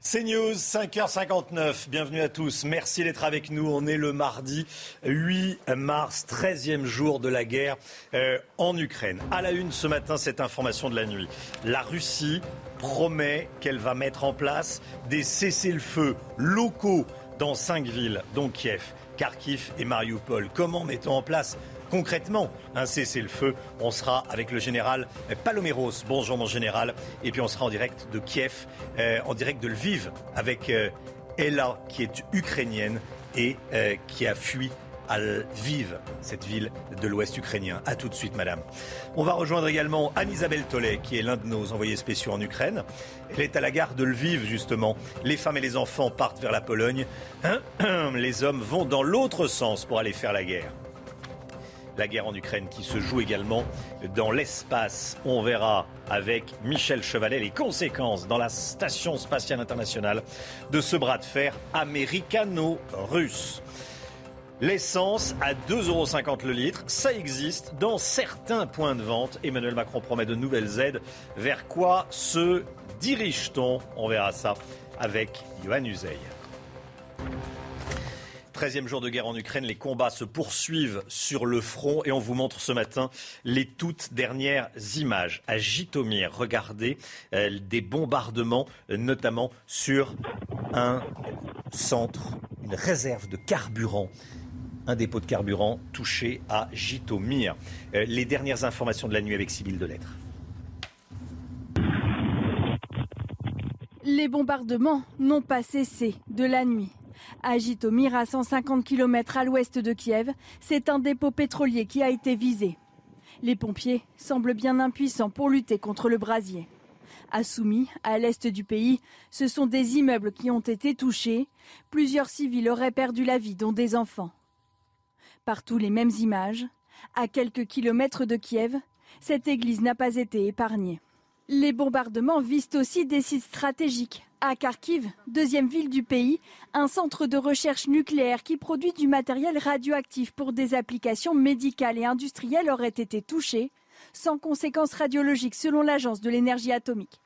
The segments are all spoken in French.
C'est News, 5h59. Bienvenue à tous. Merci d'être avec nous. On est le mardi 8 mars, 13e jour de la guerre euh, en Ukraine. À la une ce matin, cette information de la nuit. La Russie promet qu'elle va mettre en place des cessez-le-feu locaux dans cinq villes, dont Kiev, Kharkiv et Mariupol. Comment mettons en place concrètement un cessez-le-feu. On sera avec le général Paloméros. Bonjour mon général. Et puis on sera en direct de Kiev, euh, en direct de Lviv, avec euh, Ella qui est ukrainienne et euh, qui a fui à Lviv, cette ville de l'ouest ukrainien. A tout de suite, madame. On va rejoindre également Anne-Isabelle Tollet, qui est l'un de nos envoyés spéciaux en Ukraine. Elle est à la gare de Lviv, justement. Les femmes et les enfants partent vers la Pologne. Les hommes vont dans l'autre sens pour aller faire la guerre la guerre en Ukraine qui se joue également dans l'espace. On verra avec Michel Chevalet les conséquences dans la station spatiale internationale de ce bras de fer américano-russe. L'essence à 2,50 euros le litre, ça existe dans certains points de vente. Emmanuel Macron promet de nouvelles aides. Vers quoi se dirige-t-on? On verra ça avec Johan Uzey. 13e jour de guerre en Ukraine, les combats se poursuivent sur le front et on vous montre ce matin les toutes dernières images. À Jitomir, regardez euh, des bombardements, euh, notamment sur un centre, une réserve de carburant un dépôt de carburant touché à Jitomir. Euh, les dernières informations de la nuit avec Sybille Delettre. Les bombardements n'ont pas cessé de la nuit. À Jitomir, à 150 km à l'ouest de Kiev, c'est un dépôt pétrolier qui a été visé. Les pompiers semblent bien impuissants pour lutter contre le brasier. À Soumy, à l'est du pays, ce sont des immeubles qui ont été touchés. Plusieurs civils auraient perdu la vie, dont des enfants. Partout les mêmes images. À quelques kilomètres de Kiev, cette église n'a pas été épargnée. Les bombardements visent aussi des sites stratégiques. À Kharkiv, deuxième ville du pays, un centre de recherche nucléaire qui produit du matériel radioactif pour des applications médicales et industrielles aurait été touché, sans conséquences radiologiques selon l'Agence de l'énergie atomique.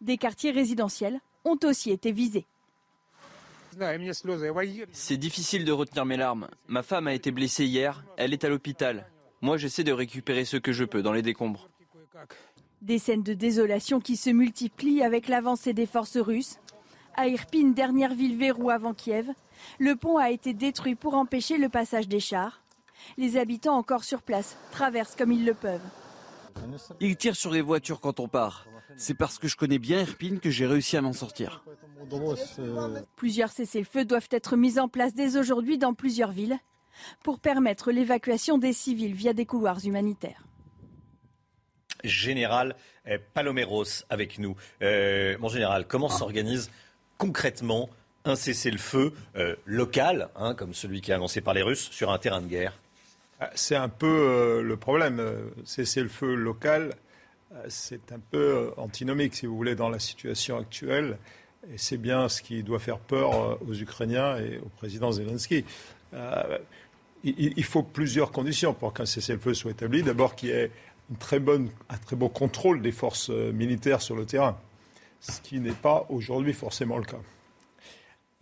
Des quartiers résidentiels ont aussi été visés. C'est difficile de retenir mes larmes. Ma femme a été blessée hier, elle est à l'hôpital. Moi j'essaie de récupérer ce que je peux dans les décombres. Des scènes de désolation qui se multiplient avec l'avancée des forces russes. À Irpin, dernière ville verrou avant Kiev, le pont a été détruit pour empêcher le passage des chars. Les habitants encore sur place traversent comme ils le peuvent. Ils tirent sur les voitures quand on part. C'est parce que je connais bien Irpin que j'ai réussi à m'en sortir. Plusieurs cessez-le-feu doivent être mis en place dès aujourd'hui dans plusieurs villes pour permettre l'évacuation des civils via des couloirs humanitaires général eh, Paloméros avec nous. Euh, mon général, comment s'organise concrètement un cessez-le-feu euh, local, hein, comme celui qui est annoncé par les Russes, sur un terrain de guerre? Ah, C'est un peu euh, le problème. Cessez-le-feu local, c'est un peu antinomique, si vous voulez, dans la situation actuelle. Et c'est bien ce qui doit faire peur aux Ukrainiens et au président Zelensky. il, faut plusieurs conditions pour qu'un cessez-le-feu soit établi. D'abord, qu'il y ait bonne, un très bon contrôle des forces euh, militaires sur le terrain, ce qui n'est pas aujourd'hui forcément le cas.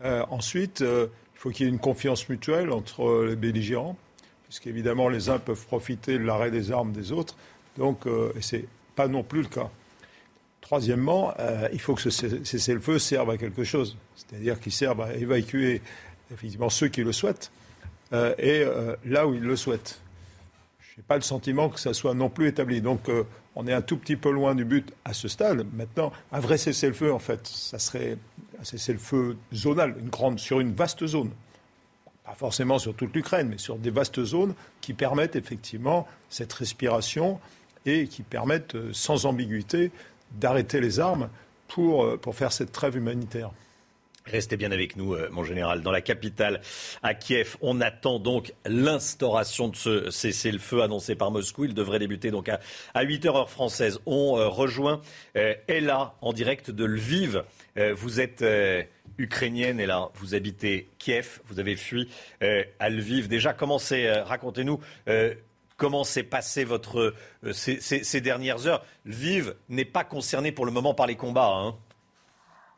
Euh, ensuite, euh, il faut qu'il y ait une confiance mutuelle entre les belligérants, puisqu'évidemment les uns peuvent profiter de l'arrêt des armes des autres, donc, et ce n'est pas non plus le cas. Troisièmement, il faut que ce cessez-le-feu serve à quelque chose, c'est-à-dire qu'il serve à évacuer effectivement ceux qui le souhaitent et là où ils le souhaitent. Je n'ai pas le sentiment que ça soit non plus établi. Donc euh, on est un tout petit peu loin du but à ce stade. Maintenant, un vrai cessez-le-feu, en fait, ça serait un cessez-le-feu zonal, une grande, sur une vaste zone. Pas forcément sur toute l'Ukraine, mais sur des vastes zones qui permettent effectivement cette respiration et qui permettent euh, sans ambiguïté d'arrêter les armes pour, euh, pour faire cette trêve humanitaire. Restez bien avec nous, euh, mon général. Dans la capitale, à Kiev, on attend donc l'instauration de ce cessez-le-feu annoncé par Moscou. Il devrait débuter donc à, 8 h heure française. On euh, rejoint euh, Ella en direct de Lviv. vous êtes ukrainienne, Ella. Vous habitez Kiev. Vous avez fui à Lviv. Déjà, comment racontez-nous, comment s'est passé votre, ces, dernières heures Lviv n'est pas concerné pour le moment par les combats. Hein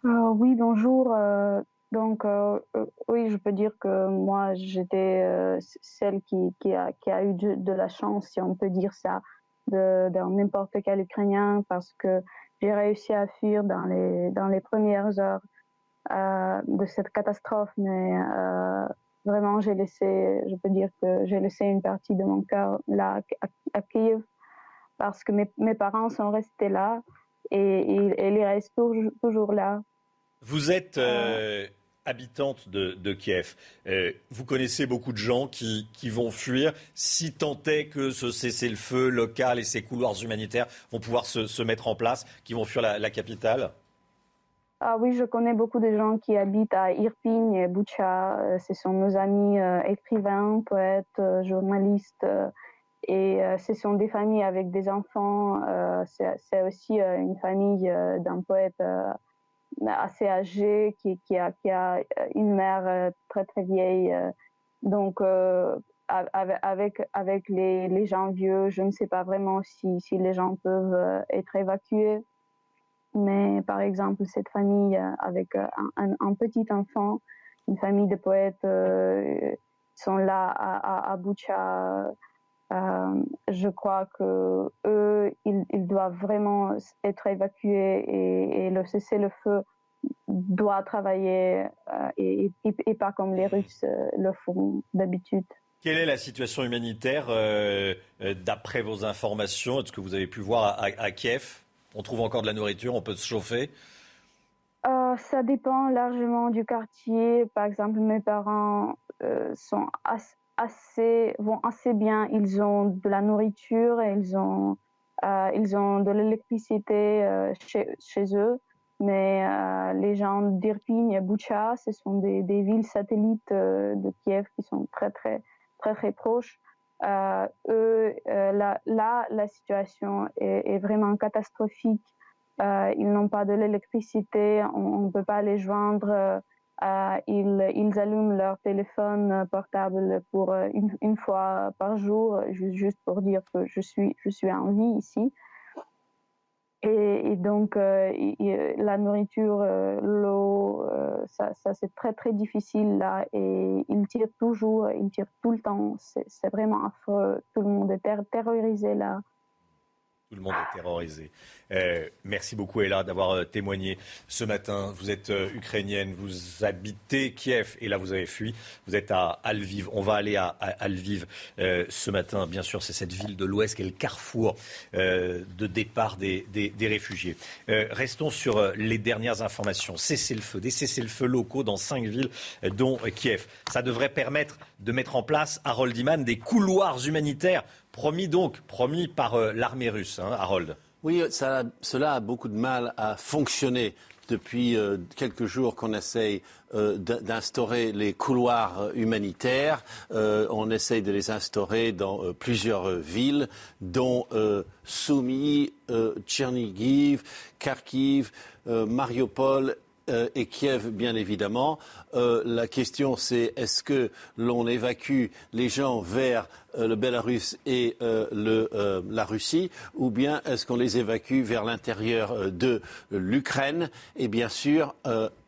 oui, bonjour. donc, oui, je peux dire que moi, j'étais celle qui, a, eu de, la chance, si on peut dire ça, de, n'importe quel Ukrainien, parce que j'ai réussi à fuir dans les, premières heures de cette catastrophe, mais vraiment, j'ai laissé, je peux dire que j'ai laissé une partie de mon cœur là à, Kiev parce que mes, parents sont restés là et, ils restent toujours, toujours, là. Vous êtes euh, habitante de, de Kiev. Euh, vous connaissez beaucoup de gens qui, qui vont fuir si tant est que ce cessez-le-feu local et ces couloirs humanitaires vont pouvoir se, se mettre en place, qui vont fuir la, la capitale? Ah oui, je connais beaucoup de gens qui habitent à Irpin et Boucha. Euh, ce sont nos amis euh, écrivains, poètes, euh, journalistes. et ce sont des familles avec des enfants. C'est aussi une famille d'un poète assez âgé qui, qui, a, qui, a, une mère très très vieille. donc avec, avec les, les, gens vieux, je ne sais pas vraiment si, si les gens peuvent être évacués. Mais par exemple, cette famille euh, avec euh, un, petit enfant, une famille de poètes euh, sont là à, à. Je crois que eux, ils, doivent vraiment être évacués et, le cessez-le-feu doit travailler et, pas comme les Russes le font d'habitude. Quelle est la situation humanitaire d'après vos informations Est-ce que vous avez pu voir à Kiev? On trouve encore de la nourriture, on peut se chauffer euh, Ça dépend largement du quartier. Par exemple, mes parents euh, sont vont assez bien. Ils ont de la nourriture, ils ont, euh, ils ont de l'électricité chez, chez, eux. Mais les gens d'Irpin et Boucha, ce sont des, villes satellites de Kiev qui sont très, très, très, très proches. Euh, eux, euh, là, là, la situation est, vraiment catastrophique. Euh, ils n'ont pas de l'électricité, on ne peut pas les joindre. Ils, ils, allument leur téléphone portable pour une, une fois par jour, juste, pour dire que je suis, je suis en vie ici. Et, donc, euh, la nourriture, euh, l'eau, euh, ça c'est très, très difficile là. Et ils tirent toujours, ils tirent tout le temps. C'est vraiment affreux. Tout le monde est terrorisé là. Tout le monde est terrorisé. Euh, merci beaucoup, Ella, d'avoir euh, témoigné ce matin. Vous êtes euh, ukrainienne, vous habitez Kiev et là, vous avez fui. Vous êtes à Alviv. On va aller à, Alviv ce matin. Bien sûr, c'est cette ville de l'Ouest qui est le carrefour de départ des, réfugiés. restons sur les dernières informations. Cessez-le-feu, des cessez-le-feu locaux dans cinq villes, dont Kiev. Ça devrait permettre de mettre en place, à Roldiman, des couloirs humanitaires Promis donc, promis par euh, l'armée russe, hein, Harold. Oui, cela a beaucoup de mal à fonctionner depuis euh, quelques jours qu'on essaye euh, d'instaurer les couloirs humanitaires. on essaye de les instaurer dans plusieurs villes, dont Soumy, Tchernigiv, Kharkiv, Mariupol euh, et Kiev, bien évidemment. Euh, la question, c'est est-ce que l'on évacue les gens vers euh, le Bélarus et la Russie, ou bien est-ce qu'on les évacue vers l'intérieur de l'Ukraine? Et bien sûr,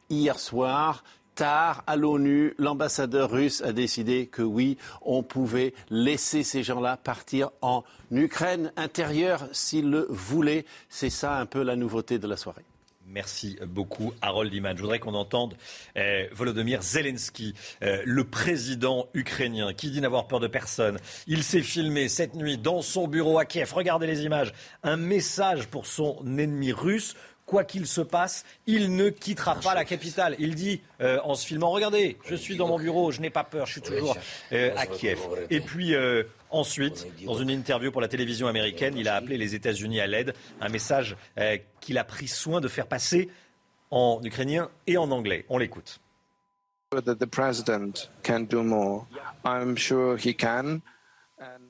hier soir, tard, à l'ONU, l'ambassadeur russe a décidé que oui, on pouvait laisser ces gens-là partir en Ukraine intérieure s'ils le voulaient. C'est ça un peu la nouveauté de la soirée. Merci beaucoup, Harold Iman. Je voudrais qu'on entende euh, Volodymyr Zelensky, euh, le président ukrainien, qui dit n'avoir peur de personne? Il s'est filmé cette nuit dans son bureau à Kiev. Regardez les images. Un message pour son ennemi russe quoi qu'il se passe, il ne quittera pas la capitale. Il dit euh, en se filmant, regardez, je suis dans mon bureau, je n'ai pas peur, je suis toujours euh, à Kiev. Et puis euh, ensuite, dans une interview pour la télévision américaine, il a appelé les États-Unis à l'aide, un message qu'il a pris soin de faire passer en ukrainien et en anglais. On l'écoute.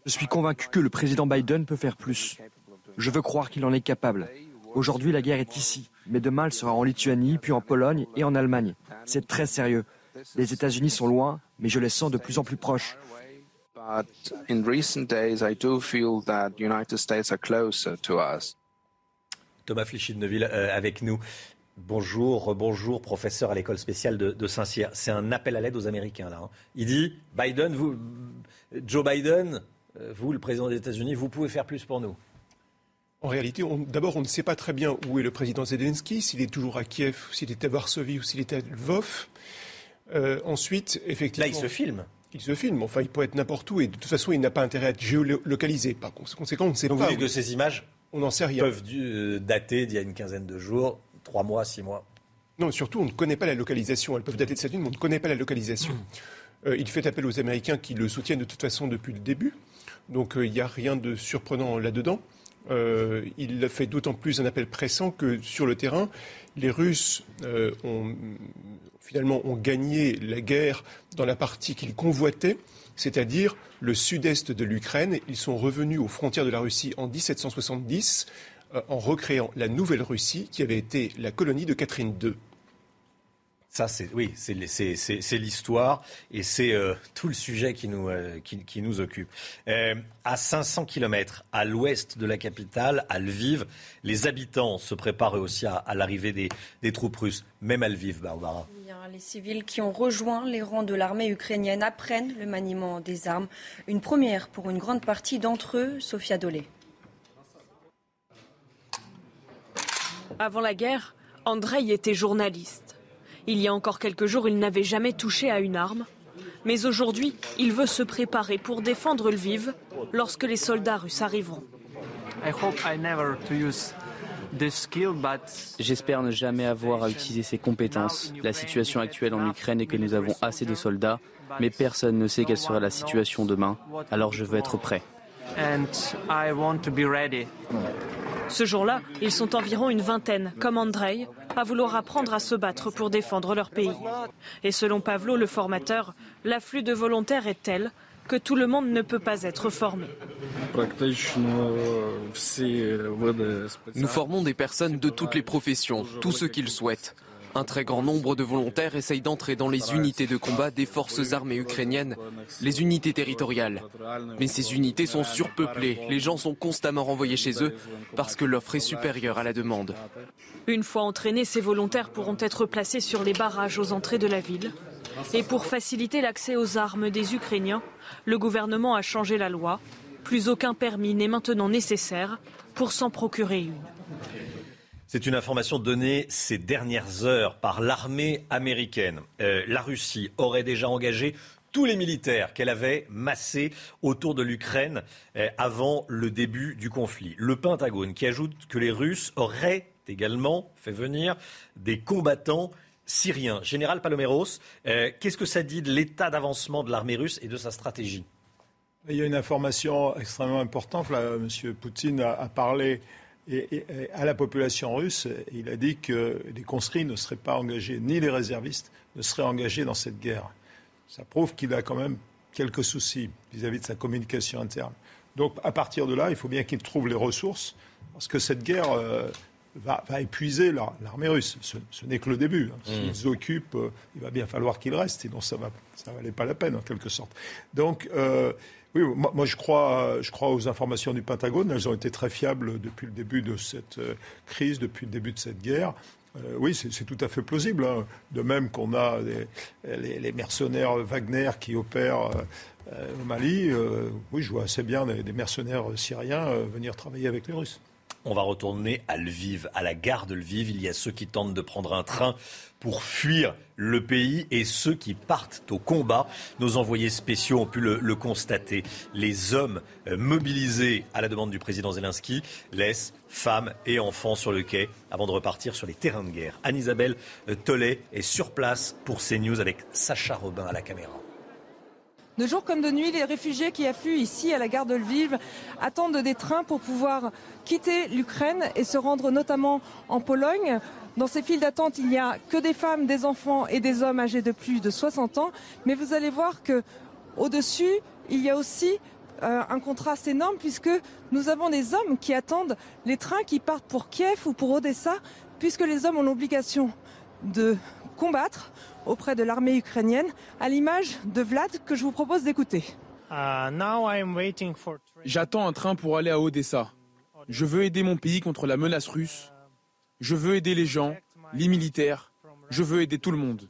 Je suis convaincu que le président Biden peut faire plus. Je veux croire qu'il en est capable. Aujourd'hui, la guerre est ici, mais demain, elle sera en Lituanie, puis en Pologne et en Allemagne. C'est très sérieux. Les États-Unis sont loin, mais je les sens de plus en plus proches. Thomas Flichy de Neuville euh, avec nous. Bonjour, bonjour, professeur à l'école spéciale de, Saint-Cyr. C'est un appel à l'aide aux Américains, là. Hein. Il dit Biden, vous, Joe Biden, euh, vous, le président des États-Unis, vous pouvez faire plus pour nous. En réalité, d'abord, on ne sait pas très bien où est le président Zelensky, s'il est toujours à Kiev, s'il est à Varsovie ou s'il est à Lvov. Euh, ensuite, effectivement. Là, il se filme. Il se filme, enfin, il peut être n'importe où et de toute façon, il n'a pas intérêt à être géolocalisé. Par conséquent, on ne sait Donc pas. Vous dites que ces images on n'en sait rien. peuvent euh, dater d'il y a une quinzaine de jours, trois mois, six mois? Non, surtout, on ne connaît pas la localisation. Elles peuvent dater de cette nuit, mais on ne connaît pas la localisation. Mmh. Euh, il fait appel aux Américains qui le soutiennent de toute façon depuis le début. Donc, il n'y a rien de surprenant là-dedans. Euh, il fait d'autant plus un appel pressant que sur le terrain, les Russes euh, ont finalement ont gagné la guerre dans la partie qu'ils convoitaient, c'est-à-dire le sud-est de l'Ukraine. Ils sont revenus aux frontières de la Russie en 1770 euh, en recréant la nouvelle Russie qui avait été la colonie de Catherine II. Ça, c'est oui, c'est l'histoire et c'est euh, tout le sujet qui nous, euh, qui, nous occupe. Euh, à 500 km à l'ouest de la capitale, à Lviv, les habitants se préparent aussi à, l'arrivée des, troupes russes, même à Lviv, Barbara. Hein, les civils qui ont rejoint les rangs de l'armée ukrainienne apprennent le maniement des armes. Une première pour une grande partie d'entre eux, Sofia Dolé. Avant la guerre, Andrei était journaliste. Il y a encore quelques jours, il n'avait jamais touché à une arme. Mais aujourd'hui, il veut se préparer pour défendre Lviv lorsque les soldats russes arriveront. J'espère ne jamais avoir à utiliser ces compétences. La situation actuelle en Ukraine est que nous avons assez de soldats, mais personne ne sait quelle sera la situation demain, alors je veux être prêt. Ce jour-là, ils sont environ une vingtaine, comme Andrei, à vouloir apprendre à se battre pour défendre leur pays. Et selon Pavlo, le formateur, l'afflux de volontaires est tel que tout le monde ne peut pas être formé. Nous formons des personnes de toutes les professions, tous ceux qu'ils souhaitent. Un très grand nombre de volontaires essayent d'entrer dans les unités de combat des forces armées ukrainiennes, les unités territoriales. Mais ces unités sont surpeuplées, les gens sont constamment renvoyés chez eux parce que l'offre est supérieure à la demande. Une fois entraînés, ces volontaires pourront être placés sur les barrages aux entrées de la ville. Et pour faciliter l'accès aux armes des Ukrainiens, le gouvernement a changé la loi. Plus aucun permis n'est maintenant nécessaire pour s'en procurer une. C'est une information donnée ces dernières heures par l'armée américaine. Euh, la Russie aurait déjà engagé tous les militaires qu'elle avait massés autour de l'Ukraine euh, avant le début du conflit. Le Pentagone qui ajoute que les Russes auraient également fait venir des combattants syriens. Général Paloméros, euh, qu'est-ce que ça dit de l'état d'avancement de l'armée russe et de sa stratégie? Il y a une information extrêmement importante. M. Poutine a parlé et, à la population russe, il a dit que les conscrits ne seraient pas engagés, ni les réservistes ne seraient engagés dans cette guerre. Ça prouve qu'il a quand même quelques soucis vis-à-vis de sa communication interne. Donc à partir de là, il faut bien qu'il trouve les ressources, parce que cette guerre euh, va, épuiser l'armée russe. Ce, n'est que le début. Hein. Mmh. S'ils occupent, euh, il va bien falloir qu'ils restent, sinon ça ne ça valait pas la peine en quelque sorte. Donc euh, oui, moi, je, crois, je crois aux informations du Pentagone. Elles ont été très fiables depuis le début de cette euh, crise, depuis le début de cette guerre. Euh, oui, c'est tout à fait plausible. Hein. De même qu'on a les, mercenaires Wagner qui opèrent euh, au Mali. oui, je vois assez bien des mercenaires syriens venir travailler avec les Russes. On va retourner à Lviv, à la gare de Lviv. Il y a ceux qui tentent de prendre un train pour fuir le pays et ceux qui partent au combat. Nos envoyés spéciaux ont pu le, constater. Les hommes euh, mobilisés à la demande du président Zelensky laissent femmes et enfants sur le quai avant de repartir sur les terrains de guerre. Anne-Isabelle euh, Tollet est sur place pour CNews avec Sacha Robin à la caméra. De jour comme de nuit, les réfugiés qui affluent ici à la gare de Lviv attendent des trains pour pouvoir quitter l'Ukraine et se rendre notamment en Pologne. Dans ces files d'attente, il n'y a que des femmes, des enfants et des hommes âgés de plus de 60 ans. Mais vous allez voir que au-dessus, il y a aussi euh, un contraste énorme puisque nous avons des hommes qui attendent les trains qui partent pour Kiev ou pour Odessa, puisque les hommes ont l'obligation de combattre auprès de l'armée ukrainienne, à l'image de Vlad que je vous propose d'écouter. Uh, J'attends un train pour aller à Odessa. Je veux aider mon pays contre la menace russe. Je veux aider les gens les militaires. Je veux aider tout le monde.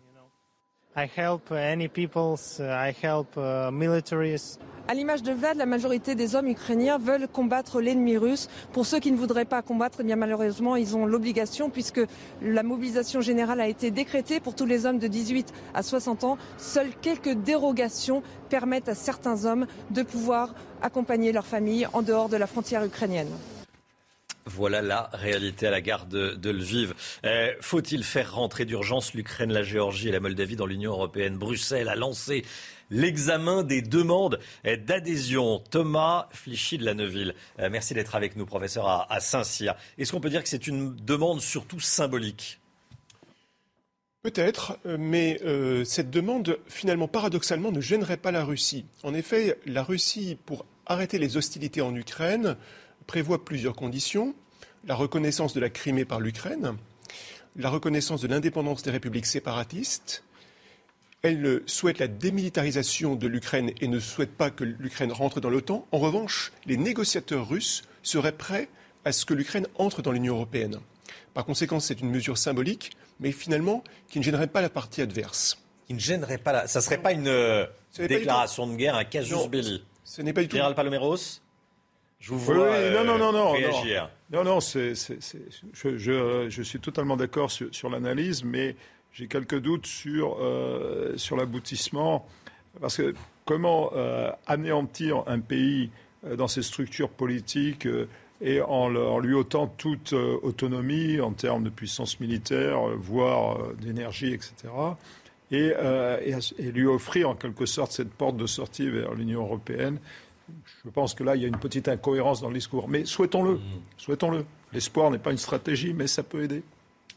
À l'image de Vlad, la majorité des hommes ukrainiens veulent combattre l'ennemi russe. Pour ceux qui ne voudraient pas combattre, eh bien malheureusement, ils ont l'obligation puisque la mobilisation générale a été décrétée pour tous les hommes de 18 à 60 ans. Seules quelques dérogations permettent à certains hommes de pouvoir accompagner leur famille en dehors de la frontière ukrainienne. Voilà la réalité à la gare de, Lviv. Euh, faut-il faire rentrer d'urgence l'Ukraine, la Géorgie et la Moldavie dans l'Union européenne? Bruxelles a lancé l'examen des demandes d'adhésion. Thomas Flichy de la Neuville, euh, merci d'être avec nous, professeur à, Saint-Cyr. Est-ce qu'on peut dire que c'est une demande surtout symbolique? Peut-être, euh, mais cette demande, finalement, paradoxalement, ne gênerait pas la Russie. En effet, la Russie, pour arrêter les hostilités en Ukraine, prévoit plusieurs conditions. La reconnaissance de la Crimée par l'Ukraine, la reconnaissance de l'indépendance des républiques séparatistes. Elle souhaite la démilitarisation de l'Ukraine et ne souhaite pas que l'Ukraine rentre dans l'OTAN. En revanche, les négociateurs russes seraient prêts à ce que l'Ukraine entre dans l'Union européenne. Par conséquent, c'est une mesure symbolique, mais finalement qui ne gênerait pas la partie adverse. Qui ne gênerait pas la... Ça ne serait pas une déclaration de guerre, un casus belli. Ce n'est pas du tout. Général Paloméros je vous vois oui, non, non, non, non, réagir. Non, non, je, je, suis totalement d'accord sur, sur l'analyse, mais j'ai quelques doutes sur, euh, sur l'aboutissement. Parce que comment euh, anéantir un pays euh, dans ses structures politiques et en, lui ôtant toute autonomie en termes de puissance militaire, voire d'énergie, etc. Et, et, lui offrir en quelque sorte cette porte de sortie vers l'Union européenne je pense que là, il y a une petite incohérence dans le discours. Mais souhaitons-le. Mm. Souhaitons-le. L'espoir n'est pas une stratégie, mais ça peut aider.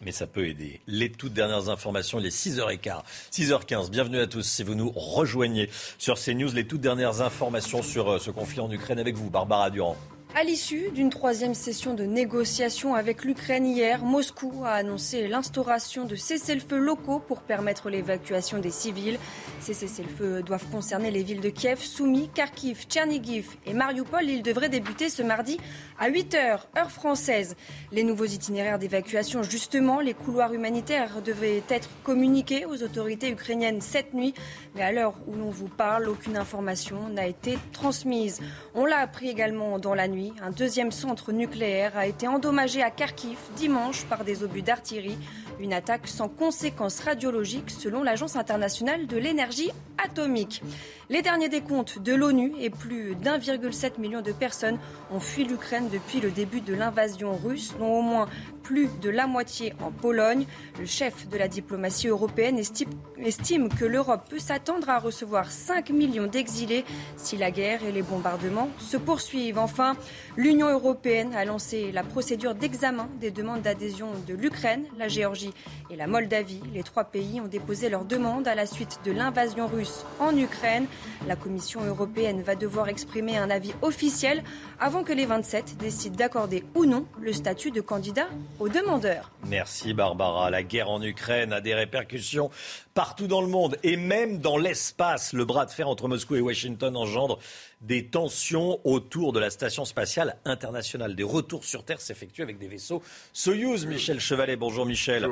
Mais ça peut aider. Les toutes dernières informations, il est 6h15, 6h15. Bienvenue à tous si vous nous rejoignez sur CNews. Les toutes dernières informations sur euh, ce conflit en Ukraine avec vous, Barbara Durand. À l'issue d'une troisième session de négociations avec l'Ukraine hier, Moscou a annoncé l'instauration de cessez-le-feu locaux pour permettre l'évacuation des civils. Ces cessez-le-feu doivent concerner les villes de Kiev, Soumy, Kharkiv, Tchernigiv et Mariupol. Ils devraient débuter ce mardi à 8h, heure française. Les nouveaux itinéraires d'évacuation, justement, les couloirs humanitaires devaient être communiqués aux autorités ukrainiennes cette nuit. Mais à l'heure où l'on vous parle, aucune information n'a été transmise. On l'a appris également dans la nuit un deuxième centre nucléaire a été endommagé à Kharkiv dimanche par des obus d'artillerie. Une attaque sans conséquences radiologiques selon l'Agence internationale de l'énergie atomique. Les derniers décomptes de l'ONU et plus d'1,7 million de personnes ont fui l'Ukraine depuis le début de l'invasion russe, dont au moins plus de la moitié en Pologne. Le chef de la diplomatie européenne estime, que l'Europe peut s'attendre à recevoir 5 millions d'exilés si la guerre et les bombardements se poursuivent. Enfin, l'Union européenne a lancé la procédure d'examen des demandes d'adhésion de l'Ukraine, la Géorgie et la Moldavie. Les trois pays ont déposé leurs demandes à la suite de l'invasion russe en Ukraine. La Commission européenne va devoir exprimer un avis officiel avant que les 27 décident d'accorder ou non le statut de candidat aux demandeurs. Merci Barbara. La guerre en Ukraine a des répercussions partout dans le monde et même dans l'espace. Le bras de fer entre Moscou et Washington engendre des tensions autour de la station spatiale internationale. Des retours sur Terre s'effectuent avec des vaisseaux Soyuz. Michel Chevalet, bonjour Michel.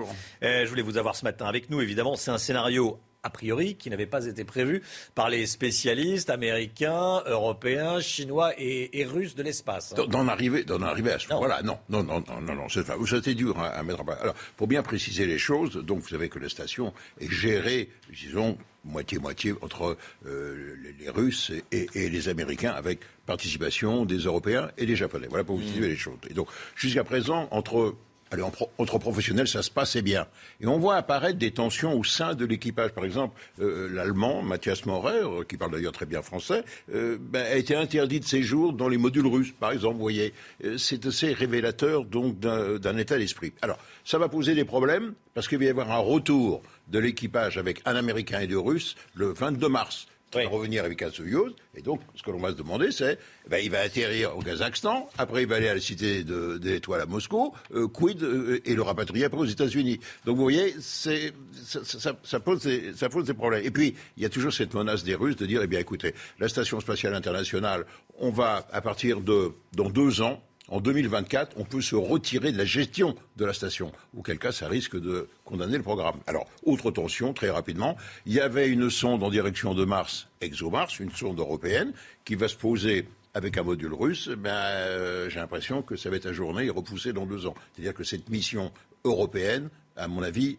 Euh, je voulais vous avoir ce matin avec nous. Évidemment, c'est un scénario a priori, qui n'avait pas été prévu par les spécialistes américains, européens, chinois et, russes de l'espace. Hein. D'en arriver, d'en arriver à ce voilà, non, non, non, non, non, non, c'était dur à, mettre en place. Alors, pour bien préciser les choses, donc vous savez que la station est gérée, disons, moitié-moitié entre euh, les, Russes et, les Américains, avec participation des Européens et des Japonais. Voilà pour vous situer les choses. Et donc, jusqu'à présent, entre Allez, entre professionnels, ça se passait bien. Et on voit apparaître des tensions au sein de l'équipage. Par exemple, euh, l'Allemand, Mathias Maurer, euh, qui parle d'ailleurs très bien français, euh, ben, a été interdit de séjour dans les modules russes, par exemple. Vous voyez, c'est assez révélateur donc d'un état d'esprit. Alors, ça va poser des problèmes parce qu'il va y avoir un retour de l'équipage avec un Américain et deux Russes le 22 mars qui va revenir avec un Soyouz. Et donc, ce que l'on va se demander, c'est, eh ben, il va atterrir au Kazakhstan, après il va aller à la cité de, des étoiles à Moscou, euh, quid, euh, et le rapatrier après aux États-Unis. Donc, vous voyez, c'est, ça, ça, ça, pose des, ça pose des problèmes. Et puis, il y a toujours cette menace des Russes de dire, eh bien, écoutez, la station spatiale internationale, on va, à partir de, dans deux ans, en 2024, on peut se retirer de la gestion de la station, auquel cas ça risque de condamner le programme. Alors, autre tension, très rapidement, il y avait une sonde en direction de Mars, ExoMars, une sonde européenne, qui va se poser avec un module russe, ben, j'ai l'impression que ça va être ajourné et repoussé dans deux ans. C'est-à-dire que cette mission européenne, à mon avis,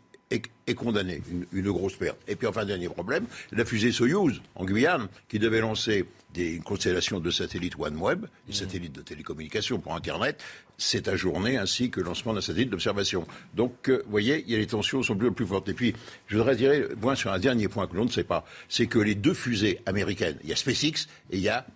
est, condamnée, une, grosse perte. Et puis enfin, dernier problème, la fusée Soyuz en Guyane, qui devait lancer des constellations de satellites OneWeb, des mmh. satellites de télécommunication pour Internet, s'est ajourné ainsi que le lancement d'un satellite d'observation. Donc, euh, vous voyez, il y a les tensions sont plus, plus fortes. Et puis, je voudrais dire, point sur un dernier point que l'on ne sait pas, c'est que les deux fusées américaines, il y a SpaceX et il y a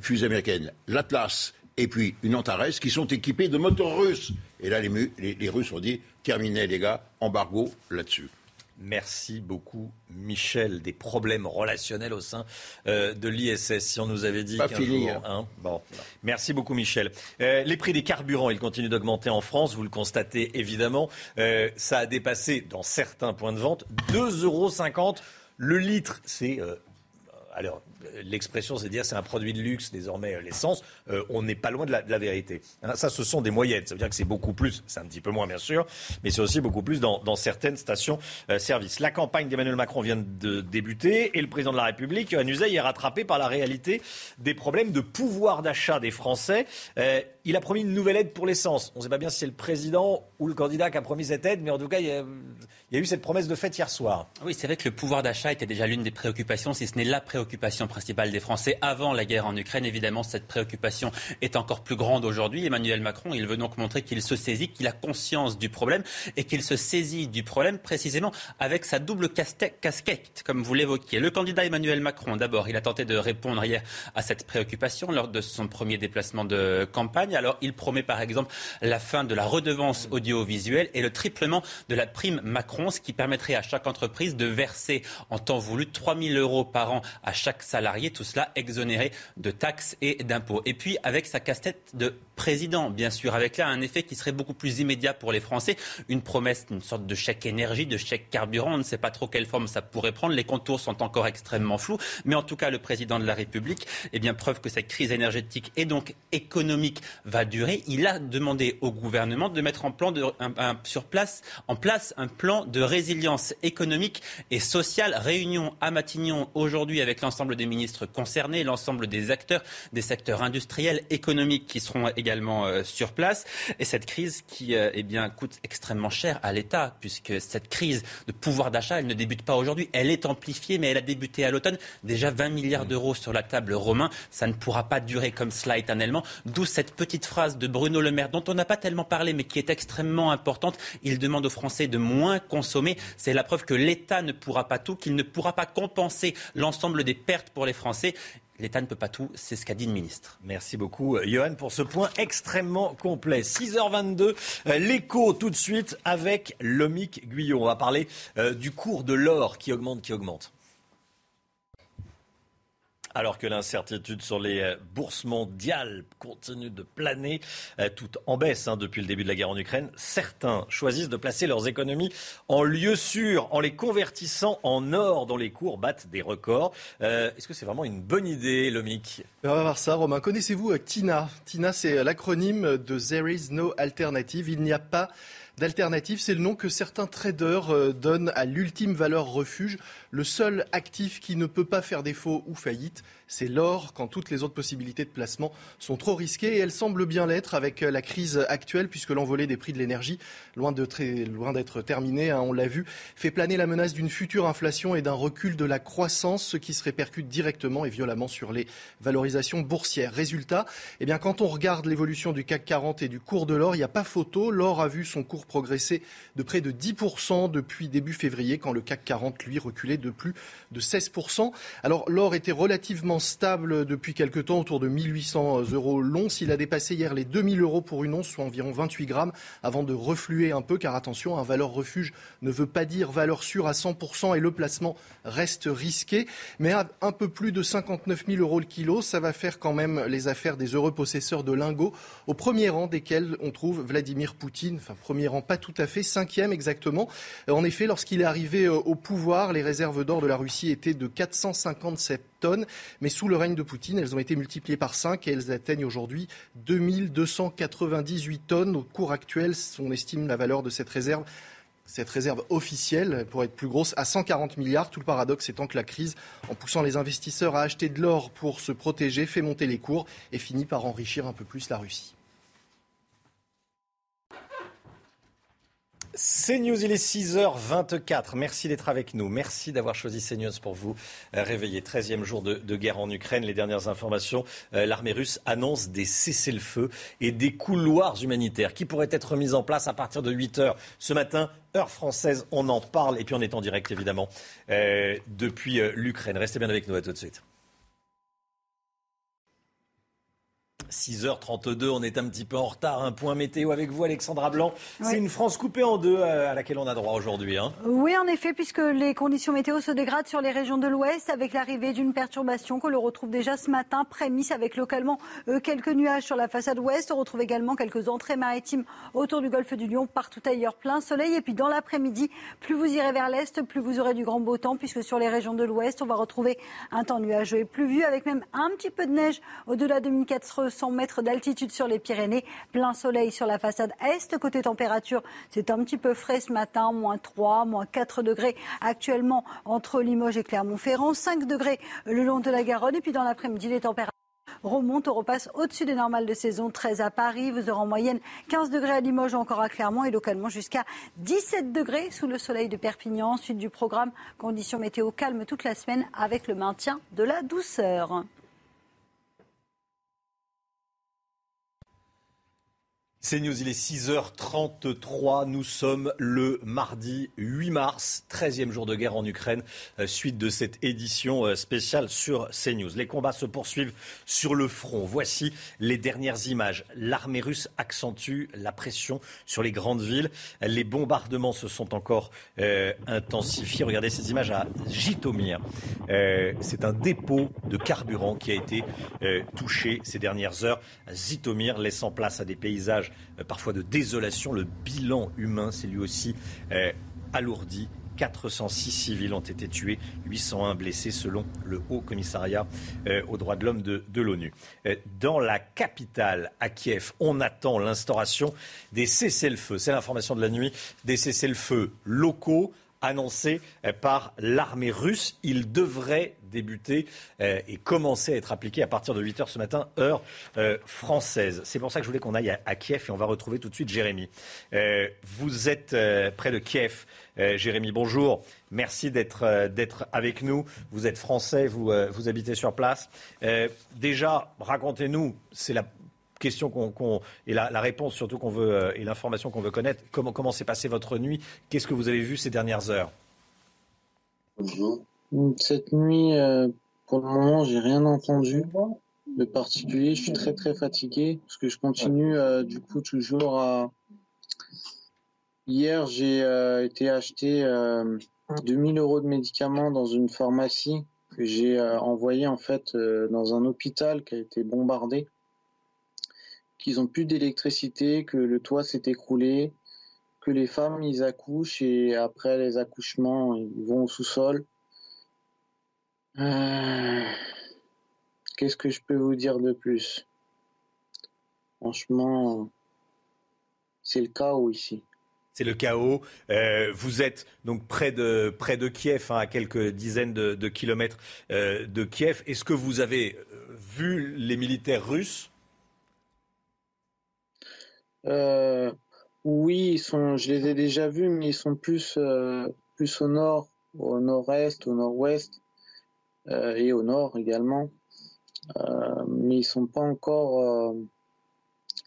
fusée américaine, l'Atlas et puis une Antares, qui sont équipées de moteurs russes. Et là, les, Russes ont dit, terminé les gars, embargo là-dessus. Merci beaucoup, Michel. Des problèmes relationnels au sein euh, de l'ISS. Si on nous avait dit fini, hein. Hein. bon. Merci beaucoup, Michel. Euh, les prix des carburants, ils continuent d'augmenter en France. Vous le constatez évidemment. Euh, ça a dépassé, dans certains points de vente, 2,50 euros le litre. C'est alors, l'expression, c'est dire c'est un produit de luxe désormais euh, l'essence. Euh, on n'est pas loin de la, vérité. Hein, ça, ce sont des moyennes. Ça veut dire que c'est beaucoup plus. C'est un petit peu moins, bien sûr, mais c'est aussi beaucoup plus dans, certaines stations-service. Euh, la campagne d'Emmanuel Macron vient de débuter et le président de la République, Yohann est rattrapé par la réalité des problèmes de pouvoir d'achat des Français. il a promis une nouvelle aide pour l'essence. On ne sait pas bien si c'est le président ou le candidat qui a promis cette aide, mais en tout cas, il y a, il y a eu cette promesse de fête hier soir. Oui, c'est vrai que le pouvoir d'achat était déjà l'une des préoccupations, si ce n'est la préoccupation principale des Français avant la guerre en Ukraine. Évidemment, cette préoccupation est encore plus grande aujourd'hui. Emmanuel Macron, il veut donc montrer qu'il se saisit, qu'il a conscience du problème et qu'il se saisit du problème précisément avec sa double casquette, comme vous l'évoquiez. Le candidat Emmanuel Macron, d'abord, il a tenté de répondre hier à cette préoccupation lors de son premier déplacement de campagne. Alors, il promet par exemple la fin de la redevance audiovisuelle et le triplement de la prime Macron ce qui permettrait à chaque entreprise de verser en temps voulu 3 000 euros par an à chaque salarié, tout cela exonéré de taxes et d'impôts. Et puis avec sa casse-tête de président, bien sûr, avec là un effet qui serait beaucoup plus immédiat pour les Français, une promesse, une sorte de chèque énergie, de chèque carburant, on ne sait pas trop quelle forme ça pourrait prendre, les contours sont encore extrêmement flous, mais en tout cas le président de la République, eh bien preuve que cette crise énergétique et donc économique va durer, il a demandé au gouvernement de mettre en, place, en place un plan de résilience économique et sociale. Réunion à Matignon aujourd'hui avec l'ensemble des ministres concernés, l'ensemble des acteurs des secteurs industriels, économiques qui seront également euh, sur place. Et cette crise qui euh, eh bien, coûte extrêmement cher à l'État, puisque cette crise de pouvoir d'achat, elle ne débute pas aujourd'hui. Elle est amplifiée, mais elle a débuté à l'automne. Déjà 20 milliards d'euros sur la table romain. Ça ne pourra pas durer comme cela éternellement. D'où cette petite phrase de Bruno Le Maire, dont on n'a pas tellement parlé, mais qui est extrêmement importante. Il demande aux Français de moins consommer. C'est la preuve que l'État ne pourra pas tout, qu'il ne pourra pas compenser l'ensemble des pertes pour les Français. L'État ne peut pas tout, c'est ce qu'a dit le ministre. Merci beaucoup, Johan, pour ce point extrêmement complet. 6h22, euh, l'écho tout de suite avec Lomic Guyot. On va parler euh, du cours de l'or qui augmente, qui augmente. Alors que l'incertitude sur les euh, bourses mondiales continue de planer, euh, tout en baisse hein, depuis le début de la guerre en Ukraine, certains choisissent de placer leurs économies en lieu sûr, en les convertissant en or dont les cours battent des records. Euh, est-ce que c'est vraiment une bonne idée, Lomic? On va voir ça, Romain. Connaissez-vous TINA? TINA, c'est l'acronyme de There is no alternative. Il n'y a pas d'alternative. C'est le nom que certains traders donnent à l'ultime valeur refuge, le seul actif qui ne peut pas faire défaut ou faillite c'est l'or quand toutes les autres possibilités de placement sont trop risquées et elles semblent bien l'être avec euh, la crise actuelle puisque l'envolée des prix de l'énergie, loin d'être terminée, hein, on l'a vu, fait planer la menace d'une future inflation et d'un recul de la croissance, ce qui se répercute directement et violemment sur les valorisations boursières. Résultat, eh bien, quand on regarde l'évolution du CAC 40 et du cours de l'or, il n'y a pas photo. L'or a vu son cours progresser de près de 10% depuis début février, quand le CAC 40, lui, reculait de plus de 16%. Alors, l'or était relativement stable depuis quelque temps, autour de 1800 euros l'once. Il a dépassé hier les 2000 euros pour une once, soit environ 28 grammes, avant de refluer un peu, car attention, un valeur refuge ne veut pas dire valeur sûre à 100% et le placement reste risqué. Mais à un peu plus de 59 000 euros le kilo, ça va faire quand même les affaires des heureux possesseurs de lingots, au premier rang desquels on trouve Vladimir Poutine, enfin premier rang pas tout à fait, cinquième exactement. En effet, lorsqu'il est arrivé au pouvoir, les réserves d'or de la Russie étaient de 457 tonnes, mais sous le règne de Poutine, elles ont été multipliées par 5 et elles atteignent aujourd'hui 2298 tonnes. Au cours actuel, on estime la valeur de cette réserve cette réserve officielle, pour être plus grosse, à 140 milliards. Tout le paradoxe étant que la crise, en poussant les investisseurs à acheter de l'or pour se protéger, fait monter les cours et finit par enrichir un peu plus la Russie. CNews, il est 6h24. Merci d'être avec nous. Merci d'avoir choisi CNews pour vous euh, réveiller. 13e jour de, guerre en Ukraine. Les dernières informations, euh, l'armée russe annonce des cessez-le-feu et des couloirs humanitaires qui pourraient être mis en place à partir de 8h ce matin. Heure française, on en parle. Et puis on est en direct évidemment euh, depuis l'Ukraine. Restez bien avec nous, à tout de suite. 6h32, on est un petit peu en retard. Un point météo avec vous, Alexandra Blanc. C'est une France coupée en deux euh, à laquelle on a droit aujourd'hui. Hein. Oui, en effet, puisque les conditions météo se dégradent sur les régions de l'ouest avec l'arrivée d'une perturbation que l'on retrouve déjà ce matin, prémisse avec localement euh, quelques nuages sur la façade ouest. On retrouve également quelques entrées maritimes autour du golfe du Lion, partout ailleurs plein soleil. Et puis dans l'après-midi, plus vous irez vers l'est, plus vous aurez du grand beau temps, puisque sur les régions de l'ouest, on va retrouver un temps nuageux et pluvieux avec même un petit peu de neige au-delà de 1400 100 mètres d'altitude sur les Pyrénées. Plein soleil sur la façade est. Côté température, c'est un petit peu frais ce matin, moins 3, moins 4 degrés actuellement entre Limoges et Clermont-Ferrand, 5 degrés le long de la Garonne. Et puis dans l'après-midi, les températures remontent, on repasse au-dessus des normales de saison, 13 à Paris, vous aurez en moyenne 15 degrés à Limoges, encore à Clermont et localement jusqu'à 17 degrés sous le soleil de Perpignan. Suite du programme, conditions météo calmes toute la semaine avec le maintien de la douceur. C'est News, il est 6h33. Nous sommes le mardi 8 mars, 13e jour de guerre en Ukraine, euh, suite de cette édition euh, spéciale sur CNews. Les combats se poursuivent sur le front. Voici les dernières images. L'armée russe accentue la pression sur les grandes villes. Les bombardements se sont encore euh, intensifiés. Regardez ces images à Jitomir. C'est un dépôt de carburant qui a été touché ces dernières heures. Zitomir, laissant place à des paysages parfois de désolation. Le bilan humain s'est lui aussi euh, alourdi. 406 civils ont été tués, 801 blessés selon le Haut Commissariat euh, aux droits de l'homme de, de l'ONU. dans la capitale, à Kiev, on attend l'instauration des cessez-le-feu. C'est l'information de la nuit, des cessez-le-feu locaux annoncés par l'armée russe. Ils devraient débuter euh, et commencer à être appliqué à partir de 8 h ce matin, heure euh, française. C'est pour ça que je voulais qu'on aille à, Kiev et on va retrouver tout de suite Jérémy. Euh, vous êtes près de Kiev. Jérémy, bonjour. Merci d'être avec nous. Vous êtes français, vous, vous habitez sur place. déjà, racontez-nous, c'est la question qu'on, et la, réponse surtout qu'on veut et l'information qu'on veut connaître. Comment, s'est passée votre nuit? Qu'est-ce que vous avez vu ces dernières heures? Bonjour. Cette nuit, euh, pour le moment, j'ai rien entendu de particulier. Je suis très très fatigué parce que je continue euh, du coup toujours à. Hier, j'ai euh, été acheter 2000 euros de médicaments dans une pharmacie que j'ai envoyé en fait dans un hôpital qui a été bombardé, qu'ils ont plus d'électricité, que le toit s'est écroulé, que les femmes ils accouchent et après les accouchements ils vont au sous-sol euh, qu'est-ce que je peux vous dire de plus? Franchement, c'est le chaos ici. C'est le chaos. Euh, vous êtes donc près de, près de Kiev, hein, à quelques dizaines de, kilomètres euh, de Kiev. Est-ce que vous avez vu les militaires russes? Oui, ils sont, je les ai déjà vus, mais ils sont plus, plus au nord, au nord-est, au nord-ouest. Euh, et au nord également. Euh, mais ils sont pas encore euh,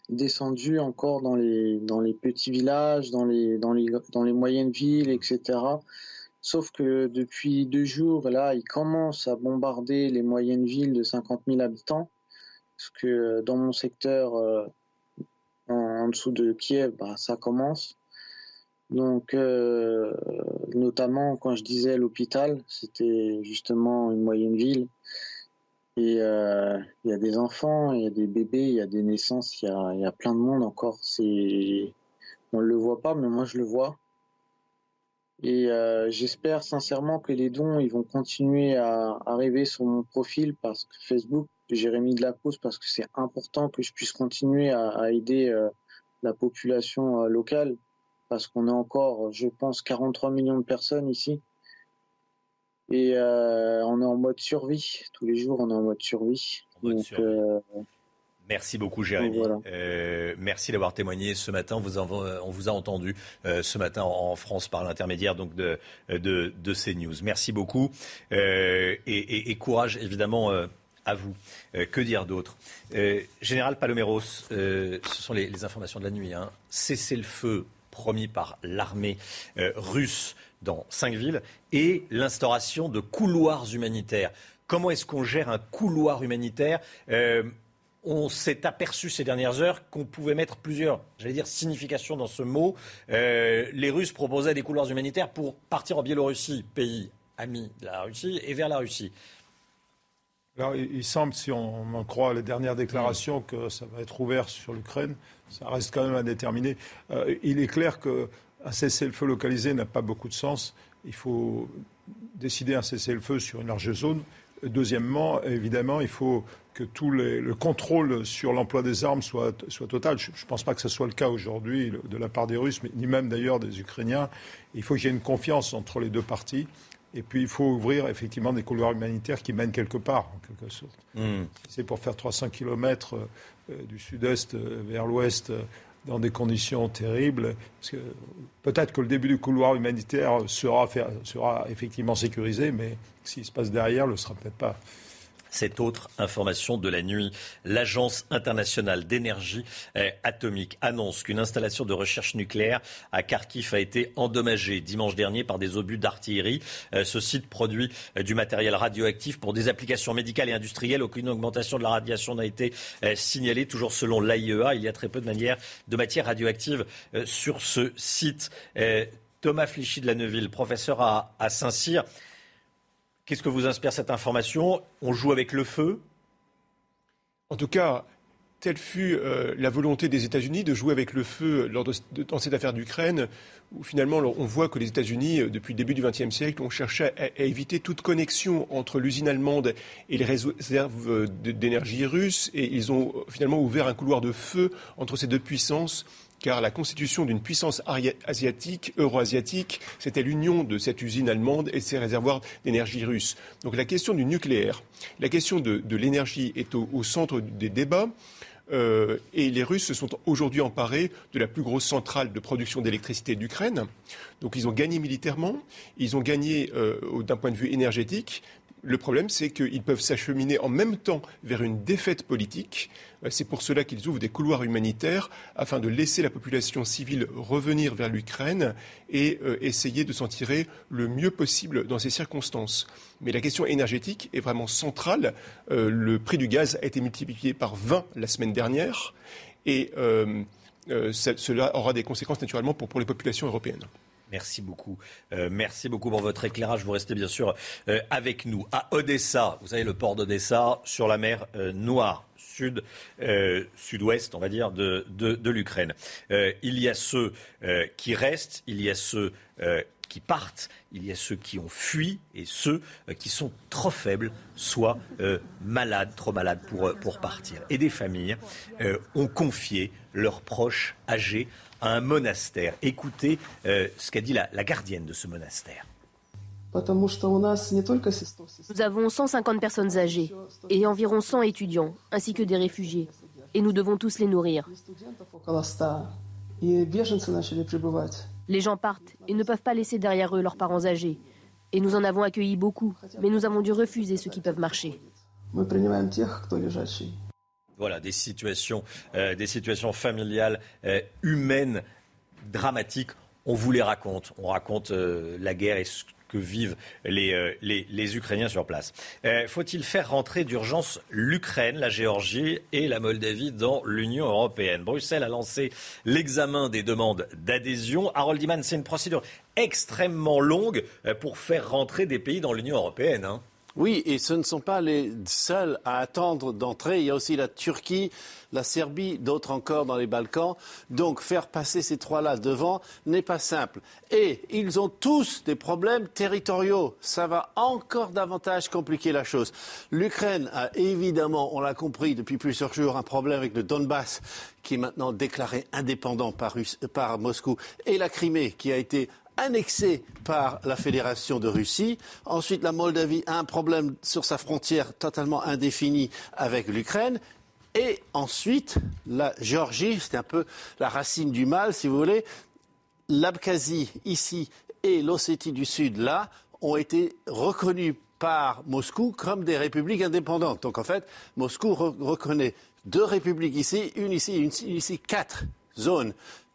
descendus encore dans les dans les petits villages, dans les dans les dans les moyennes villes, etc. Sauf que depuis deux jours, là, ils commencent à bombarder les moyennes villes de 50 000 habitants. Parce que dans mon secteur, en, dessous de Kiev, bah, ça commence. Donc, euh, notamment quand je disais l'hôpital, c'était justement une moyenne ville. Et euh, il y a des enfants, il y a des bébés, il y a des naissances, il y a, plein de monde encore. C'est on le voit pas, mais moi je le vois. Et j'espère sincèrement que les dons ils vont continuer à arriver sur mon profil parce que Facebook, Jérémy de la parce que c'est important que je puisse continuer à, aider la population locale parce qu'on est encore, je pense, 43 millions de personnes ici. Et euh, on est en mode survie. Tous les jours, on est en mode survie. Euh, merci beaucoup, Jérémy. Euh, merci d'avoir témoigné ce matin. On vous a, on vous a entendu ce matin en France par l'intermédiaire donc de, de, de CNews. Merci beaucoup et, courage évidemment à vous. que dire d'autre? Général Paloméros, ce sont les, informations de la nuit. Hein. Cessez le feu promis par l'armée russe dans cinq villes, et l'instauration de couloirs humanitaires. Comment est-ce qu'on gère un couloir humanitaire? Euh, on s'est aperçu ces dernières heures qu'on pouvait mettre plusieurs, j'allais dire, significations dans ce mot. Euh, les Russes proposaient des couloirs humanitaires pour partir en Biélorussie, pays ami de la Russie, et vers la Russie. Il semble, si on en croit les dernières déclarations, que ça va être ouvert sur l'Ukraine. Ça reste quand même à déterminer. Euh, il est clair que un cessez-le-feu localisé n'a pas beaucoup de sens. Il faut décider un cessez-le-feu sur une large zone. Deuxièmement, évidemment, il faut que tout le contrôle sur l'emploi des armes soit, total. Je ne pense pas que ce soit le cas aujourd'hui de la part des Russes, ni même d'ailleurs des Ukrainiens. Il faut qu'il y ait une confiance entre les deux parties. Et puis, il faut ouvrir effectivement des couloirs humanitaires qui mènent quelque part, en quelque sorte. Hmm. c'est pour faire 300 km euh, du sud-est euh, vers l'ouest dans des conditions terribles. Peut-être que le début du couloir humanitaire sera, sera effectivement sécurisé, mais s'il se passe derrière, le sera peut-être pas. Cette autre information de la nuit, l'Agence internationale d'énergie eh, atomique annonce qu'une installation de recherche nucléaire à Kharkiv a été endommagée dimanche dernier par des obus d'artillerie. Eh, ce site produit eh, du matériel radioactif pour des applications médicales et industrielles. Aucune augmentation de la radiation n'a été signalée. Toujours selon l'AIEA, il y a très peu de, manière, de matière radioactive sur ce site. Thomas Flichy de la Neuville, professeur à, à Saint-Cyr. Qu'est-ce que vous inspire cette information? On joue avec le feu? En tout cas, telle fut euh, la volonté des États-Unis de jouer avec le feu dans cette affaire d'Ukraine, où finalement on voit que les États-Unis, euh, depuis le début du XXe siècle, ont cherché à, éviter toute connexion entre l'usine allemande et les réserves d'énergie russes, et ils ont finalement ouvert un couloir de feu entre ces deux puissances car la constitution d'une puissance asiatique, euro-asiatique, c'était l'union de cette usine allemande et de ses réservoirs d'énergie russe. Donc la question du nucléaire, la question de, l'énergie est au, centre des débats. Euh, et les Russes se sont aujourd'hui emparés de la plus grosse centrale de production d'électricité d'Ukraine. Donc ils ont gagné militairement, ils ont gagné euh, d'un point de vue énergétique, le problème, c'est qu'ils peuvent s'acheminer en même temps vers une défaite politique. Euh, c'est pour cela qu'ils ouvrent des couloirs humanitaires afin de laisser la population civile revenir vers l'Ukraine et euh, essayer de s'en tirer le mieux possible dans ces circonstances. Mais la question énergétique est vraiment centrale. Euh, le prix du gaz a été multiplié par 20 la semaine dernière et cela aura des conséquences naturellement pour les populations européennes. Merci beaucoup. Euh, merci beaucoup pour votre éclairage. Vous restez bien sûr euh, avec nous. À Odessa, vous savez, le port d'Odessa, sur la mer euh, Noire, sud, sud-ouest, on va dire, de, de l'Ukraine. il y a ceux qui restent, il y a ceux qui partent, il y a ceux qui ont fui et ceux qui sont trop faibles, soit malades, trop malades pour, pour partir. Et des familles ont confié leurs proches âgés à un monastère. Écoutez euh, ce qu'a dit la, la gardienne de ce monastère. Nous avons 150 personnes âgées et environ 100 étudiants, ainsi que des réfugiés. Et nous devons tous les nourrir. Les gens partent et ne peuvent pas laisser derrière eux leurs parents âgés. Et nous en avons accueilli beaucoup, mais nous avons dû refuser ceux qui peuvent marcher. Voilà, des situations, euh, des situations familiales, euh, humaines, dramatiques. On vous les raconte. On raconte euh, la guerre et ce que vivent les, Ukrainiens sur place. Faut-il faire rentrer d'urgence l'Ukraine, la Géorgie et la Moldavie dans l'Union européenne? Bruxelles a lancé l'examen des demandes d'adhésion. Harold Iman, c'est une procédure extrêmement longue pour faire rentrer des pays dans l'Union européenne. Hein. Oui, et ce ne sont pas les seuls à attendre d'entrer. Il y a aussi la Turquie, la Serbie, d'autres encore dans les Balkans. Donc faire passer ces trois-là devant n'est pas simple. Et ils ont tous des problèmes territoriaux. Ça va encore davantage compliquer la chose. L'Ukraine a évidemment, on l'a compris depuis plusieurs jours, un problème avec le Donbass qui est maintenant déclaré indépendant par, par Moscou et la Crimée qui a été annexée par la Fédération de Russie. Ensuite, la Moldavie a un problème sur sa frontière totalement indéfinie avec l'Ukraine. Et ensuite, la Géorgie, c'est un peu la racine du mal, si vous voulez. L'Abkhazie, ici, et l'Ossétie du Sud, là, ont été reconnus par Moscou comme des républiques indépendantes. Donc, en fait, Moscou reconnaît deux républiques ici, une ici, une ici, quatre zones.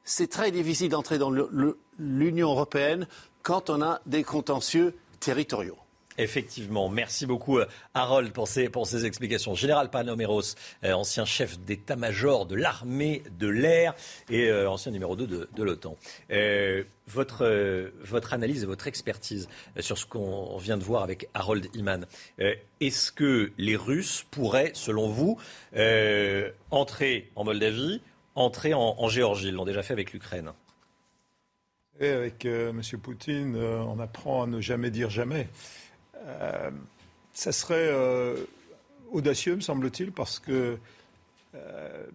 C'est très difficile d'entrer dans l'Union européenne quand on a des contentieux territoriaux. Effectivement, merci beaucoup euh, Harold pour ces, explications. Général Panoméros, euh, ancien chef d'état-major de l'armée de l'air et euh, ancien numéro 2 de, de l'OTAN. votre, votre analyse et votre expertise sur ce qu'on vient de voir avec Harold Iman, est-ce que les Russes pourraient, selon vous, entrer en Moldavie, entrer en, Géorgie Ils l'ont déjà fait avec l'Ukraine. Avec M. Poutine, on apprend à ne jamais dire jamais. Euh, ça serait euh, audacieux, me semble-t-il, parce que euh,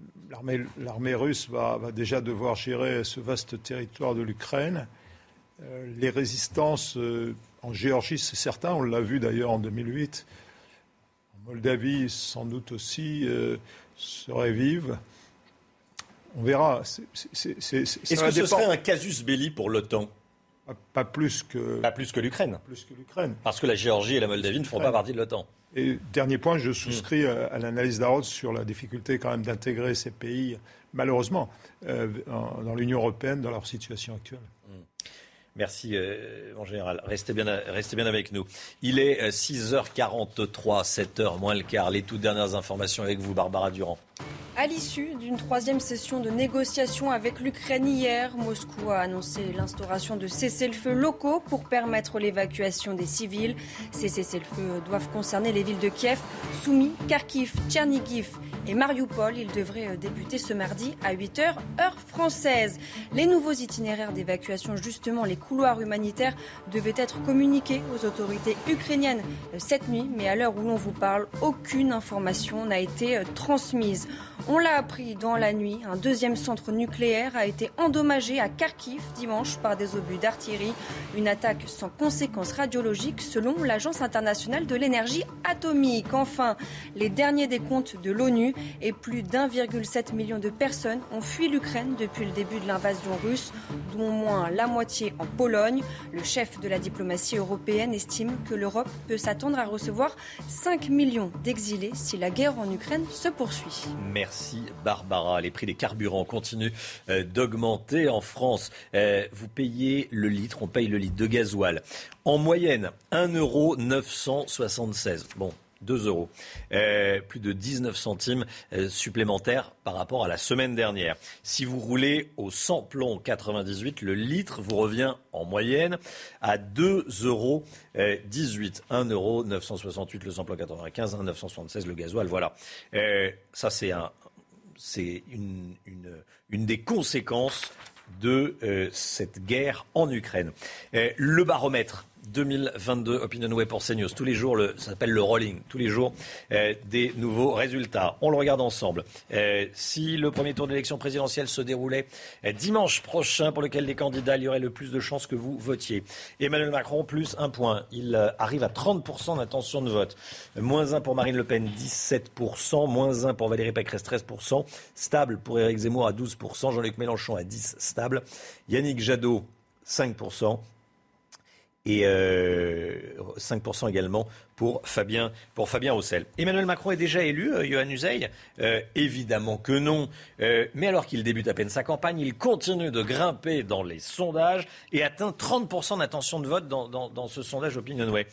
l'armée russe va, déjà devoir gérer ce vaste territoire de l'Ukraine. les résistances en Géorgie, c'est certain, on l'a vu d'ailleurs en 2008. En Moldavie, sans doute aussi, seraient vives. On verra. Est-ce que ce serait un casus belli pour l'OTAN? Pas plus que. Pas plus que l'Ukraine. Plus que l'Ukraine. Parce que la Géorgie et la Moldavie ne font pas partie de l'OTAN. Et dernier point, je souscris à, l'analyse d'Arod sur la difficulté quand même d'intégrer ces pays, malheureusement, euh, dans l'Union européenne dans leur situation actuelle. Hmm. Merci, euh, mon général. Restez bien, restez bien avec nous. Il est 6h43, euh, 7h moins le quart. Les toutes dernières informations avec vous, Barbara Durand. À l'issue d'une troisième session de négociations avec l'Ukraine hier, Moscou a annoncé l'instauration de cessez-le-feu locaux pour permettre l'évacuation des civils. Ces cessez-le-feu doivent concerner les villes de Kiev, Soumy, Kharkiv, Tchernigiv et Mariupol. Ils devraient débuter ce mardi à 8h, heure française. Les nouveaux itinéraires d'évacuation, justement les couloirs humanitaires, devaient être communiqués aux autorités ukrainiennes cette nuit, mais à l'heure où l'on vous parle, aucune information n'a été transmise. On l'a appris dans la nuit, un deuxième centre nucléaire a été endommagé à Kharkiv dimanche par des obus d'artillerie. Une attaque sans conséquences radiologiques selon l'Agence internationale de l'énergie atomique. Enfin, les derniers décomptes de l'ONU et plus d'1,7 million de personnes ont fui l'Ukraine depuis le début de l'invasion russe, dont moins la moitié en Pologne. Le chef de la diplomatie européenne estime que l'Europe peut s'attendre à recevoir 5 millions d'exilés si la guerre en Ukraine se poursuit. Merci Barbara. Les prix des carburants continuent euh, d'augmenter en France. Euh, vous payez le litre, on paye le litre de gasoil. En moyenne, 1,976 euros. Bon, 2 euros. Euh, plus de 19 centimes supplémentaires par rapport à la semaine dernière. Si vous roulez au samplon 98, le litre vous revient en moyenne à 2,18 euros. 1 euro 968 le samplon 95, 1,976 le gasoil. Voilà. ça, c'est un, c'est une, une, des conséquences de euh, cette guerre en Ukraine. Euh, le baromètre 2022 Opinion Web pour CNews. Tous les jours, ça s'appelle le rolling. Tous les jours, euh, des nouveaux résultats. On le regarde ensemble. Euh, si le premier tour de l'élection présidentielle se déroulait euh, dimanche prochain, pour lequel les candidats, il y aurait le plus de chances que vous votiez. Emmanuel Macron, plus un point. Il arrive à 30% d'intention de vote. Moins 1 pour Marine Le Pen, 17%. Moins 1 pour Valérie Pécresse, 13%. Stable pour Éric Zemmour à 12%. Jean-Luc Mélenchon à 10%. Stable. Yannick Jadot, 5% et 5% euh, également pour Fabien, pour Fabien Roussel. Emmanuel Macron est déjà élu, euh, Johan Uzey euh, Évidemment que non. mais alors qu'il débute à peine sa campagne, il continue de grimper dans les sondages et atteint 30% d'intention de vote dans, dans, ce sondage Opinionway.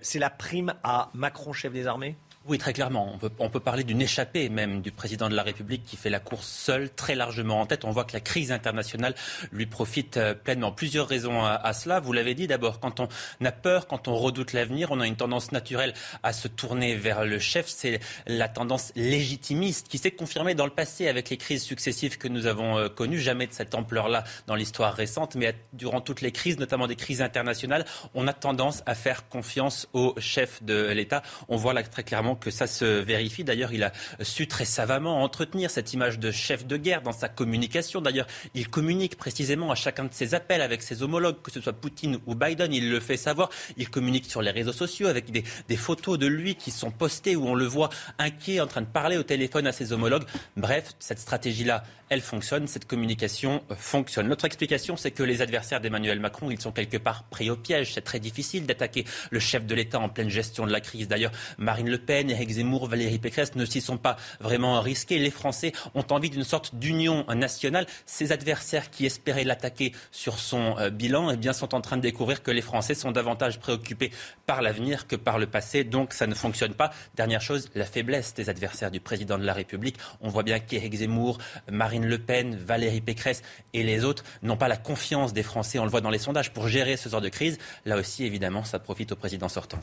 C'est la prime à Macron, chef des armées? Oui, très clairement. On peut, parler d'une échappée même du président de la République qui fait la course seul, très largement en tête. On voit que la crise internationale lui profite euh, pleinement. Plusieurs raisons à, cela. Vous l'avez dit d'abord, quand on a peur, quand on redoute l'avenir, on a une tendance naturelle à se tourner vers le chef. C'est la tendance légitimiste qui s'est confirmée dans le passé avec les crises successives que nous avons euh, connues. Jamais de cette ampleur-là dans l'histoire récente, mais durant toutes les crises, notamment des crises internationales, on a tendance à faire confiance au chef de l'État. On voit là très clairement que ça se vérifie. D'ailleurs, il a su très savamment entretenir cette image de chef de guerre dans sa communication. D'ailleurs, il communique précisément à chacun de ses appels avec ses homologues, que ce soit Poutine ou Biden. Il le fait savoir. Il communique sur les réseaux sociaux avec des, photos de lui qui sont postées où on le voit inquiet en train de parler au téléphone à ses homologues. Bref, cette stratégie-là, elle fonctionne, cette communication fonctionne. Notre explication, c'est que les adversaires d'Emmanuel Macron, ils sont quelque part pris au piège. C'est très difficile d'attaquer le chef de l'État en pleine gestion de la crise. D'ailleurs, Marine Le Pen, Éric Zemmour, Valérie Pécresse ne s'y sont pas vraiment risqués. Les Français ont envie d'une sorte d'union nationale. Ces adversaires qui espéraient l'attaquer sur son euh, bilan, eh bien, sont en train de découvrir que les Français sont davantage préoccupés par l'avenir que par le passé. Donc, ça ne fonctionne pas. Dernière chose, la faiblesse des adversaires du président de la République. On voit bien qu'Éric Zemmour, Marine Le Pen, Valérie Pécresse et les autres n'ont pas la confiance des Français. On le voit dans les sondages pour gérer ce genre de crise. Là aussi, évidemment, ça profite au président sortant.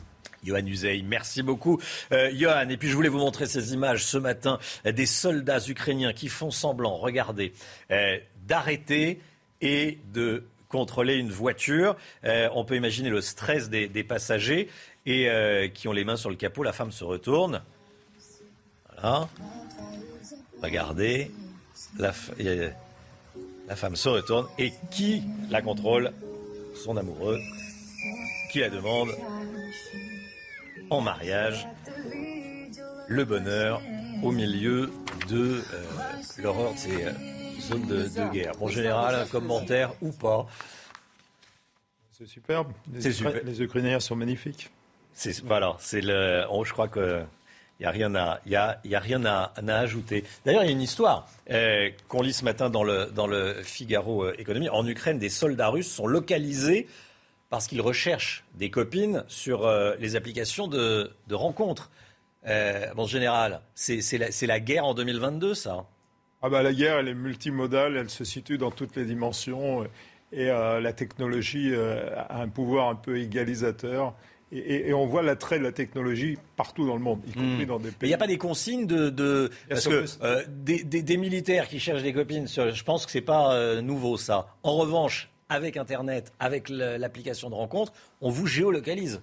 Johan Uzey, merci beaucoup. Euh, et puis je voulais vous montrer ces images ce matin des soldats ukrainiens qui font semblant, regardez, euh, d'arrêter et de contrôler une voiture. Euh, on peut imaginer le stress des, passagers et qui ont les mains sur le capot. La femme se retourne. Voilà. Regardez. La femme se retourne et qui la contrôle? Son amoureux qui la demande? En mariage. Le bonheur au milieu de euh, l'horreur de ces euh, zones de, guerre. Bon, général, un commentaire ou pas C'est superbe. Les, super. les Ukrainiens sont magnifiques. Voilà, c'est le. Oh, je crois que. Il n'y a rien, à, y a, y a rien à, ajouter. D'ailleurs, il y a une histoire euh, qu'on lit ce matin dans le, dans le Figaro Économie. En Ukraine, des soldats russes sont localisés parce qu'ils recherchent des copines sur euh, les applications de, rencontres. Euh, en général, c'est la, la, guerre en 2022, ça ah bah, La guerre, elle est multimodale, elle se situe dans toutes les dimensions. Et euh, la technologie a un pouvoir un peu égalisateur. Et, on voit l'attrait de la technologie partout dans le monde, y compris hmm. dans des pays. Il n'y a pas des consignes de. parce que des, des, militaires qui cherchent des copines, je pense que ce n'est pas nouveau ça. En revanche, avec Internet, avec l'application de rencontre, on vous géolocalise.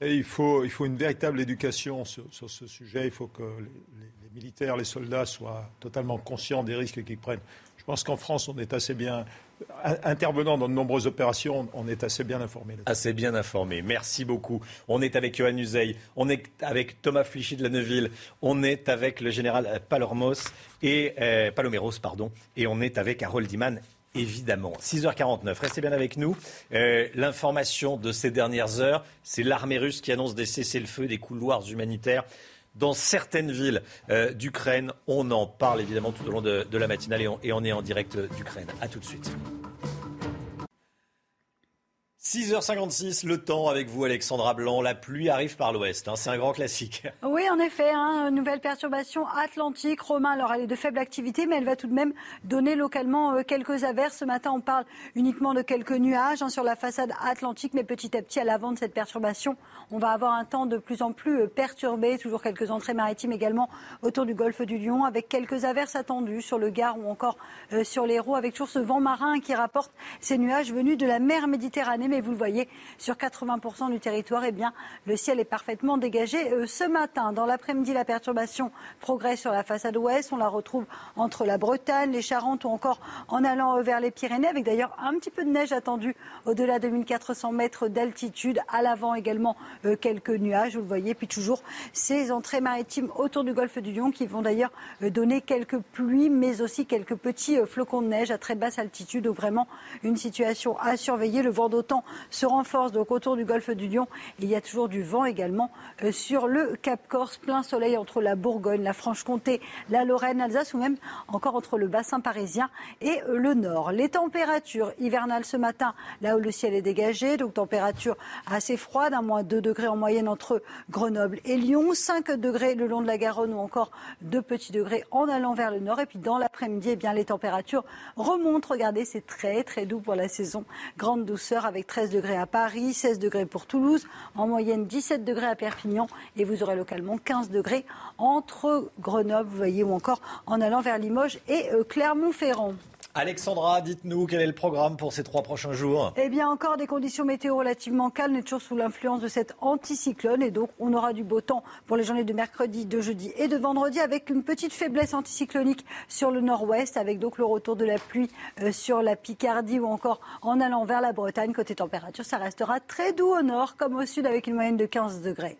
il, faut, il faut une véritable éducation sur, ce sujet. Il faut que les, militaires, les soldats soient totalement conscients des risques qu'ils prennent. Je pense qu'en France, on est assez bien, intervenant dans de nombreuses opérations, on est assez bien informé. Assez bien informé. Merci beaucoup. On est avec Johan Uzey, on est avec Thomas Flichy de la Neuville, on est avec le général Palormos et euh, Paloméros, pardon, et on est avec Harold Iman évidemment. 6h49, restez bien avec nous. Euh, l'information de ces dernières heures, c'est l'armée russe qui annonce des cessez-le-feu, des couloirs humanitaires dans certaines villes euh, d'Ukraine. On en parle évidemment tout au long de, la matinale et on, et on est en direct d'Ukraine. A tout de suite. 6h56, le temps avec vous Alexandra Blanc. La pluie arrive par l'ouest, hein. c'est un grand classique. Oui, en effet, hein, nouvelle perturbation atlantique. Romain, alors elle est de faible activité, mais elle va tout de même donner localement euh, quelques averses. Ce matin, on parle uniquement de quelques nuages hein, sur la façade atlantique, mais petit à petit, à l'avant de cette perturbation, on va avoir un temps de plus en plus euh, perturbé. Toujours quelques entrées maritimes également autour du golfe du Lion, avec quelques averses attendues sur le Gard ou encore euh, sur l'Hérault, avec toujours ce vent marin qui rapporte ces nuages venus de la mer Méditerranée et vous le voyez, sur 80% du territoire, eh bien, le ciel est parfaitement dégagé. Euh, ce matin, dans l'après-midi, la perturbation progresse sur la façade ouest. On la retrouve entre la Bretagne, les Charentes ou encore en allant euh, vers les Pyrénées, avec d'ailleurs un petit peu de neige attendue au-delà de 1400 mètres d'altitude. À l'avant également, euh, quelques nuages, vous le voyez. Puis toujours ces entrées maritimes autour du golfe du Lion qui vont d'ailleurs donner quelques pluies, mais aussi quelques petits flocons de neige à très basse altitude. Donc vraiment une situation à surveiller. Le vent d'autant se renforce donc autour du golfe du Lion. Il y a toujours du vent également euh, sur le Cap Corse, plein soleil entre la Bourgogne, la Franche-Comté, la Lorraine, l'Alsace ou même encore entre le bassin parisien et euh, le nord. Les températures hivernales ce matin, là où le ciel est dégagé, donc température assez froide, à moins 2 degrés en moyenne entre Grenoble et Lyon, 5 degrés le long de la Garonne ou encore 2 petits degrés en allant vers le nord. Et puis dans l'après-midi, eh bien, les températures remontent. Regardez, c'est très très doux pour la saison. Grande douceur avec 13 degrés à Paris, 16 degrés pour Toulouse, en moyenne 17 degrés à Perpignan et vous aurez localement 15 degrés entre Grenoble, vous voyez, ou encore en allant vers Limoges et euh, Clermont-Ferrand. Alexandra, dites-nous quel est le programme pour ces trois prochains jours Eh bien, encore des conditions météo relativement calmes. Est toujours sous l'influence de cet anticyclone et donc on aura du beau temps pour les journées de mercredi, de jeudi et de vendredi avec une petite faiblesse anticyclonique sur le nord-ouest avec donc le retour de la pluie euh, sur la Picardie ou encore en allant vers la Bretagne. Côté température, ça restera très doux au nord comme au sud avec une moyenne de 15 degrés.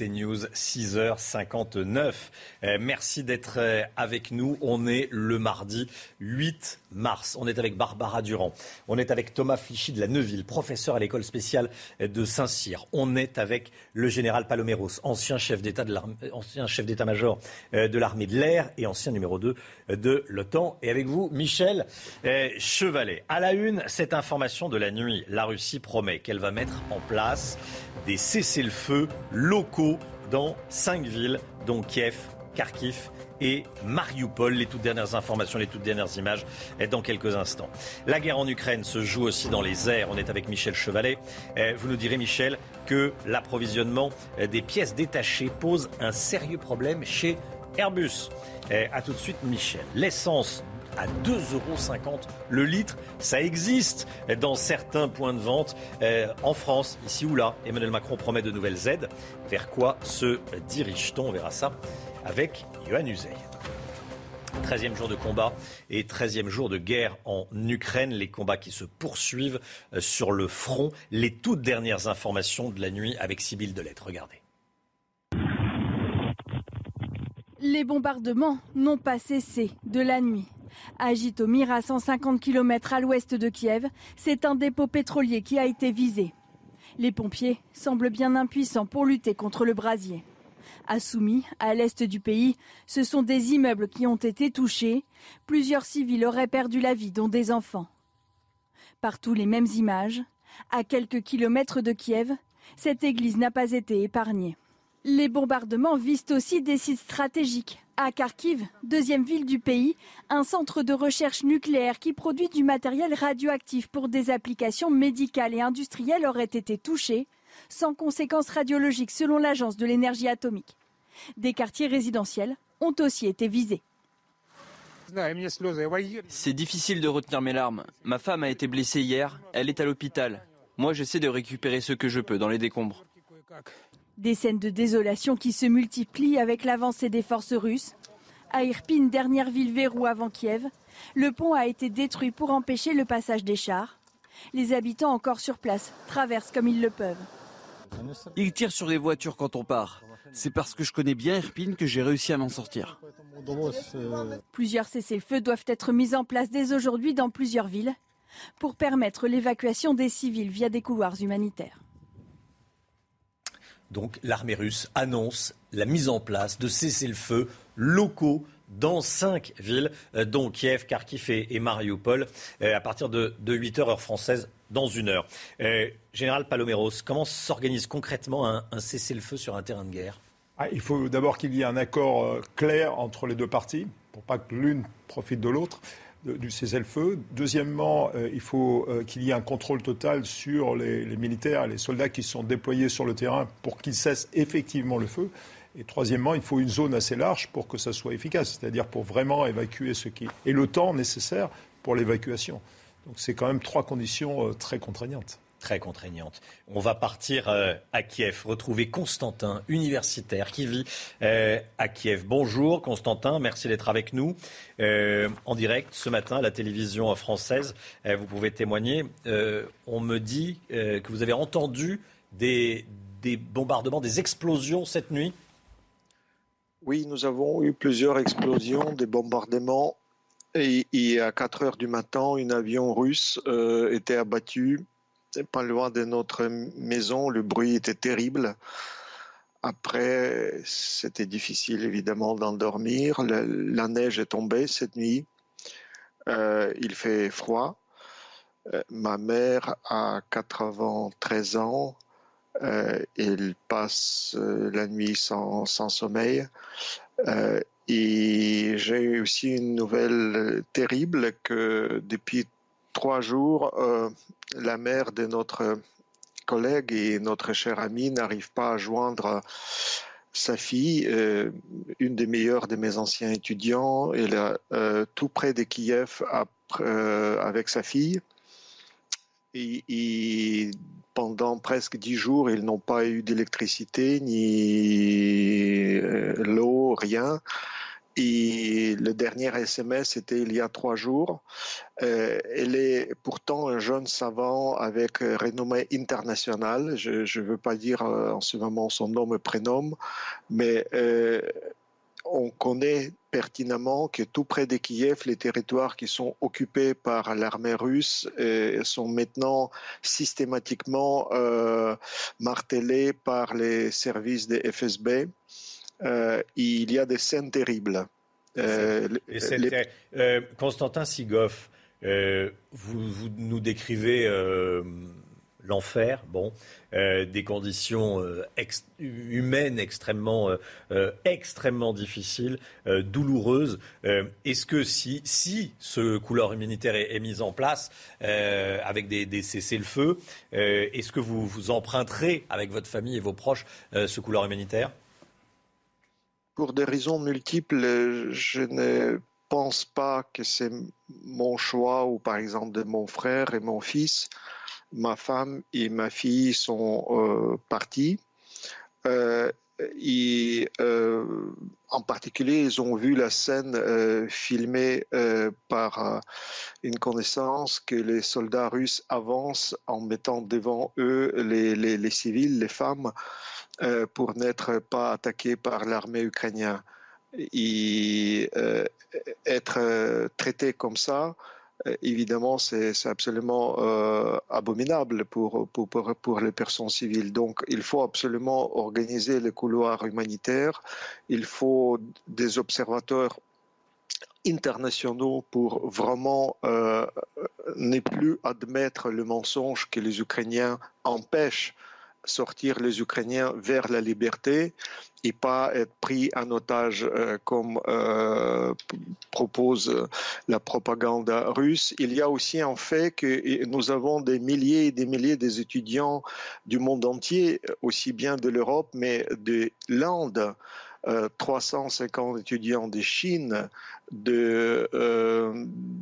News 6h59. Euh, merci d'être euh, avec nous. On est le mardi 8 mars. On est avec Barbara Durand. On est avec Thomas Flichy de la Neuville, professeur à l'école spéciale de Saint-Cyr. On est avec le général Paloméros, ancien chef d'état-major euh, de l'armée de l'air et ancien numéro 2 de l'OTAN. Et avec vous, Michel Chevalet. À la une, cette information de la nuit. La Russie promet qu'elle va mettre en place des cessez-le-feu locaux dans cinq villes, dont Kiev, Kharkiv et Mariupol. Les toutes dernières informations, les toutes dernières images dans quelques instants. La guerre en Ukraine se joue aussi dans les airs. On est avec Michel Chevalet. Eh, vous nous direz, Michel, que l'approvisionnement des pièces détachées pose un sérieux problème chez Airbus. Eh, a tout de suite, Michel. L'essence à 2,50 euros le litre. Ça existe dans certains points de vente euh, en France, ici ou là. Emmanuel Macron promet de nouvelles aides. Vers quoi se dirige-t-on? On verra ça avec Johan Uzey. 13e jour de combat et 13e jour de guerre en Ukraine. Les combats qui se poursuivent euh, sur le front. Les toutes dernières informations de la nuit avec Sybille Delette. Regardez. Les bombardements n'ont pas cessé de la nuit. À Jitomir, à 150 km à l'ouest de Kiev, c'est un dépôt pétrolier qui a été visé. Les pompiers semblent bien impuissants pour lutter contre le brasier. À Soumy, à l'est du pays, ce sont des immeubles qui ont été touchés. Plusieurs civils auraient perdu la vie, dont des enfants. Partout les mêmes images. À quelques kilomètres de Kiev, cette église n'a pas été épargnée. Les bombardements visent aussi des sites stratégiques. À Kharkiv, deuxième ville du pays, un centre de recherche nucléaire qui produit du matériel radioactif pour des applications médicales et industrielles aurait été touché, sans conséquences radiologiques selon l'Agence de l'énergie atomique. Des quartiers résidentiels ont aussi été visés. C'est difficile de retenir mes larmes. Ma femme a été blessée hier, elle est à l'hôpital. Moi j'essaie de récupérer ce que je peux dans les décombres. Des scènes de désolation qui se multiplient avec l'avancée des forces russes. À Irpin, dernière ville verrou avant Kiev, le pont a été détruit pour empêcher le passage des chars. Les habitants encore sur place traversent comme ils le peuvent. Ils tirent sur les voitures quand on part. C'est parce que je connais bien Irpin que j'ai réussi à m'en sortir. Plusieurs cessez-le-feu doivent être mis en place dès aujourd'hui dans plusieurs villes pour permettre l'évacuation des civils via des couloirs humanitaires. Donc l'armée russe annonce la mise en place de cessez-le-feu locaux dans cinq villes, euh, dont Kiev, Kharkiv et, Mariupol, euh, à partir de, 8 heures heure française dans une heure. Euh, Général Paloméros, comment s'organise concrètement un, cessez-le-feu sur un terrain de guerre? Ah, Il faut d'abord qu'il y ait un accord clair entre les deux parties, pour pas que l'une profite de l'autre du cessez-le-feu. Deuxièmement, euh, il faut euh, qu'il y ait un contrôle total sur les, militaires, les soldats qui sont déployés sur le terrain pour qu'ils cessent effectivement le feu. Et troisièmement, il faut une zone assez large pour que ça soit efficace, c'est-à-dire pour vraiment évacuer ce qui et le temps nécessaire pour l'évacuation. Donc c'est quand même trois conditions euh, très contraignantes très contraignante. On va partir euh, à Kiev, retrouver Constantin, universitaire, qui vit euh, à Kiev. Bonjour Constantin, merci d'être avec nous euh, en direct ce matin à la télévision française. vous pouvez témoigner. on me dit que vous avez entendu des, bombardements, des explosions cette nuit. Oui, nous avons eu plusieurs explosions, des bombardements et, à 4 heures du matin, un avion russe était abattu pas loin de notre maison. Le bruit était terrible. Après, c'était difficile évidemment d'endormir. La, neige est tombée cette nuit. Euh, il fait froid. Euh, ma mère a 93 ans. elle passe la nuit sans, sommeil. Et j'ai aussi une nouvelle terrible que depuis trois jours, euh, la mère de notre collègue et notre cher ami n'arrive pas à joindre sa fille, euh, une des meilleures de mes anciens étudiants. Elle est euh, tout près de Kiev avec sa fille. pendant presque dix jours, ils n'ont pas eu d'électricité, ni l'eau, rien. Le dernier SMS, c'était il y a trois jours. Euh, elle est pourtant un jeune savant avec renommée internationale. Je ne veux pas dire euh, en ce moment son nom et prénom, mais euh, on connaît pertinemment que tout près de Kiev, les territoires qui sont occupés par l'armée russe sont maintenant systématiquement martelés par les services des FSB. Euh, il y a des scènes terribles. Euh, euh, Constantin Sigoff, vous, nous décrivez l'enfer, bon, des conditions humaines extrêmement, extrêmement difficiles, douloureuses. Est-ce que si, si ce couloir humanitaire est, mis en place avec des, des cessez-le-feu, est-ce que vous, vous emprunterez avec votre famille et vos proches ce couloir humanitaire? Pour des raisons multiples, je ne pense pas que c'est mon choix ou par exemple de mon frère et mon fils. Ma femme et ma fille sont euh, partis. Euh, et euh, en particulier, ils ont vu la scène filmée par une connaissance que les soldats russes avancent en mettant devant eux les, les civils, les femmes. Euh, pour n'être pas attaqué par l'armée ukrainienne. Et euh, être euh, traité comme ça, évidemment, c'est absolument abominable pour, les personnes civiles. Donc, il faut absolument organiser le couloir humanitaire. Il faut des observateurs internationaux pour vraiment ne plus admettre le mensonge que les Ukrainiens empêchent sortir les Ukrainiens vers la liberté et pas être pris en otage euh, comme euh, propose la propagande russe. Il y a aussi un fait que nous avons des milliers et des milliers d'étudiants du monde entier, aussi bien de l'Europe, mais de l'Inde. 350 euh, étudiants de Chine, de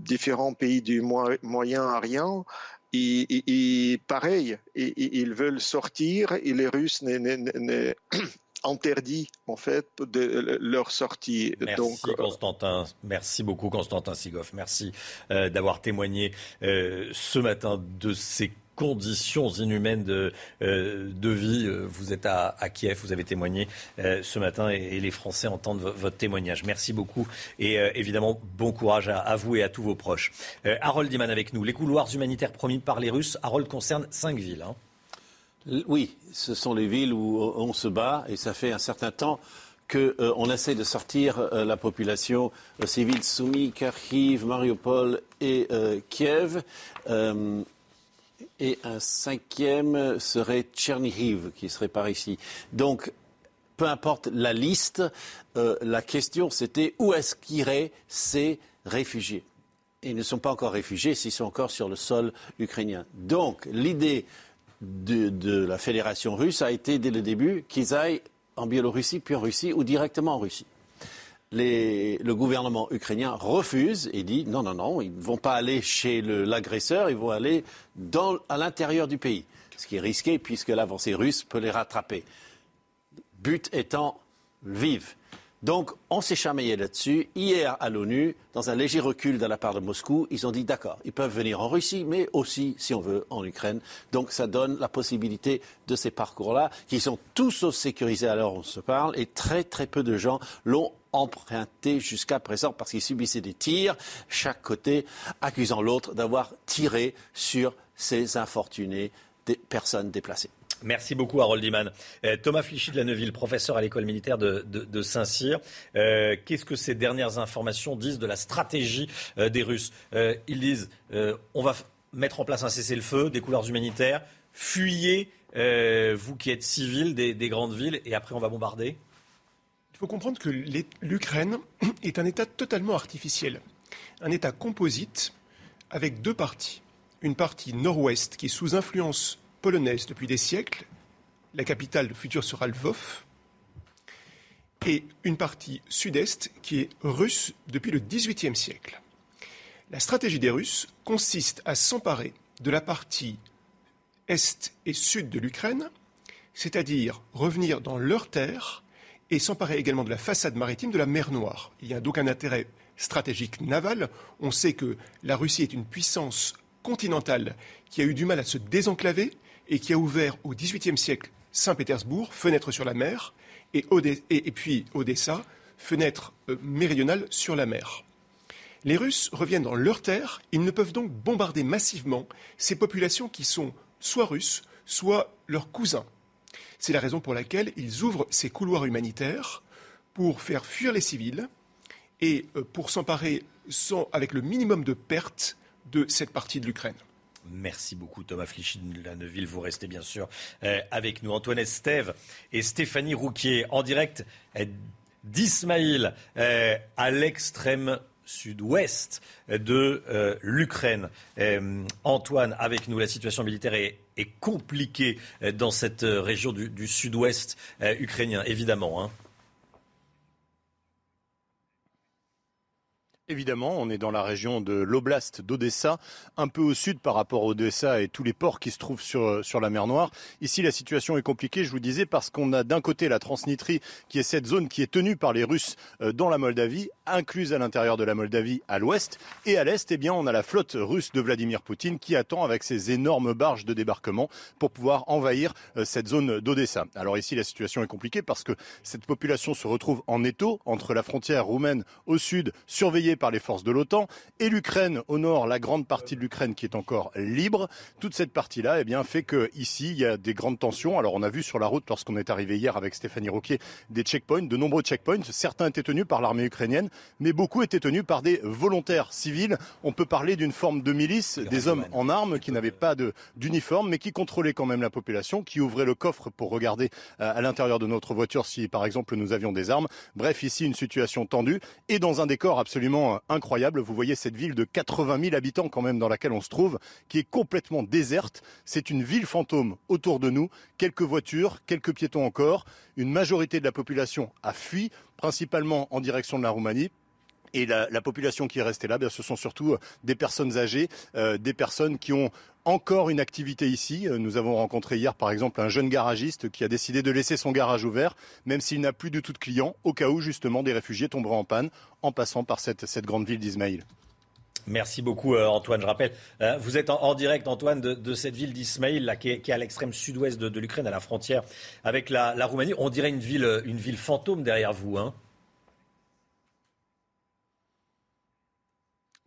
différents pays du Moyen-Orient, et, pareil, ils veulent sortir et les Russes interdit en fait de leur sortie. Merci euh, Constantin, merci beaucoup Constantin Sigoff, merci euh, d'avoir témoigné euh, ce matin de ces conditions inhumaines de, euh, de vie. Euh, vous êtes à, Kiev, vous avez témoigné euh, ce matin et, les Français entendent votre témoignage. Merci beaucoup et évidemment bon courage à, vous et à tous vos proches. Harold Diman avec nous. Les couloirs humanitaires promis par les Russes, Harold concerne cinq villes. Hein. Oui, ce sont les villes où on se bat et ça fait un certain temps qu'on essaie de sortir la population civile soumise, Kharkiv, Mariupol et Kiev et un cinquième serait Tchernihiv, qui serait par ici. Donc, peu importe la liste, euh, la question c'était où est-ce qu'iraient ces réfugiés? Ils ne sont pas encore réfugiés s'ils sont encore sur le sol ukrainien. Donc, l'idée de, la Fédération russe a été dès le début qu'ils aillent en Biélorussie, puis en Russie ou directement en Russie le gouvernement ukrainien refuse et dit non, non, non, ils ne vont pas aller chez l'agresseur, ils vont aller à l'intérieur du pays. Ce qui est risqué puisque l'avancée russe peut les rattraper. But étant vive. Donc, on s'est chamaillé là-dessus. Hier, à l'ONU, dans un léger recul de la part de Moscou, ils ont dit d'accord, ils peuvent venir en Russie, mais aussi, si on veut, en Ukraine. Donc, ça donne la possibilité de ces parcours-là, qui sont tous sauf sécurisés à l'heure où on se parle, et très, très peu de gens l'ont emprunté jusqu'à présent parce qu'ils subissaient des tirs, chaque côté accusant l'autre d'avoir tiré sur ces infortunés des personnes déplacées. Merci beaucoup, Harold Iman. Euh, Thomas Flichy de la Neuville, professeur à l'école militaire de, Saint-Cyr. Euh, qu'est-ce que ces dernières informations disent de la stratégie euh, des Russes? Ils disent on va mettre en place un cessez-le-feu, des couleurs humanitaires, fuyez, vous qui êtes civils des, grandes villes, et après on va bombarder? Il faut comprendre que l'Ukraine est un État totalement artificiel, un État composite avec deux parties. Une partie nord-ouest qui est sous influence polonaise depuis des siècles. La capitale future sera Lvov. Et une partie sud-est qui est russe depuis le XVIIIe siècle. La stratégie des Russes consiste à s'emparer de la partie est et sud de l'Ukraine, c'est-à-dire revenir dans leurs terres et s'emparer également de la façade maritime de la mer Noire. Il y a donc un intérêt stratégique naval. On sait que la Russie est une puissance continentale qui a eu du mal à se désenclaver et qui a ouvert au XVIIIe siècle Saint-Pétersbourg, fenêtre sur la mer, et, puis Odessa, fenêtre euh, méridionale sur la mer. Les Russes reviennent dans leurs terres, ils ne peuvent donc bombarder massivement ces populations qui sont soit russes, soit leurs cousins. C'est la raison pour laquelle ils ouvrent ces couloirs humanitaires pour faire fuir les civils et euh, pour s'emparer avec le minimum de pertes de cette partie de l'Ukraine. Merci beaucoup Thomas Flichy de la Neuville. Vous restez bien sûr euh, avec nous. Antoine Estève et Stéphanie Rouquier en direct euh, d'Ismaïl à l'extrême sud-ouest de l'Ukraine. Antoine, avec nous, la situation militaire est, compliquée dans cette région du, sud-ouest ukrainien, évidemment. Hein. Évidemment, on est dans la région de l'oblast d'Odessa, un peu au sud par rapport à Odessa et tous les ports qui se trouvent sur, sur la mer Noire. Ici, la situation est compliquée, je vous disais, parce qu'on a d'un côté la Transnistrie, qui est cette zone qui est tenue par les Russes euh, dans la Moldavie, incluse à l'intérieur de la Moldavie à l'ouest. Et à l'est, eh bien, on a la flotte russe de Vladimir Poutine qui attend avec ses énormes barges de débarquement pour pouvoir envahir euh, cette zone d'Odessa. Alors ici, la situation est compliquée parce que cette population se retrouve en étau entre la frontière roumaine au sud, surveillée par les forces de l'OTAN, et l'Ukraine au nord, la grande partie de l'Ukraine qui est encore libre. Toute cette partie-là, eh bien, fait que ici, il y a des grandes tensions. Alors, on a vu sur la route, lorsqu'on est arrivé hier avec Stéphanie Roquier, des checkpoints, de nombreux checkpoints. Certains étaient tenus par l'armée ukrainienne, mais beaucoup étaient tenus par des volontaires civils. On peut parler d'une forme de milice, des hommes en armes qui n'avaient pas d'uniforme, mais qui contrôlaient quand même la population, qui ouvraient le coffre pour regarder euh, à l'intérieur de notre voiture si, par exemple, nous avions des armes. Bref, ici, une situation tendue et dans un décor absolument incroyable. Vous voyez cette ville de 80 000 habitants quand même dans laquelle on se trouve, qui est complètement déserte. C'est une ville fantôme autour de nous. Quelques voitures, quelques piétons encore. Une majorité de la population a fui, principalement en direction de la Roumanie. Et la, population qui est restée là, ce sont surtout euh, des personnes âgées, euh, des personnes qui ont encore une activité ici. Euh, nous avons rencontré hier, par exemple, un jeune garagiste qui a décidé de laisser son garage ouvert, même s'il n'a plus du tout de clients, au cas où justement des réfugiés tomberaient en panne en passant par cette, grande ville d'Ismaïl. Merci beaucoup Antoine. Je rappelle, vous êtes en, direct Antoine de, cette ville d'Ismaïl qui, est, à l'extrême sud-ouest de, l'Ukraine, à la frontière avec la, la, Roumanie. On dirait une ville, une ville fantôme derrière vous. Hein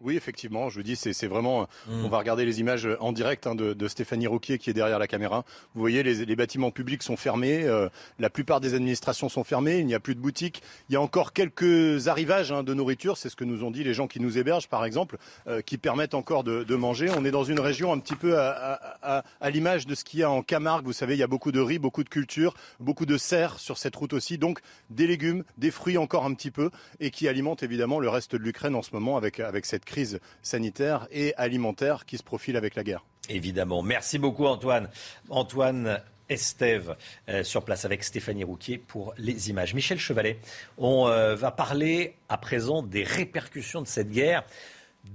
Oui, effectivement, je vous dis, c'est vraiment. Mm. On va regarder les images en direct hein, de, Stéphanie Rouquier qui est derrière la caméra. Vous voyez, les, bâtiments publics sont fermés, euh, la plupart des administrations sont fermées, il n'y a plus de boutiques. Il y a encore quelques arrivages hein, de nourriture, c'est ce que nous ont dit les gens qui nous hébergent, par exemple, euh, qui permettent encore de, manger. On est dans une région un petit peu à, l'image de ce qu'il y a en Camargue. Vous savez, il y a beaucoup de riz, beaucoup de culture, beaucoup de serres sur cette route aussi. Donc, des légumes, des fruits encore un petit peu, et qui alimentent évidemment le reste de l'Ukraine en ce moment avec, avec cette crise sanitaire et alimentaire qui se profile avec la guerre. Évidemment. Merci beaucoup Antoine. Antoine Estève euh, sur place avec Stéphanie Rouquier pour les images. Michel Chevalet, on euh, va parler à présent des répercussions de cette guerre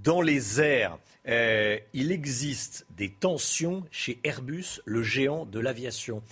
dans les airs. Euh, il existe des tensions chez Airbus, le géant de l'aviation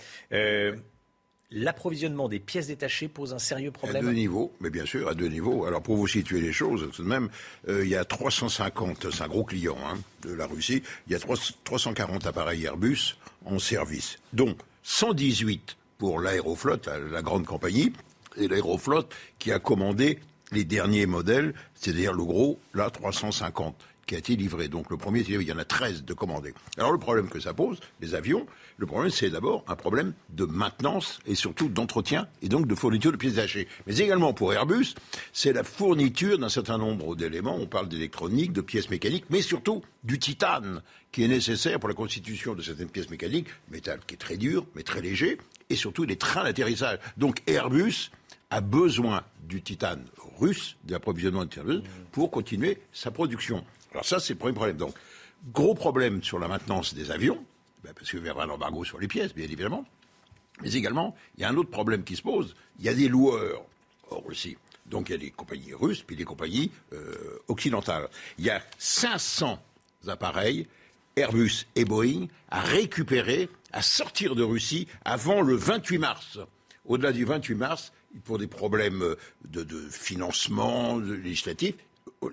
l'approvisionnement des pièces détachées pose un sérieux problème À deux niveaux, mais bien sûr, à deux niveaux. Alors pour vous situer les choses, tout de même, euh, il y a 350, c'est un gros client hein, de la Russie, il y a 340 appareils Airbus en service, dont 118 pour l'aéroflotte, la grande compagnie, et l'aéroflotte qui a commandé les derniers modèles, c'est-à-dire le gros, là, 350 qui a été livré. Donc le premier, il y en a 13 de commandés. Alors le problème que ça pose, les avions, le problème c'est d'abord un problème de maintenance et surtout d'entretien et donc de fourniture de pièces détachées. Mais également pour Airbus, c'est la fourniture d'un certain nombre d'éléments. On parle d'électronique, de pièces mécaniques, mais surtout du titane qui est nécessaire pour la constitution de certaines pièces mécaniques, métal qui est très dur mais très léger, et surtout les trains d'atterrissage. Donc Airbus a besoin du titane russe, de l'approvisionnement de pour continuer sa production. Alors ça, c'est le premier problème. Donc, gros problème sur la maintenance des avions, ben, parce qu'il y aura un embargo sur les pièces, bien évidemment. Mais également, il y a un autre problème qui se pose. Il y a des loueurs en Russie. Donc il y a des compagnies russes, puis des compagnies euh, occidentales. Il y a 500 appareils, Airbus et Boeing, à récupérer, à sortir de Russie avant le 28 mars. Au-delà du 28 mars, pour des problèmes de, financement législatif,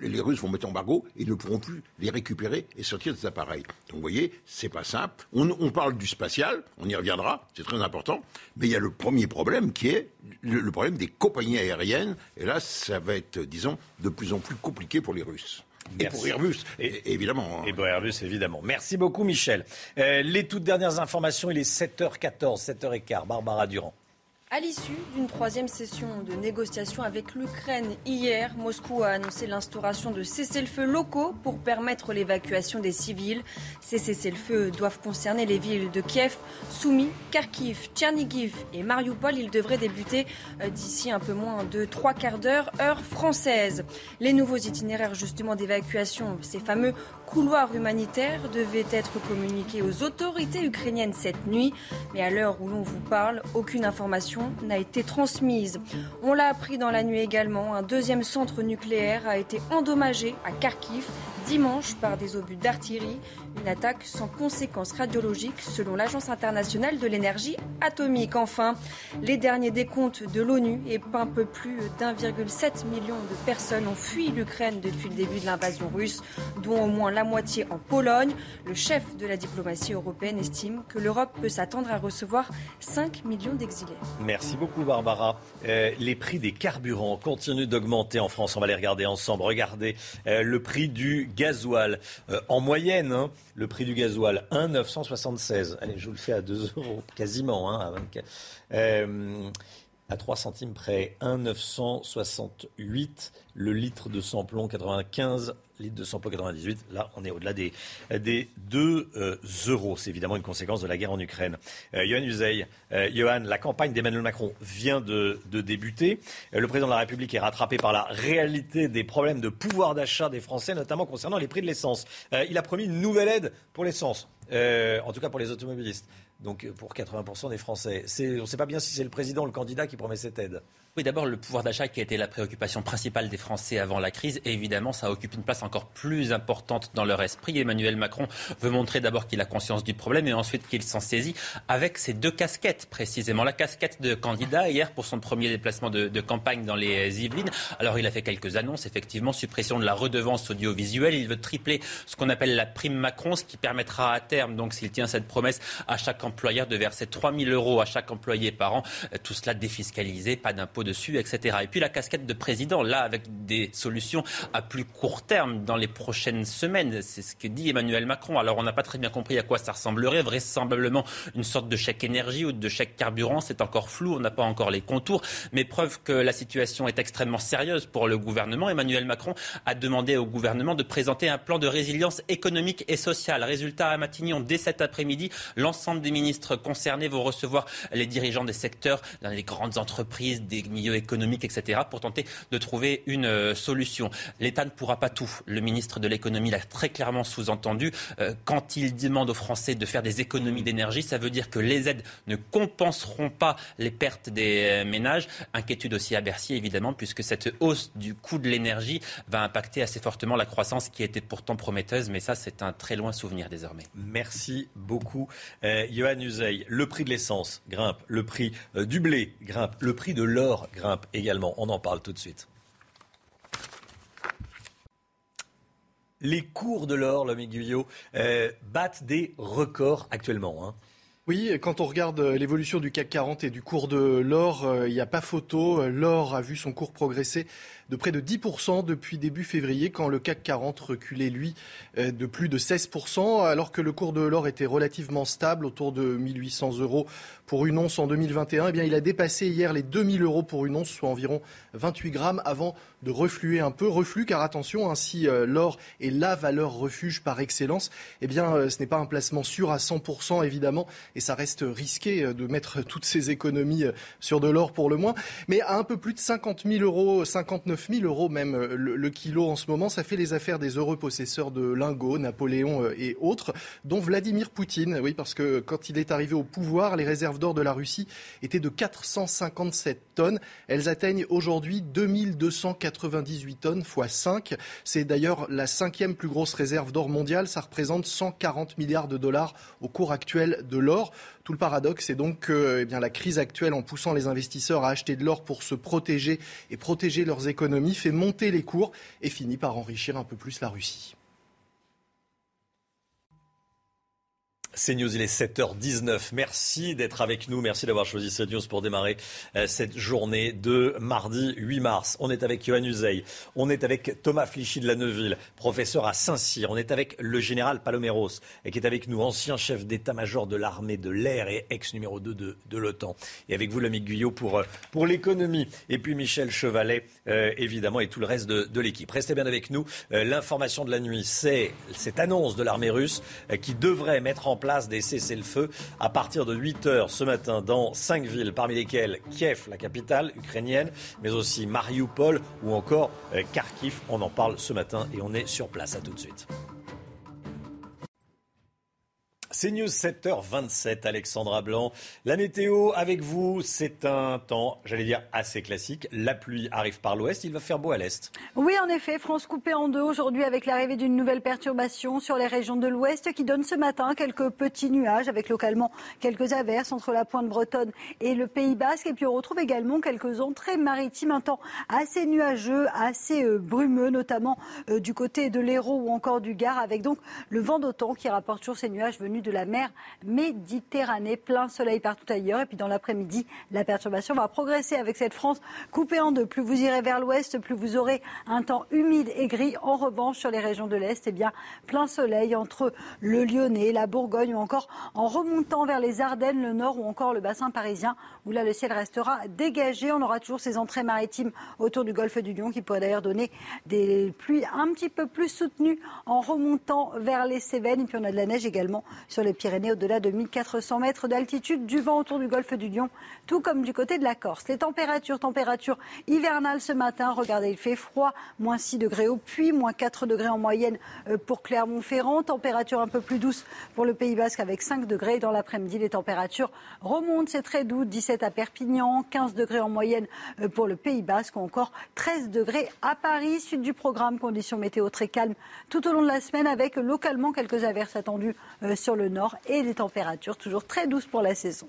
les Russes vont mettre embargo et ne pourront plus les récupérer et sortir des appareils. Donc vous voyez, c'est pas simple. On, parle du spatial, on y reviendra, c'est très important. Mais il y a le premier problème qui est le, problème des compagnies aériennes. Et là, ça va être, disons, de plus en plus compliqué pour les Russes. Et pour Airbus, évidemment. Hein. Et pour Airbus, évidemment. Merci beaucoup, Michel. Euh, les toutes dernières informations, il est 7h14, 7h15. Barbara Durand. À l'issue d'une troisième session de négociation avec l'Ukraine hier, Moscou a annoncé l'instauration de cessez-le-feu locaux pour permettre l'évacuation des civils. Ces cessez-le-feu doivent concerner les villes de Kiev, Soumy, Kharkiv, Tchernigiv et Mariupol. Ils devraient débuter euh, d'ici un peu moins de trois quarts d'heure, heure française. Les nouveaux itinéraires justement d'évacuation, ces fameux couloirs humanitaires devaient être communiqués aux autorités ukrainiennes cette nuit. Mais à l'heure où l'on vous parle, aucune information n'a été transmise. On l'a appris dans la nuit également, un deuxième centre nucléaire a été endommagé à Kharkiv dimanche par des obus d'artillerie. Une attaque sans conséquences radiologiques selon l'Agence internationale de l'énergie atomique. Enfin, les derniers décomptes de l'ONU et un peu plus d'1,7 million de personnes ont fui l'Ukraine depuis le début de l'invasion russe, dont au moins la moitié en Pologne. Le chef de la diplomatie européenne estime que l'Europe peut s'attendre à recevoir 5 millions d'exilés. Merci beaucoup Barbara. Euh, les prix des carburants continuent d'augmenter en France. On va les regarder ensemble. Regardez euh, le prix du gasoil. Euh, en moyenne, hein, le prix du gasoil, 1,976. Allez, je vous le fais à 2 euros, quasiment. Hein, à, euh, à 3 centimes près, 1,968. Le litre de samplon, 95 litres de samplon 98. Là, on est au-delà des, des 2 euh, euros. C'est évidemment une conséquence de la guerre en Ukraine. Euh, Johan Uzey, euh, Johan, la campagne d'Emmanuel Macron vient de, de débuter. Euh, le président de la République est rattrapé par la réalité des problèmes de pouvoir d'achat des Français, notamment concernant les prix de l'essence. il a promis une nouvelle aide pour l'essence, en tout cas pour les automobilistes. Donc pour 80% des Français. On ne sait pas bien si c'est le président ou le candidat qui promet cette aide. Oui, d'abord, le pouvoir d'achat qui a été la préoccupation principale des Français avant la crise. Évidemment, ça occupe une place encore plus importante dans leur esprit. Emmanuel Macron veut montrer d'abord qu'il a conscience du problème et ensuite qu'il s'en saisit avec ses deux casquettes, précisément. La casquette de candidat, hier, pour son premier déplacement de, de campagne dans les Yvelines. Alors, il a fait quelques annonces, effectivement, suppression de la redevance audiovisuelle. Il veut tripler ce qu'on appelle la prime Macron, ce qui permettra à terme, donc, s'il tient cette promesse, à chaque employeur de verser 3 000 euros à chaque employé par an. Tout cela défiscalisé, pas d'impôt dessus, etc. Et puis la casquette de président, là, avec des solutions à plus court terme dans les prochaines semaines. C'est ce que dit Emmanuel Macron. Alors on n'a pas très bien compris à quoi ça ressemblerait. Vraisemblablement une sorte de chèque énergie ou de chèque carburant. C'est encore flou, on n'a pas encore les contours. Mais preuve que la situation est extrêmement sérieuse pour le gouvernement. Emmanuel Macron a demandé au gouvernement de présenter un plan de résilience économique et sociale. Résultat à Matignon, dès cet après-midi, l'ensemble des ministres concernés vont recevoir les dirigeants des secteurs, dans les grandes entreprises, des milieu économique, etc., pour tenter de trouver une euh, solution. L'État ne pourra pas tout. Le ministre de l'économie l'a très clairement sous-entendu. Euh, quand il demande aux Français de faire des économies d'énergie, ça veut dire que les aides ne compenseront pas les pertes des euh, ménages. Inquiétude aussi à Bercy, évidemment, puisque cette hausse du coût de l'énergie va impacter assez fortement la croissance qui était pourtant prometteuse. Mais ça, c'est un très loin souvenir désormais. Merci beaucoup, Johan Uzey. Le prix de l'essence grimpe, le prix du blé grimpe, le prix de l'or grimpe également. On en parle tout de suite. Les cours de l'or, l'homme Guyot, euh, battent des records actuellement. Hein. Oui, quand on regarde euh, l'évolution du CAC 40 et du cours de l'or, euh, il n'y a pas photo. L'or a vu son cours progresser de près de 10% depuis début février, quand le CAC 40 reculait, lui, euh, de plus de 16%, alors que le cours de l'or était relativement stable, autour de 1800 euros pour une once en 2021. Eh bien, il a dépassé hier les 2000 euros pour une once, soit environ 28 grammes, avant de refluer un peu. Reflux, car attention, ainsi euh, l'or est la valeur refuge par excellence. Eh bien, euh, ce n'est pas un placement sûr à 100%, évidemment, et ça reste risqué de mettre toutes ces économies sur de l'or pour le moins. Mais à un peu plus de 50 000 euros, 59 000 euros même euh, le, kilo en ce moment. Ça fait les affaires des heureux possesseurs de lingots, Napoléon euh, et autres, dont Vladimir Poutine. Oui, parce que quand il est arrivé au pouvoir, les réserves d'or de la Russie étaient de 457 tonnes. Elles atteignent aujourd'hui 2298 tonnes fois 5. C'est d'ailleurs la cinquième plus grosse réserve d'or mondiale. Ça représente 140 milliards de dollars au cours actuel de l'or. Tout le paradoxe, c'est donc que eh bien, la crise actuelle, en poussant les investisseurs à acheter de l'or pour se protéger et protéger leurs économies, fait monter les cours et finit par enrichir un peu plus la Russie. CNews, il est 7h19. Merci d'être avec nous. Merci d'avoir choisi CNews pour démarrer euh, cette journée de mardi 8 mars. On est avec Johan Uzey. On est avec Thomas Flichy de la Neuville, professeur à Saint-Cyr. On est avec le général Paloméros, qui est avec nous, ancien chef d'état-major de l'armée de l'air et ex numéro 2 de, l'OTAN. Et avec vous, l'ami Guyot, pour, euh, pour l'économie. Et puis Michel Chevalet, euh, évidemment, et tout le reste de, de l'équipe. Restez bien avec nous. L'information de la nuit, c'est cette annonce de l'armée russe qui devrait mettre en place des cessez-le-feu à partir de 8 heures ce matin dans cinq villes, parmi lesquelles Kiev, la capitale ukrainienne, mais aussi Mariupol ou encore euh, Kharkiv. On en parle ce matin et on est sur place. À tout de suite. C'est News 7h27, Alexandra Blanc. La météo avec vous, c'est un temps, j'allais dire, assez classique. La pluie arrive par l'ouest, il va faire beau à l'est. Oui, en effet, France coupée en deux aujourd'hui avec l'arrivée d'une nouvelle perturbation sur les régions de l'ouest qui donne ce matin quelques petits nuages avec localement quelques averses entre la pointe bretonne et le Pays basque. Et puis on retrouve également quelques entrées maritimes, un temps assez nuageux, assez euh, brumeux, notamment euh, du côté de l'Hérault ou encore du Gard, avec donc le vent d'automne qui rapporte toujours ces nuages venus de la mer Méditerranée. Plein soleil partout ailleurs. Et puis dans l'après-midi, la perturbation va progresser avec cette France coupée en deux. Plus vous irez vers l'ouest, plus vous aurez un temps humide et gris. En revanche, sur les régions de l'Est, eh bien, plein soleil entre le Lyonnais, la Bourgogne ou encore en remontant vers les Ardennes, le nord ou encore le bassin parisien, où là le ciel restera dégagé. On aura toujours ces entrées maritimes autour du golfe du Lion qui pourraient d'ailleurs donner des pluies un petit peu plus soutenues en remontant vers les Cévennes. Et puis on a de la neige également sur les Pyrénées au-delà de 1400 mètres d'altitude, du vent autour du golfe du Lion, tout comme du côté de la Corse. Les températures, températures hivernales ce matin, regardez, il fait froid, moins 6 degrés au Puy, moins 4 degrés en moyenne euh, pour Clermont-Ferrand, température un peu plus douce pour le Pays Basque avec 5 degrés. Dans l'après-midi, les températures remontent, c'est très doux, 17 à Perpignan, 15 degrés en moyenne euh, pour le Pays Basque ou encore 13 degrés à Paris. Suite du programme, conditions météo très calmes tout au long de la semaine avec localement quelques averses attendues euh, sur le nord et des températures toujours très douces pour la saison.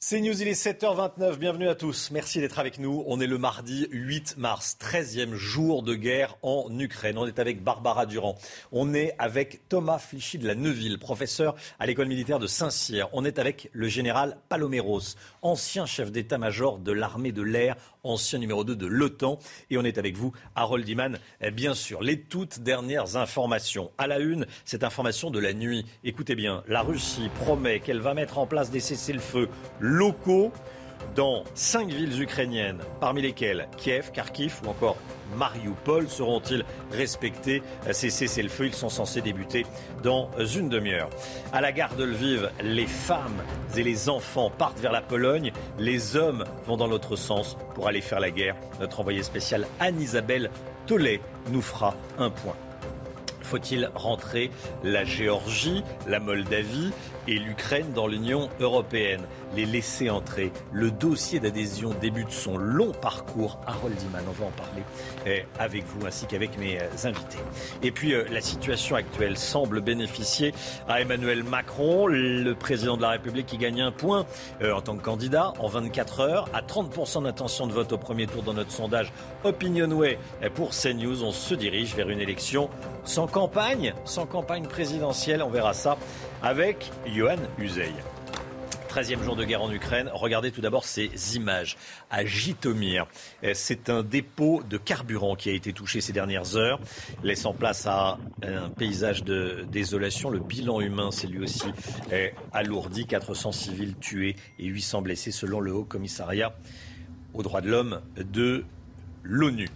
C'est News, il est 7h29, bienvenue à tous. Merci d'être avec nous. On est le mardi 8 mars, 13e jour de guerre en Ukraine. On est avec Barbara Durand. On est avec Thomas Flichy de la Neuville, professeur à l'école militaire de Saint-Cyr. On est avec le général Paloméros, ancien chef d'état-major de l'armée de l'air ancien numéro 2 de l'OTAN. Et on est avec vous, Harold Iman, eh, bien sûr. Les toutes dernières informations. À la une, cette information de la nuit. Écoutez bien, la Russie promet qu'elle va mettre en place des cessez-le-feu locaux dans cinq villes ukrainiennes, parmi lesquelles Kiev, Kharkiv ou encore Mariupol. Seront-ils respectés? Ces cessez-le-feu, ils sont censés débuter dans une demi-heure. À la gare de Lviv, les femmes et les enfants partent vers la Pologne. Les hommes vont dans l'autre sens pour aller faire la guerre. Notre envoyé spécial Anne-Isabelle Tollet nous fera un point. Faut-il rentrer la Géorgie, la Moldavie et l'Ukraine dans l'Union européenne Les laisser entrer. Le dossier d'adhésion débute son long parcours. Harold Iman, on va en parler eh, avec vous ainsi qu'avec mes euh, invités. Et puis euh, la situation actuelle semble bénéficier à Emmanuel Macron, le président de la République qui gagne un point euh, en tant que candidat en 24 heures, à 30% d'intention de vote au premier tour dans notre sondage Opinionway pour CNews. On se dirige vers une élection sans campagne, sans campagne présidentielle. On verra ça avec Johan Uzey. 13e jour de guerre en Ukraine. Regardez tout d'abord ces images à Jitomir. C'est un dépôt de carburant qui a été touché ces dernières heures, laissant place à un paysage de désolation. Le bilan humain s'est lui aussi alourdi. 400 civils tués et 800 blessés selon le Haut Commissariat aux droits de l'homme de l'ONU.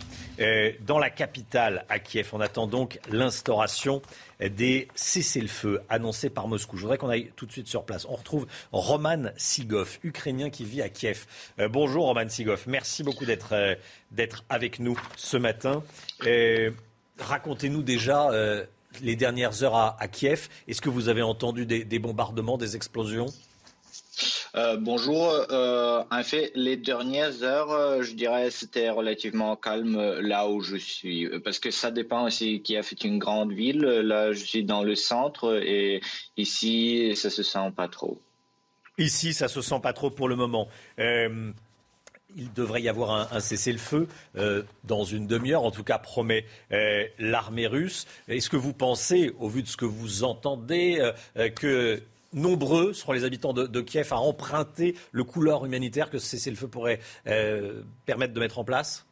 Dans la capitale, à Kiev, on attend donc l'instauration des cessez-le-feu annoncés par Moscou. Je voudrais qu'on aille tout de suite sur place. On retrouve Roman Sigov, ukrainien qui vit à Kiev. Euh, bonjour Roman Sigov, merci beaucoup d'être euh, avec nous ce matin. Racontez-nous déjà euh, les dernières heures à, Kiev. Est-ce que vous avez entendu des bombardements, des explosions? Euh, bonjour. Euh, en fait, les dernières heures, euh, je dirais, c'était relativement calme là où je suis, parce que ça dépend aussi. Kiev est une grande ville. Là, je suis dans le centre et ici, ça se sent pas trop. Ici, ça se sent pas trop pour le moment. il devrait y avoir un, cessez-le-feu dans une demi-heure, en tout cas promet l'armée russe. Est-ce que vous pensez, au vu de ce que vous entendez, que nombreux seront les habitants de, Kiev à emprunter le couloir humanitaire que ce cessez-le-feu pourrait euh, permettre de mettre en place?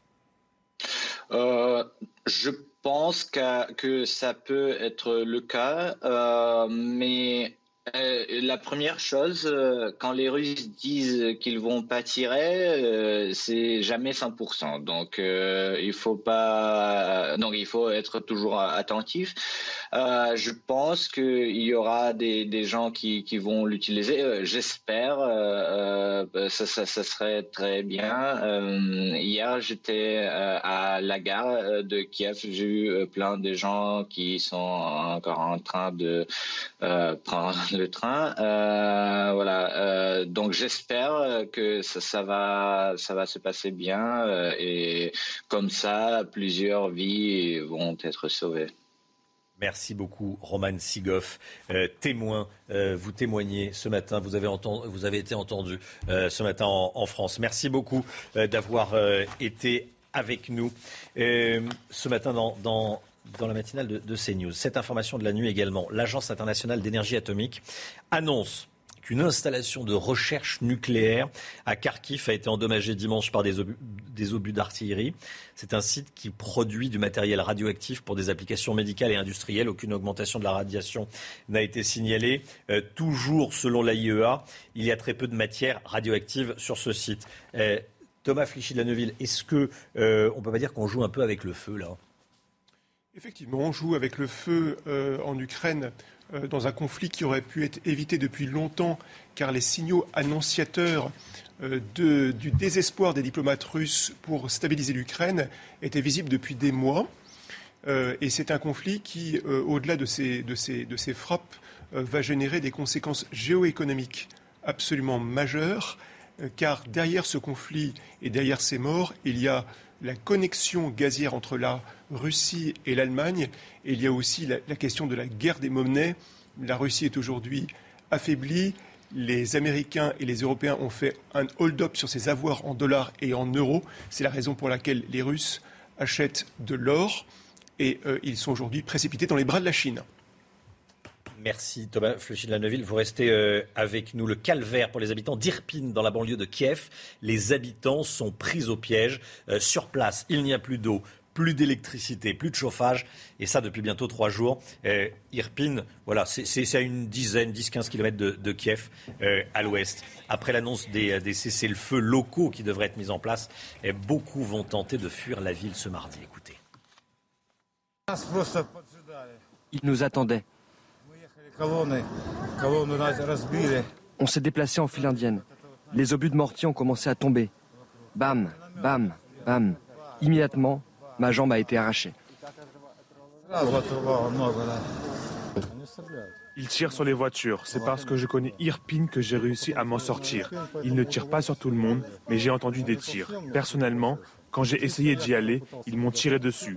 Euh, Je pense que, ça peut être le cas, euh, mais la première chose, quand les Russes disent qu'ils vont pas tirer, c'est jamais 100%. Donc il faut pas, donc il faut être toujours attentif. Euh, je pense qu'il y aura des, des gens qui, qui vont l'utiliser. Euh, j'espère. Euh, ça, ça, ça, serait très bien. hier, j'étais à la gare de Kiev. J'ai eu plein de gens qui sont encore en train de prendre le train. voilà. donc j'espère que ça, ça, va, ça va se passer bien et comme ça, plusieurs vies vont être sauvées. Merci beaucoup, Roman Sigoff, euh, témoin. Euh, vous témoignez ce matin. Vous avez, été entendu euh, ce matin en, France. Merci beaucoup d'avoir été avec nous ce matin dans, la matinale de CNews. Cette information de la nuit également. L'Agence internationale d'énergie atomique annonce une installation de recherche nucléaire à Kharkiv a été endommagée dimanche par des obus, d'artillerie. C'est un site qui produit du matériel radioactif pour des applications médicales et industrielles. Aucune augmentation de la radiation n'a été signalée. Euh, toujours selon l'AIEA, il y a très peu de matière radioactive sur ce site. Euh, Thomas Flichy de la Neuville, est-ce que euh, on peut pas dire qu'on joue un peu avec le feu là? Effectivement, on joue avec le feu en Ukraine euh, dans un conflit qui aurait pu être évité depuis longtemps, car les signaux annonciateurs euh, du désespoir des diplomates russes pour stabiliser l'Ukraine étaient visibles depuis des mois. Euh, et c'est un conflit qui, au-delà de, ces, de ces frappes, va générer des conséquences géoéconomiques absolument majeures, car derrière ce conflit et derrière ces morts, il y a la connexion gazière entre la Russie et l'Allemagne. Et il y a aussi la, question de la guerre des monnaies. La Russie est aujourd'hui affaiblie. Les Américains et les Européens ont fait un hold-up sur ses avoirs en dollars et en euros. C'est la raison pour laquelle les Russes achètent de l'or et euh, ils sont aujourd'hui précipités dans les bras de la Chine. Merci Thomas Fleuchy de la Neuville. Vous restez euh, avec nous. Le calvaire pour les habitants d'Irpin dans la banlieue de Kiev. Les habitants sont pris au piège. Euh, sur place, il n'y a plus d'eau, plus d'électricité, plus de chauffage, et ça depuis bientôt trois jours. Euh, Irpin, voilà, c'est à une dizaine, 10-15 kilomètres de, Kiev, à l'ouest. Après l'annonce des, des cessez-le-feu locaux qui devraient être mis en place, beaucoup vont tenter de fuir la ville ce mardi. Écoutez. Ils nous attendaient. On s'est déplacé en file indienne. Les obus de mortier ont commencé à tomber. Bam, bam, bam. Immédiatement, ma jambe a été arrachée. Ils tirent sur les voitures. C'est parce que je connais Irpin que j'ai réussi à m'en sortir. Ils ne tirent pas sur tout le monde, mais j'ai entendu des tirs. Personnellement, quand j'ai essayé d'y aller, ils m'ont tiré dessus.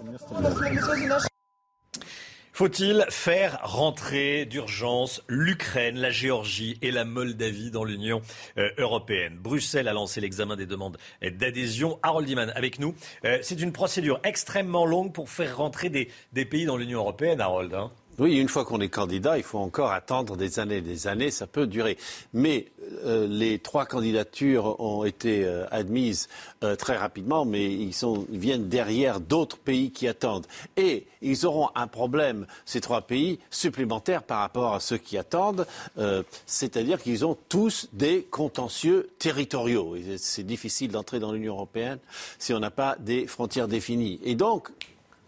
Faut-il faire rentrer d'urgence l'Ukraine, la Géorgie et la Moldavie dans l'Union euh, européenne? Bruxelles a lancé l'examen des demandes d'adhésion. Harold Iman avec nous. Euh, c'est une procédure extrêmement longue pour faire rentrer des, pays dans l'Union européenne, Harold. Hein. Oui, une fois qu'on est candidat, il faut encore attendre des années des années, ça peut durer. Mais euh, les trois candidatures ont été euh, admises euh, très rapidement, mais ils, sont, viennent derrière d'autres pays qui attendent. Et ils auront un problème, ces trois pays, supplémentaires par rapport à ceux qui attendent, c'est-à-dire qu'ils ont tous des contentieux territoriaux. C'est difficile d'entrer dans l'Union européenne si on n'a pas des frontières définies. Et donc,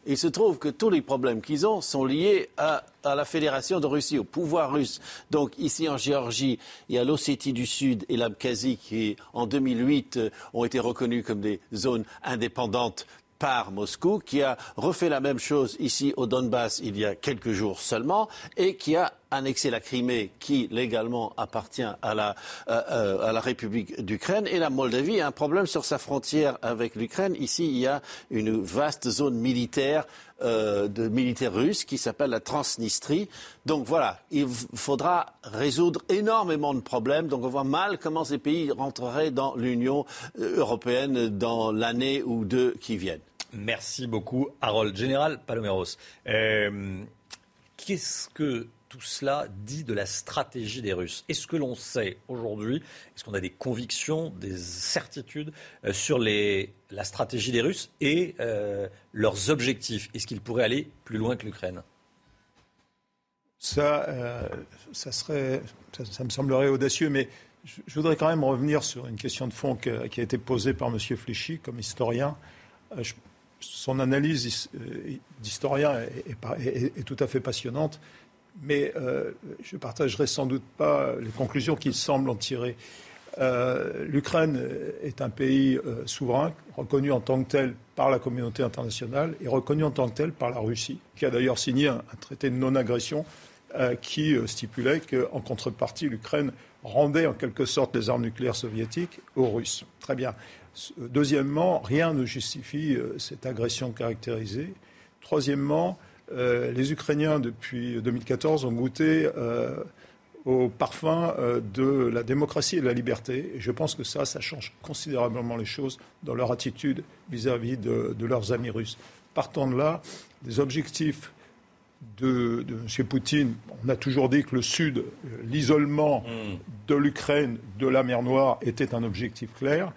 il se trouve que tous les problèmes qu'ils ont sont liés à, la Fédération de Russie, au pouvoir russe. Donc ici en Géorgie, il y a l'Ossétie du Sud et l'Abkhazie qui, en 2008, euh, ont été reconnus comme des zones indépendantes par Moscou, qui a refait la même chose ici au Donbass il y a quelques jours seulement, et qui a annexé la Crimée, qui légalement appartient à la, euh, euh, à la République d'Ukraine, et la Moldavie a un problème sur sa frontière avec l'Ukraine. Ici, il y a une vaste zone militaire euh, de militaires russes qui s'appelle la Transnistrie. Donc voilà, il faudra résoudre énormément de problèmes. Donc on voit mal comment ces pays rentreraient dans l'Union européenne dans l'année ou deux qui viennent. Merci beaucoup, Harold. Général Paloméros, qu'est-ce que tout cela dit de la stratégie des Russes Est-ce que l'on sait aujourd'hui, est-ce qu'on a des convictions, des certitudes euh, sur la stratégie des Russes et euh, leurs objectifs? Est-ce qu'ils pourraient aller plus loin que l'Ukraine? Ça, euh, ça, ça, me semblerait audacieux, mais je, voudrais quand même revenir sur une question de fond qui a été posée par M. Fléchy comme historien. son analyse d'historien est, tout à fait passionnante mais euh, je ne partagerai sans doute pas les conclusions qu'il semble en tirer. Euh, L'Ukraine est un pays euh, souverain, reconnu en tant que tel par la communauté internationale et reconnu en tant que tel par la Russie, qui a d'ailleurs signé un, traité de non-agression qui stipulait qu'en contrepartie, l'Ukraine rendait en quelque sorte les armes nucléaires soviétiques aux Russes. Très bien. Deuxièmement, rien ne justifie cette agression caractérisée. Troisièmement, euh, les Ukrainiens, depuis 2014, ont goûté euh, au parfum euh, de la démocratie et de la liberté. Et je pense que ça, ça change considérablement les choses dans leur attitude vis-à-vis de, leurs amis russes. Partant de là, des objectifs de, de, M. Poutine, on a toujours dit que le Sud, l'isolement mm. de l'Ukraine de la mer Noire était un objectif clair.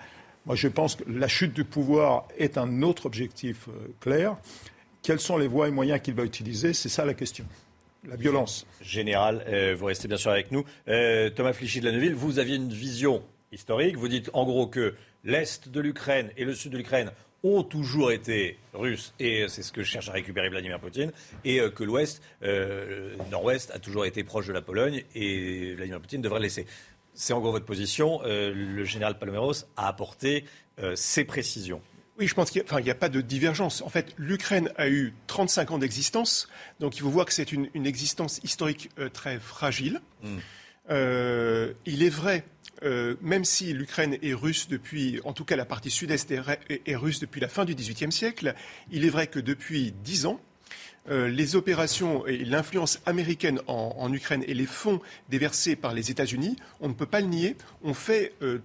Moi, je pense que la chute du pouvoir est un autre objectif clair. Quelles sont les voies et moyens qu'il va utiliser C'est ça la question. La violence. Général, euh, vous restez bien sûr avec nous. Euh, Thomas Flichy de la Neuville, vous aviez une vision historique. Vous dites en gros que l'Est de l'Ukraine et le Sud de l'Ukraine ont toujours été russes, et c'est ce que cherche à récupérer Vladimir Poutine, et euh, que l'Ouest, le Nord-Ouest, a toujours été proche de la Pologne, et Vladimir Poutine devrait laisser. C'est en gros votre position. le général Paloméros a apporté ses précisions. Oui, je pense qu'il n'y a, pas de divergence. En fait, l'Ukraine a eu 35 ans d'existence, donc il faut voir que c'est une, existence historique euh, très fragile. Hmm. Euh, il est vrai, euh, même si l'Ukraine est russe depuis, en tout cas la partie sud-est est, est, russe depuis la fin du XVIIIe siècle, il est vrai que depuis 10 ans, euh, les opérations et l'influence américaine en, Ukraine et les fonds déversés par les États-Unis, on ne peut pas le nier, ont fait, euh,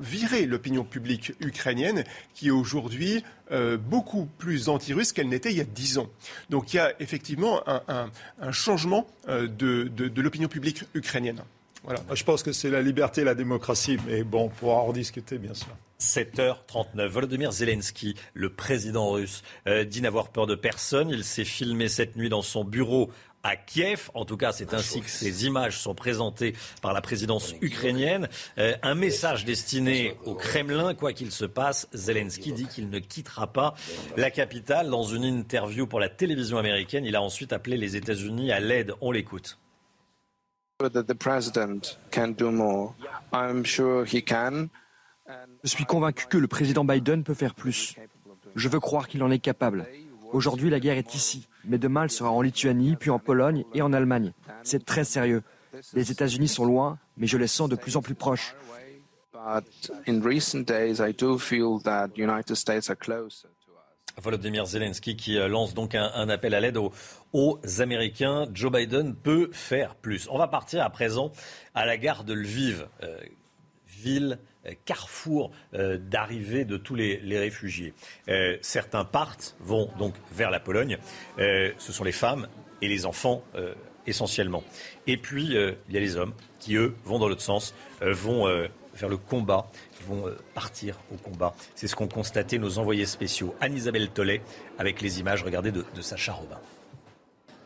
viré l'opinion publique ukrainienne qui est aujourd'hui euh, beaucoup plus anti-russe qu'elle n'était il y a dix ans. Donc il y a effectivement un, changement de, l'opinion publique ukrainienne. Voilà. Je pense que c'est la liberté et la démocratie, mais bon, on pourra en discuter, bien sûr. 7h39. Volodymyr Zelensky, le président russe, euh, dit n'avoir peur de personne. Il s'est filmé cette nuit dans son bureau à Kiev. En tout cas, c'est ainsi que ces images sont présentées par la présidence ukrainienne. Euh, un message destiné au Kremlin, quoi qu'il se passe. Zelensky dit qu'il ne quittera pas la capitale. Dans une interview pour la télévision américaine, il a ensuite appelé les États-Unis à l'aide. On l'écoute. Je suis convaincu que le président Biden peut faire plus. Je veux croire qu'il en est capable. Aujourd'hui, la guerre est ici, mais demain, elle sera en Lituanie, puis en Pologne et en Allemagne. C'est très sérieux. Les États-Unis sont loin, mais je les sens de plus en plus proches. Volodymyr Zelensky qui euh, lance donc un, appel à l'aide aux, Américains. Joe Biden peut faire plus. On va partir à présent à la gare de Lviv, euh, ville euh, carrefour d'arrivée de tous les, réfugiés. certains partent, vont donc vers la Pologne. ce sont les femmes et les enfants essentiellement. Et puis, il y a les hommes qui, eux, vont dans l'autre sens, vont vers le combat euh, partir au combat. C'est ce qu'ont constaté nos envoyés spéciaux. Anne-Isabelle Tollet avec les images, regardez, de, Sacha Robin.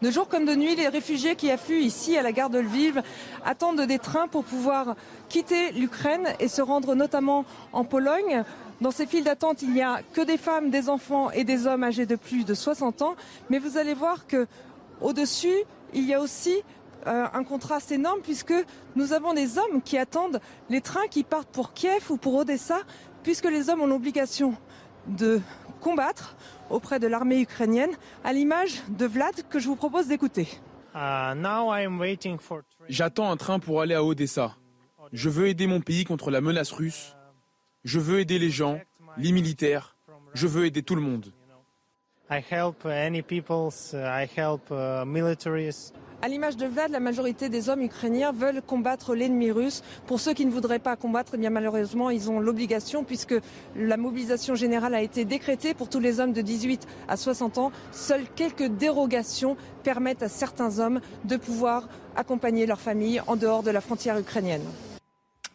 De jour comme de nuit, les réfugiés qui affluent ici à la gare de Lviv attendent des trains pour pouvoir quitter l'Ukraine et se rendre notamment en Pologne. Dans ces files d'attente, il n'y a que des femmes, des enfants et des hommes âgés de plus de 60 ans. Mais vous allez voir que au-dessus, il y a aussi euh, un contraste énorme puisque nous avons des hommes qui attendent les trains qui partent pour Kiev ou pour Odessa, puisque les hommes ont l'obligation de combattre auprès de l'armée ukrainienne, à l'image de Vlad que je vous propose d'écouter. Uh, J'attends un train pour aller à Odessa. Je veux aider mon pays contre la menace russe. Je veux aider les gens, les militaires. Je veux aider tout le monde. À l'image de Vlad, la majorité des hommes ukrainiens veulent combattre l'ennemi russe. Pour ceux qui ne voudraient pas combattre, eh malheureusement, ils ont l'obligation puisque la mobilisation générale a été décrétée pour tous les hommes de 18 à 60 ans. Seules quelques dérogations permettent à certains hommes de pouvoir accompagner leur famille en dehors de la frontière ukrainienne.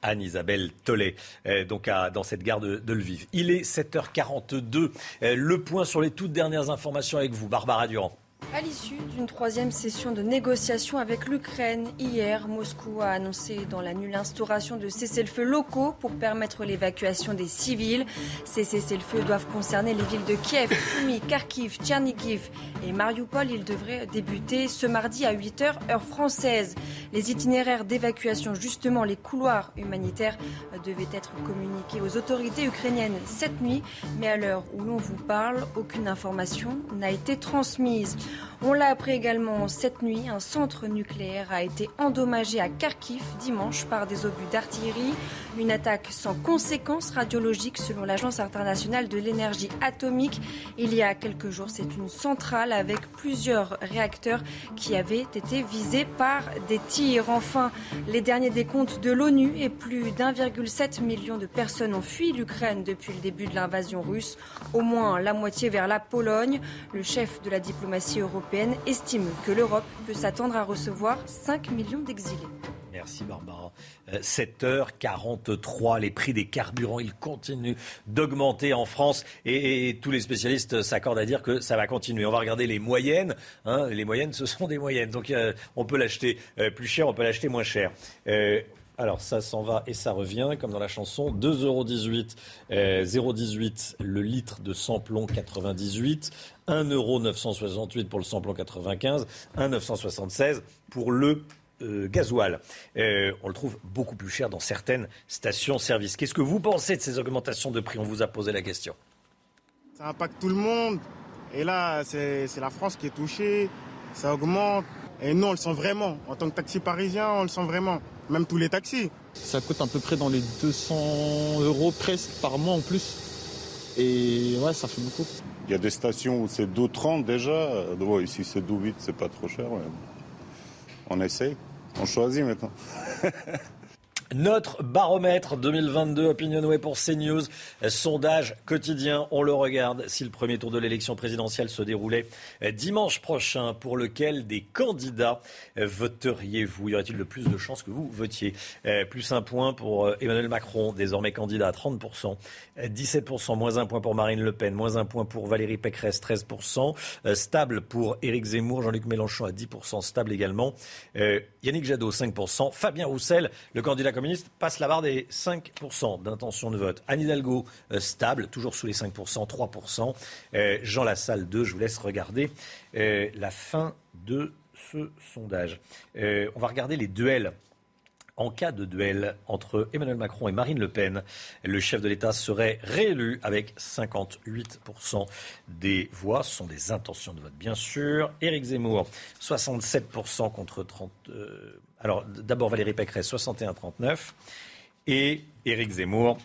Anne-Isabelle Tollet, euh, dans cette gare de, de, Lviv. Il est 7h42. Euh, le point sur les toutes dernières informations avec vous, Barbara Durand. À l'issue d'une troisième session de négociations avec l'Ukraine, hier, Moscou a annoncé dans la nuit l'instauration de cessez-le-feu locaux pour permettre l'évacuation des civils. Ces cessez-le-feu doivent concerner les villes de Kiev, Sumy, Kharkiv, Tchernigiv et Mariupol. Ils devraient débuter ce mardi à 8h, heure française. Les itinéraires d'évacuation, justement les couloirs humanitaires, devaient être communiqués aux autorités ukrainiennes cette nuit. Mais à l'heure où l'on vous parle, aucune information n'a été transmise. On l'a appris également cette nuit, un centre nucléaire a été endommagé à Kharkiv dimanche par des obus d'artillerie. Une attaque sans conséquences radiologiques selon l'Agence internationale de l'énergie atomique. Il y a quelques jours, c'est une centrale avec plusieurs réacteurs qui avaient été visés par des tirs. Enfin, les derniers décomptes de l'ONU et plus d'1,7 million de personnes ont fui l'Ukraine depuis le début de l'invasion russe, au moins la moitié vers la Pologne. Le chef de la diplomatie estime que l'Europe peut s'attendre à recevoir 5 millions d'exilés. Merci Barbara. 7h43, euh, les prix des carburants, ils continuent d'augmenter en France et, tous les spécialistes s'accordent à dire que ça va continuer. On va regarder les moyennes. Hein. les moyennes, ce sont des moyennes. Donc euh, on peut l'acheter euh, plus cher, on peut l'acheter moins cher. Alors ça s'en va et ça revient, comme dans la chanson. 2,18 euros, 0,18 le litre de samplon 98, 1,968 euros pour le samplon 95, 1,976 pour le euh, gasoil. Euh, on le trouve beaucoup plus cher dans certaines stations-service. Qu'est-ce que vous pensez de ces augmentations de prix? On vous a posé la question. Ça impacte tout le monde. Et là, c'est la France qui est touchée. Ça augmente. Et nous, on le sent vraiment. En tant que taxi parisien, on le sent vraiment même tous les taxis. Ça coûte à peu près dans les 200 euros presque par mois en plus. Et ouais, ça fait beaucoup. Il y a des stations où c'est 2,30 déjà. ici c'est 2,8, c'est pas trop cher. On essaye. On choisit maintenant. Notre baromètre 2022 Opinionway pour CNews, sondage quotidien, on le regarde. Si le premier tour de l'élection présidentielle se déroulait dimanche prochain, pour lequel des candidats voteriez-vous? Y aurait-il le plus de chances que vous votiez? Euh, Plus un point pour euh, Emmanuel Macron, désormais candidat à 30%, 17%, moins un point pour Marine Le Pen, moins un point pour Valérie Pécresse, 13%, euh, stable pour Éric Zemmour, Jean-Luc Mélenchon à 10%, stable également, Yannick Jadot 5%, Fabien Roussel, le candidat communiste passe la barre des 5% d'intention de vote. Anne Hidalgo, euh, stable, toujours sous les 5%, 3%. Euh, Jean Lassalle, 2. Je vous laisse regarder euh, la fin de ce sondage. on va regarder les duels en cas de duel entre Emmanuel Macron et Marine Le Pen, le chef de l'État serait réélu avec 58% des voix. Ce sont des intentions de vote, bien sûr. Éric Zemmour, 67% contre 30. Alors, d'abord Valérie Pécresse, 61-39. Et Éric Zemmour,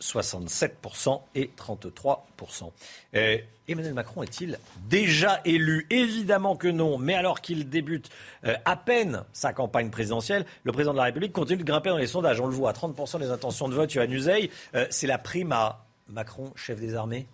67% et 33%. Euh, Emmanuel Macron est-il déjà élu? Évidemment que non, mais alors qu'il débute euh, à peine sa campagne présidentielle, le président de la République continue de grimper dans les sondages. On le voit, 30% des intentions de vote, Yohann Uzeil, euh, c'est la prime à Macron, chef des armées?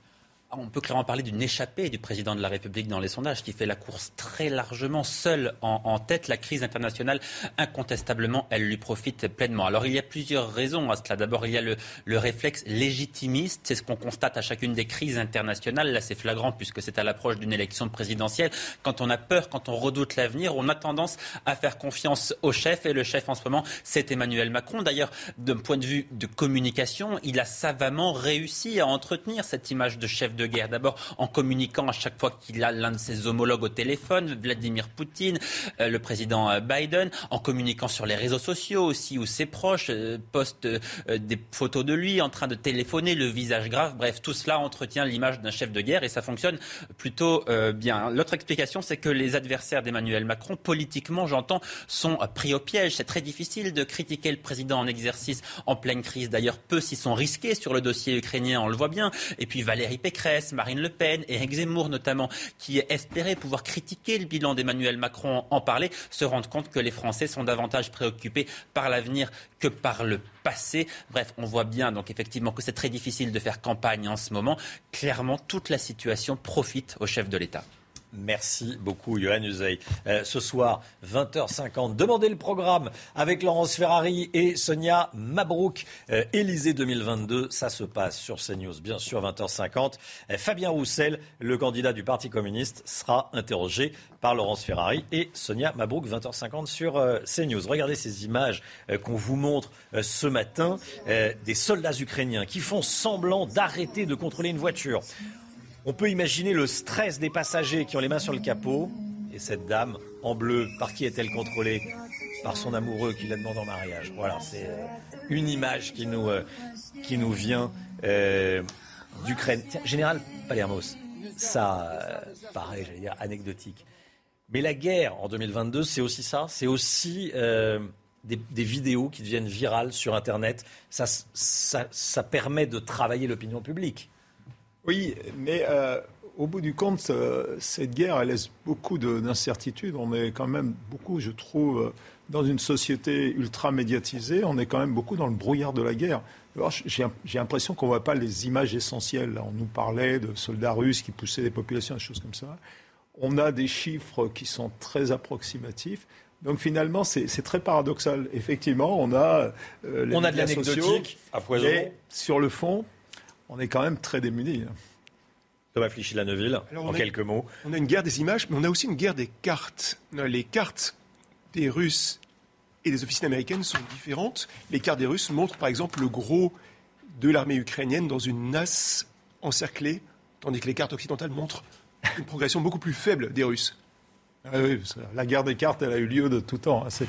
On peut clairement parler d'une échappée du président de la République dans les sondages qui fait la course très largement seul en, tête. La crise internationale, incontestablement, elle lui profite pleinement. Alors il y a plusieurs raisons à cela. D'abord, il y a le, réflexe légitimiste. C'est ce qu'on constate à chacune des crises internationales. Là, c'est flagrant puisque c'est à l'approche d'une élection présidentielle. Quand on a peur, quand on redoute l'avenir, on a tendance à faire confiance au chef. Et le chef en ce moment, c'est Emmanuel Macron. D'ailleurs, d'un point de vue de communication, il a savamment réussi à entretenir cette image de chef de de guerre. D'abord en communiquant à chaque fois qu'il a l'un de ses homologues au téléphone, Vladimir Poutine, euh, le président euh, Biden, en communiquant sur les réseaux sociaux aussi, où ses proches euh, postent des photos de lui en train de téléphoner, le visage grave. Bref, tout cela entretient l'image d'un chef de guerre et ça fonctionne plutôt bien. L'autre explication, c'est que les adversaires d'Emmanuel Macron, politiquement, j'entends, sont pris au piège. C'est très difficile de critiquer le président en exercice en pleine crise. D'ailleurs, peu s'y sont risqués sur le dossier ukrainien, on le voit bien. Et puis Valérie Pécresse Marine Le Pen, Éric Zemmour notamment, qui espéraient pouvoir critiquer le bilan d'Emmanuel Macron, en parler, se rendent compte que les Français sont davantage préoccupés par l'avenir que par le passé. Bref, on voit bien donc effectivement que c'est très difficile de faire campagne en ce moment. Clairement, toute la situation profite au chef de l'État. Merci beaucoup, Johan Uzey. Euh, ce soir, 20h50, demandez le programme avec Laurence Ferrari et Sonia Mabrouk. Euh, Élysée 2022, ça se passe sur CNews, bien sûr, 20h50. Euh, Fabien Roussel, le candidat du Parti communiste, sera interrogé par Laurence Ferrari et Sonia Mabrouk, 20h50 sur CNews. Regardez ces images qu'on vous montre ce matin des soldats ukrainiens qui font semblant d'arrêter de contrôler une voiture. On peut imaginer le stress des passagers qui ont les mains sur le capot. Et cette dame en bleu, par qui est-elle contrôlée Par son amoureux qui la demande en mariage. Voilà, c'est euh, une image qui nous, euh, qui nous vient euh, d'Ukraine. Général Palermos, ça paraît, j'allais dire, anecdotique. Mais la guerre en 2022, c'est aussi ça? C'est aussi des, vidéos qui deviennent virales sur Internet. Ça, ça permet de travailler l'opinion publique. Oui, mais euh, au bout du compte, euh, cette guerre, elle laisse beaucoup d'incertitudes. On est quand même beaucoup, je trouve, euh, dans une société ultra médiatisée. On est quand même beaucoup dans le brouillard de la guerre. J'ai l'impression qu'on ne voit pas les images essentielles. On nous parlait de soldats russes qui poussaient des populations, des choses comme ça. On a des chiffres qui sont très approximatifs. Donc finalement, c'est très paradoxal. Effectivement, on a on a de l'anecdotique à foison. sur le fond, on est quand même très démunis. Hein. Thomas Flichy-Lanneville, en quelques mots. On a une guerre des images, mais on a aussi une guerre des cartes. Les cartes des Russes et des officiers américaines sont différentes. Les cartes des Russes montrent par exemple le gros de l'armée ukrainienne dans une nasse encerclée, tandis que les cartes occidentales montrent une progression beaucoup plus faible des Russes. Ah oui, la guerre des cartes, elle a eu lieu de tout temps. Hein.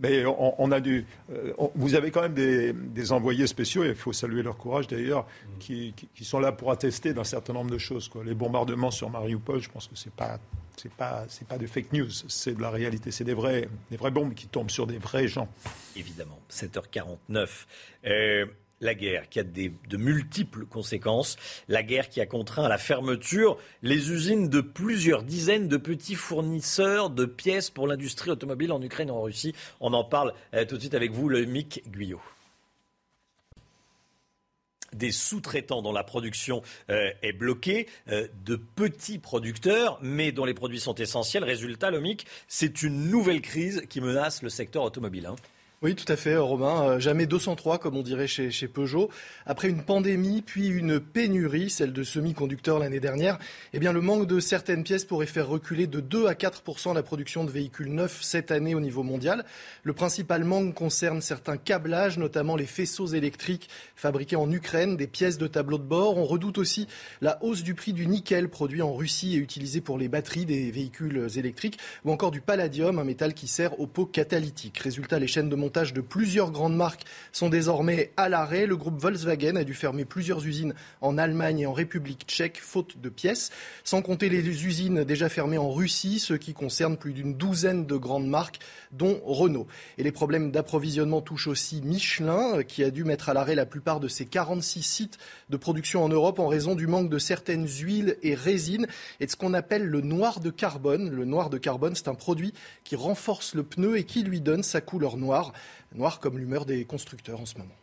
Mais on, a dû. Euh, vous avez quand même des, envoyés spéciaux, il faut saluer leur courage d'ailleurs, qui, sont là pour attester d'un certain nombre de choses. Les bombardements sur Mariupol, je pense que ce n'est pas, c'est pas, c'est pas de fake news, c'est de la réalité. C'est des, vrais, des vraies bombes qui tombent sur des vrais gens. Évidemment. 7h49. Euh, la guerre qui a de multiples conséquences, la guerre qui a contraint à la fermeture les usines de plusieurs dizaines de petits fournisseurs de pièces pour l'industrie automobile en Ukraine et en Russie. On en parle euh, tout de suite avec vous, le Mick Guyot des sous-traitants dont la production euh, est bloquée, euh, de petits producteurs, mais dont les produits sont essentiels. Résultat, le MIC, c'est une nouvelle crise qui menace le secteur automobile. Hein. Oui, tout à fait, Romain. Euh, jamais 203, comme on dirait chez, chez Peugeot. Après une pandémie, puis une pénurie, celle de semi-conducteurs l'année dernière, eh bien, le manque de certaines pièces pourrait faire reculer de 2 à 4 la production de véhicules neufs cette année au niveau mondial. Le principal manque concerne certains câblages, notamment les faisceaux électriques fabriqués en Ukraine, des pièces de tableau de bord. On redoute aussi la hausse du prix du nickel produit en Russie et utilisé pour les batteries des véhicules électriques, ou encore du palladium, un métal qui sert aux pots catalytiques. Résultat, les chaînes de montage pilotage de plusieurs grandes marques sont désormais à l'arrêt. Le groupe Volkswagen a dû fermer plusieurs usines en Allemagne et en République tchèque, faute de pièces, sans compter les usines déjà fermées en Russie, ce qui concerne plus d'une douzaine de grandes marques, dont Renault. Et les problèmes d'approvisionnement touchent aussi Michelin, qui a dû mettre à l'arrêt la plupart de ses 46 sites de production en Europe en raison du manque de certaines huiles et résines et de ce qu'on appelle le noir de carbone. Le noir de carbone, c'est un produit qui renforce le pneu et qui lui donne sa couleur noire, noire comme l'humeur des constructeurs en ce moment.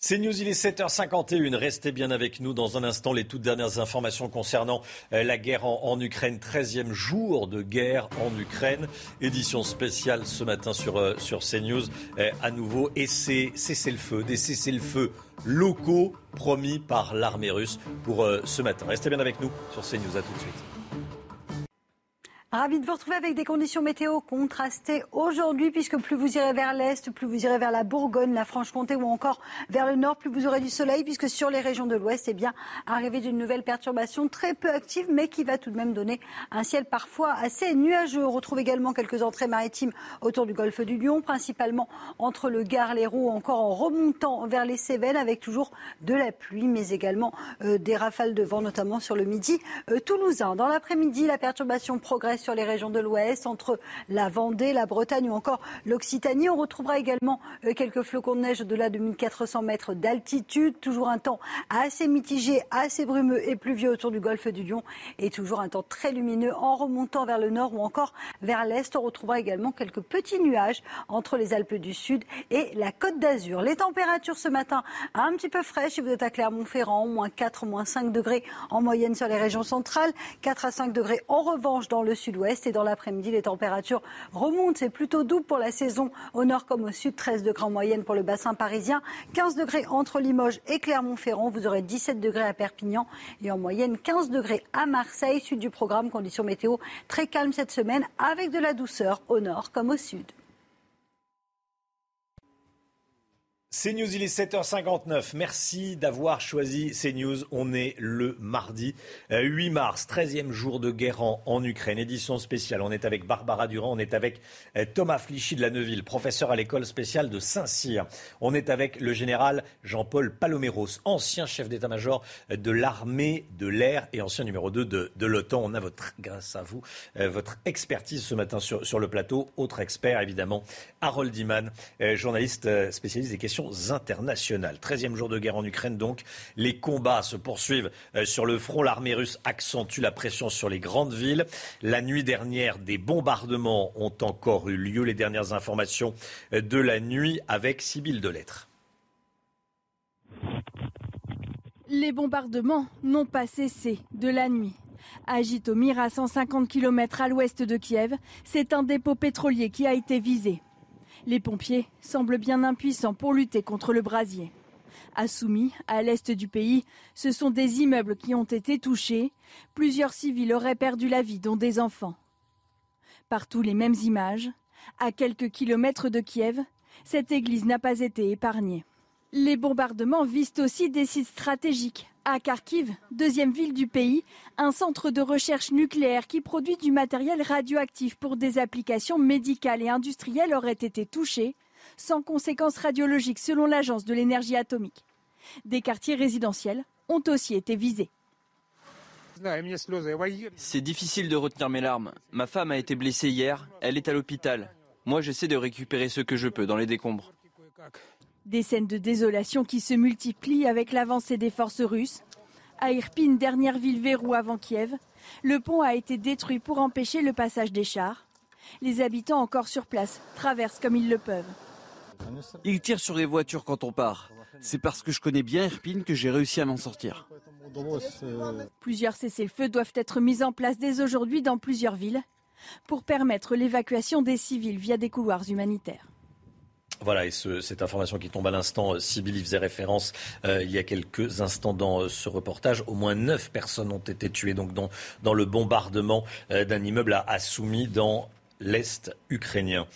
C'est News, il est 7h51. Restez bien avec nous dans un instant. Les toutes dernières informations concernant euh, la guerre en, Ukraine. 13e jour de guerre en Ukraine. Édition spéciale ce matin sur, euh, sur CNews. Euh, à nouveau, et c'est cessez-le-feu, des cessez-le-feu locaux promis par l'armée russe pour ce matin. Restez bien avec nous sur CNews. À tout de suite. Ravi de vous retrouver avec des conditions météo contrastées aujourd'hui, puisque plus vous irez vers l'est, plus vous irez vers la Bourgogne, la Franche-Comté ou encore vers le nord, plus vous aurez du soleil, puisque sur les régions de l'ouest, eh bien, arrivée d'une nouvelle perturbation très peu active, mais qui va tout de même donner un ciel parfois assez nuageux. On retrouve également quelques entrées maritimes autour du golfe du Lion, principalement entre le Gard, les Roues, encore en remontant vers les Cévennes, avec toujours de la pluie, mais également euh, des rafales de vent, notamment sur le midi euh, toulousain. Dans l'après-midi, la perturbation progresse sur les régions de l'Ouest, entre la Vendée, la Bretagne ou encore l'Occitanie. On retrouvera également euh, quelques flocons de neige au-delà de 1400 mètres d'altitude. Toujours un temps assez mitigé, assez brumeux et pluvieux autour du golfe du Lion. Et toujours un temps très lumineux en remontant vers le nord ou encore vers l'est. On retrouvera également quelques petits nuages entre les Alpes du Sud et la Côte d'Azur. Les températures ce matin un petit peu fraîches si vous êtes à Clermont-Ferrand, moins 4, moins 5 degrés en moyenne sur les régions centrales, 4 à 5 degrés en revanche dans le sud ouest Et dans l'après-midi, les températures remontent. C'est plutôt doux pour la saison au nord comme au sud. 13 degrés en moyenne pour le bassin parisien. 15 degrés entre Limoges et Clermont-Ferrand. Vous aurez 17 degrés à Perpignan et en moyenne 15 degrés à Marseille. Suite du programme, conditions météo très calmes cette semaine avec de la douceur au nord comme au sud. CNews, il est 7h59. Merci d'avoir choisi CNews. On est le mardi 8 euh, mars, 13e jour de guerre en, Ukraine. Édition spéciale. On est avec Barbara Durand, on est avec euh, Thomas Flichy de la Neuville, professeur à l'école spéciale de Saint-Cyr. On est avec le général Jean-Paul Paloméros, ancien chef d'état-major de l'armée de l'air et ancien numéro 2 de, l'OTAN. On a votre, grâce à vous, euh, votre expertise ce matin sur, sur le plateau. Autre expert, évidemment, Harold Iman, journaliste spécialiste des questions internationales. 13e jour de guerre en Ukraine, donc. Les combats se poursuivent euh, sur le front. L'armée russe accentue la pression sur les grandes villes. La nuit dernière, des bombardements ont encore eu lieu. Les dernières informations euh, de la nuit avec Sibylle Delettre. Les bombardements n'ont pas cessé de la nuit. À à 150 km à l'ouest de Kiev, c'est un dépôt pétrolier qui a été visé. Les pompiers semblent bien impuissants pour lutter contre le brasier. À Soumy, à l'est du pays, ce sont des immeubles qui ont été touchés. Plusieurs civils auraient perdu la vie, dont des enfants. Partout les mêmes images. À quelques kilomètres de Kiev, cette église n'a pas été épargnée. Les bombardements visent aussi des sites stratégiques. À Kharkiv, deuxième ville du pays, un centre de recherche nucléaire qui produit du matériel radioactif pour des applications médicales et industrielles aurait été touché, sans conséquences radiologiques selon l'Agence de l'énergie atomique. Des quartiers résidentiels ont aussi été visés. C'est difficile de retenir mes larmes. Ma femme a été blessée hier, elle est à l'hôpital. Moi j'essaie de récupérer ce que je peux dans les décombres. Des scènes de désolation qui se multiplient avec l'avancée des forces russes. À Irpin, dernière ville verrou avant Kiev, le pont a été détruit pour empêcher le passage des chars. Les habitants encore sur place traversent comme ils le peuvent. Ils tirent sur les voitures quand on part. C'est parce que je connais bien Irpin que j'ai réussi à m'en sortir. Plusieurs cessez-le-feu doivent être mis en place dès aujourd'hui dans plusieurs villes pour permettre l'évacuation des civils via des couloirs humanitaires. Voilà, et cette information qui tombe à l'instant, euh, Sybille y faisait référence euh, il y a quelques instants dans euh, ce reportage. Au moins neuf personnes ont été tuées donc dans, dans le bombardement d'un immeuble à, à dans l'Est ukrainien.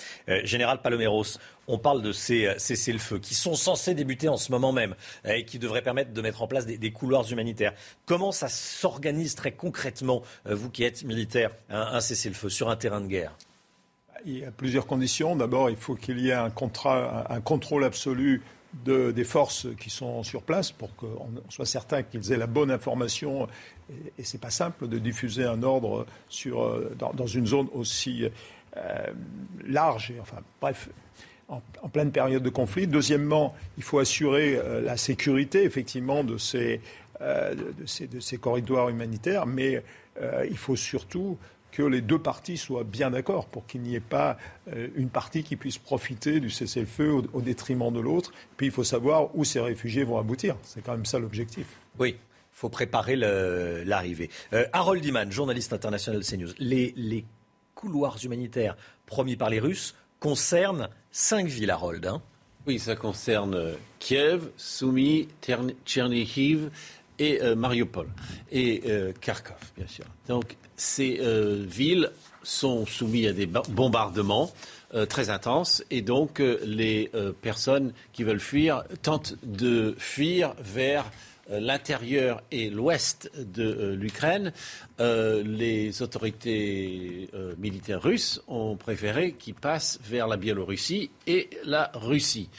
Général Paloméros, on parle de ces cessez-le-feu qui sont censés débuter en ce moment même et qui devraient permettre de mettre en place des, couloirs humanitaires. Comment ça s'organise très concrètement, vous qui êtes militaire, un cessez-le-feu sur un terrain de guerre? Il y a plusieurs conditions. D'abord, il faut qu'il y ait un, contrat, un contrôle absolu de, des forces qui sont sur place pour qu'on soit certain qu'ils aient la bonne information. Et, et ce n'est pas simple de diffuser un ordre sur, dans, une zone aussi euh, large. Et, enfin, bref, en, pleine période de conflit. Deuxièmement, il faut assurer euh, la sécurité, effectivement, de ces, euh, corridors humanitaires. Mais il faut surtout que les deux parties soient bien d'accord pour qu'il n'y ait pas euh, une partie qui puisse profiter du cessez-le-feu au, au, détriment de l'autre. Puis il faut savoir où ces réfugiés vont aboutir. C'est quand même ça l'objectif. Oui. Il faut préparer l'arrivée. Euh, Harold Iman, journaliste international CNews. Les, les, couloirs humanitaires promis par les Russes concernent cinq villes, Harold. Hein oui, ça concerne Kiev, Soumy, Tchernihiv et euh, Mariupol et euh, Kharkov, bien sûr. Donc ces euh, villes sont soumises à des bombardements très intenses et donc les personnes qui veulent fuir tentent de fuir vers l'intérieur et l'ouest de l'Ukraine. les autorités militaires russes ont préféré qu'ils passent vers la Biélorussie et la Russie.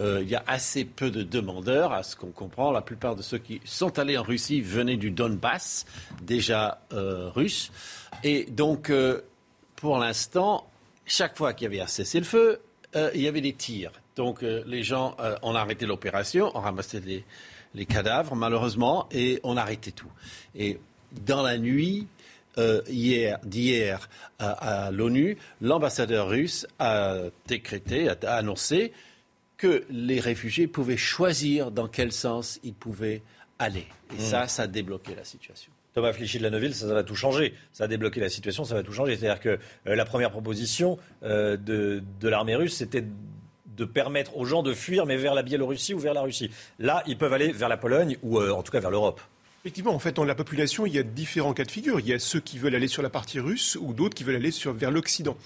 Euh, il y a assez peu de demandeurs, à ce qu'on comprend. La plupart de ceux qui sont allés en Russie venaient du Donbass, déjà euh, russe. Et donc, euh, pour l'instant, chaque fois qu'il y avait un cessez-le-feu, il y avait des tirs. Donc, les gens ont arrêté l'opération, ont ramassé les, cadavres, malheureusement, et on arrêté tout. Et dans la nuit, hier, d'hier à, l'ONU, l'ambassadeur russe a décrété, a annoncé que les réfugiés pouvaient choisir dans quel sens ils pouvaient aller. Et mmh. ça, ça a débloqué la situation. Thomas Flichy de la Neuville, ça, ça, va tout changer. Ça a débloqué la situation, ça va tout changer. C'est-à-dire que euh, la première proposition euh, de, de l'armée russe, c'était de permettre aux gens de fuir, mais vers la Biélorussie ou vers la Russie. Là, ils peuvent aller vers la Pologne ou euh, en tout cas vers l'Europe. Effectivement, en fait, dans la population, il y a différents cas de figure. Il y a ceux qui veulent aller sur la partie russe ou d'autres qui veulent aller vers l'Occident.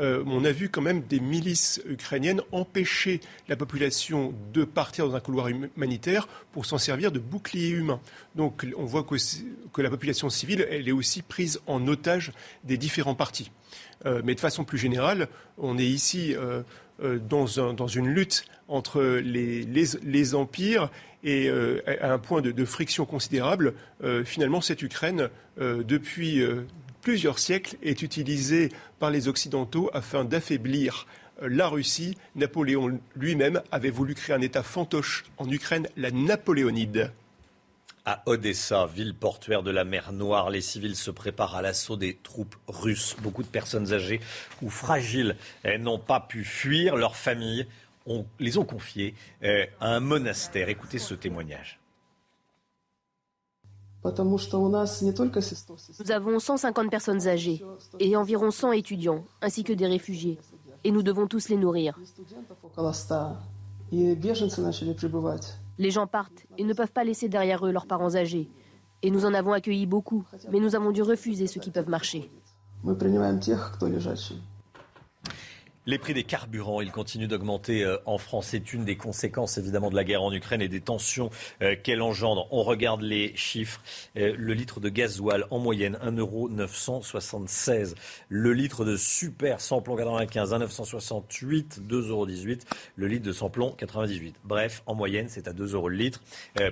Euh, on a vu quand même des milices ukrainiennes empêcher la population de partir dans un couloir humanitaire pour s'en servir de bouclier humain. Donc on voit que, la population civile, elle est aussi prise en otage des différents partis. Euh, mais de façon plus générale, on est ici euh, un, dans, une lutte entre les, empires et euh, à un point de, de friction considérable, euh, finalement, cette Ukraine, euh, depuis plusieurs siècles, est utilisée par les Occidentaux afin d'affaiblir la Russie. Napoléon lui-même avait voulu créer un État fantoche en Ukraine, la Napoléonide. À Odessa, ville portuaire de la mer Noire, les civils se préparent à l'assaut des troupes russes. Beaucoup de personnes âgées ou fragiles n'ont pas pu fuir. Leurs familles on, les ont confiés euh, à un monastère. Écoutez ce témoignage. Nous avons 150 personnes âgées et environ 100 étudiants, ainsi que des réfugiés. Et nous devons tous les nourrir. Les gens partent et ne peuvent pas laisser derrière eux leurs parents âgés. Et nous en avons accueilli beaucoup, mais nous avons dû refuser ceux qui peuvent marcher. Les prix des carburants, ils continuent d'augmenter euh, en France. C'est une des conséquences évidemment de la guerre en Ukraine et des tensions euh, qu'elle engendre. On regarde les chiffres. Euh, le litre de gasoil en moyenne 1,976 Le litre de super samplon 95 1,968 2,18 Le litre de samplon 98. Bref, en moyenne, c'est à 2 euros le litre.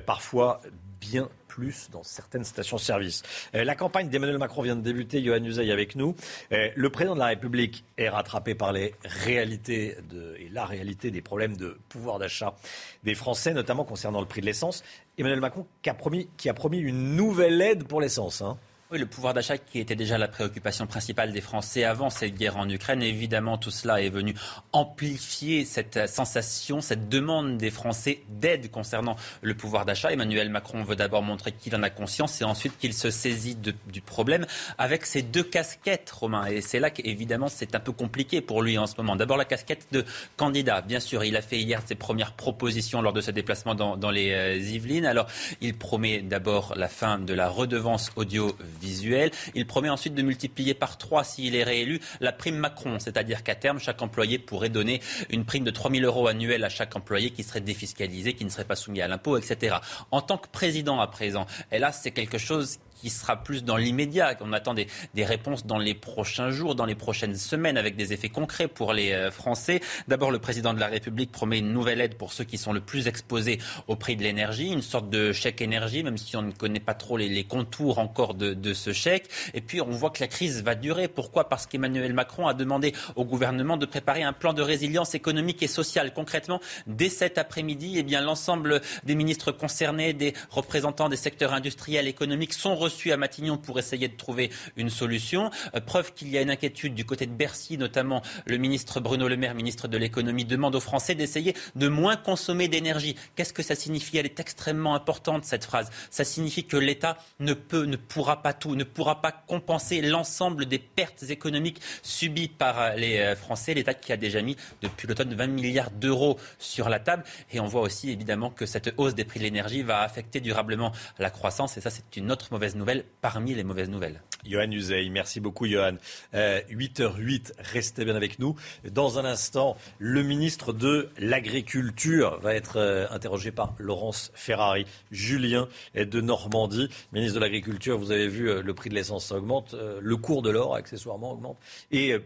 parfois bien plus dans certaines stations-service. Euh, la campagne d'Emmanuel Macron vient de débuter. Johan Usaï avec nous. Euh, le président de la République est rattrapé par les réalités et la réalité des problèmes de pouvoir d'achat des Français, notamment concernant le prix de l'essence. Emmanuel Macron qui a promis, qui a promis une nouvelle aide pour l'essence. Hein. Oui, le pouvoir d'achat qui était déjà la préoccupation principale des Français avant cette guerre en Ukraine. Évidemment, tout cela est venu amplifier cette sensation, cette demande des Français d'aide concernant le pouvoir d'achat. Emmanuel Macron veut d'abord montrer qu'il en a conscience et ensuite qu'il se saisit du problème avec ses deux casquettes, Romain. Et c'est là qu'évidemment, c'est un peu compliqué pour lui en ce moment. D'abord, la casquette de candidat. Bien sûr, il a fait hier ses premières propositions lors de ce déplacement dans, dans les euh, Yvelines. Alors, il promet d'abord la fin de la redevance audio visuel. Il promet ensuite de multiplier par trois s'il est réélu la prime Macron, c'est-à-dire qu'à terme, chaque employé pourrait donner une prime de 3 000 euros annuels à chaque employé qui serait défiscalisé, qui ne serait pas soumis à l'impôt, etc. En tant que président à présent, et là, c'est quelque chose qui sera plus dans l'immédiat. On attend des, des, réponses dans les prochains jours, dans les prochaines semaines, avec des effets concrets pour les euh, Français. D'abord, le président de la République promet une nouvelle aide pour ceux qui sont le plus exposés au prix de l'énergie, une sorte de chèque énergie, même si on ne connaît pas trop les, contours encore de, de, ce chèque. Et puis, on voit que la crise va durer. Pourquoi? Parce qu'Emmanuel Macron a demandé au gouvernement de préparer un plan de résilience économique et sociale. Concrètement, dès cet après-midi, eh bien, l'ensemble des ministres concernés, des représentants des secteurs industriels, économiques sont reçus à Matignon pour essayer de trouver une solution. Euh, preuve qu'il y a une inquiétude du côté de Bercy, notamment le ministre Bruno Le Maire, ministre de l'économie, demande aux Français d'essayer de moins consommer d'énergie. Qu'est-ce que ça signifie? Elle est extrêmement importante, cette phrase. Ça signifie que l'État ne peut, ne pourra pas tout, ne pourra pas compenser l'ensemble des pertes économiques subies par les euh, Français. L'État qui a déjà mis depuis l'automne 20 milliards d'euros sur la table. Et on voit aussi évidemment que cette hausse des prix de l'énergie va affecter durablement la croissance. Et ça, c'est une autre mauvaise parmi les mauvaises nouvelles. Johan Uzey, merci beaucoup Johan. 8h08, euh, restez bien avec nous. Dans un instant, le ministre de l'Agriculture va être euh, interrogé par Laurence Ferrari. Julien de Normandie, ministre de l'Agriculture, vous avez vu, euh, le prix de l'essence augmente, le cours de l'or accessoirement augmente. Et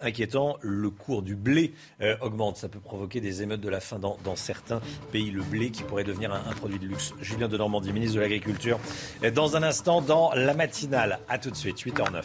inquiétant, le cours du blé euh, augmente. Ça peut provoquer des émeutes de la faim dans, certains pays. Le blé qui pourrait devenir un, un, produit de luxe. Julien de Normandie, ministre de l'Agriculture. Dans un instant, dans la matinale. A tout de suite, 8h09.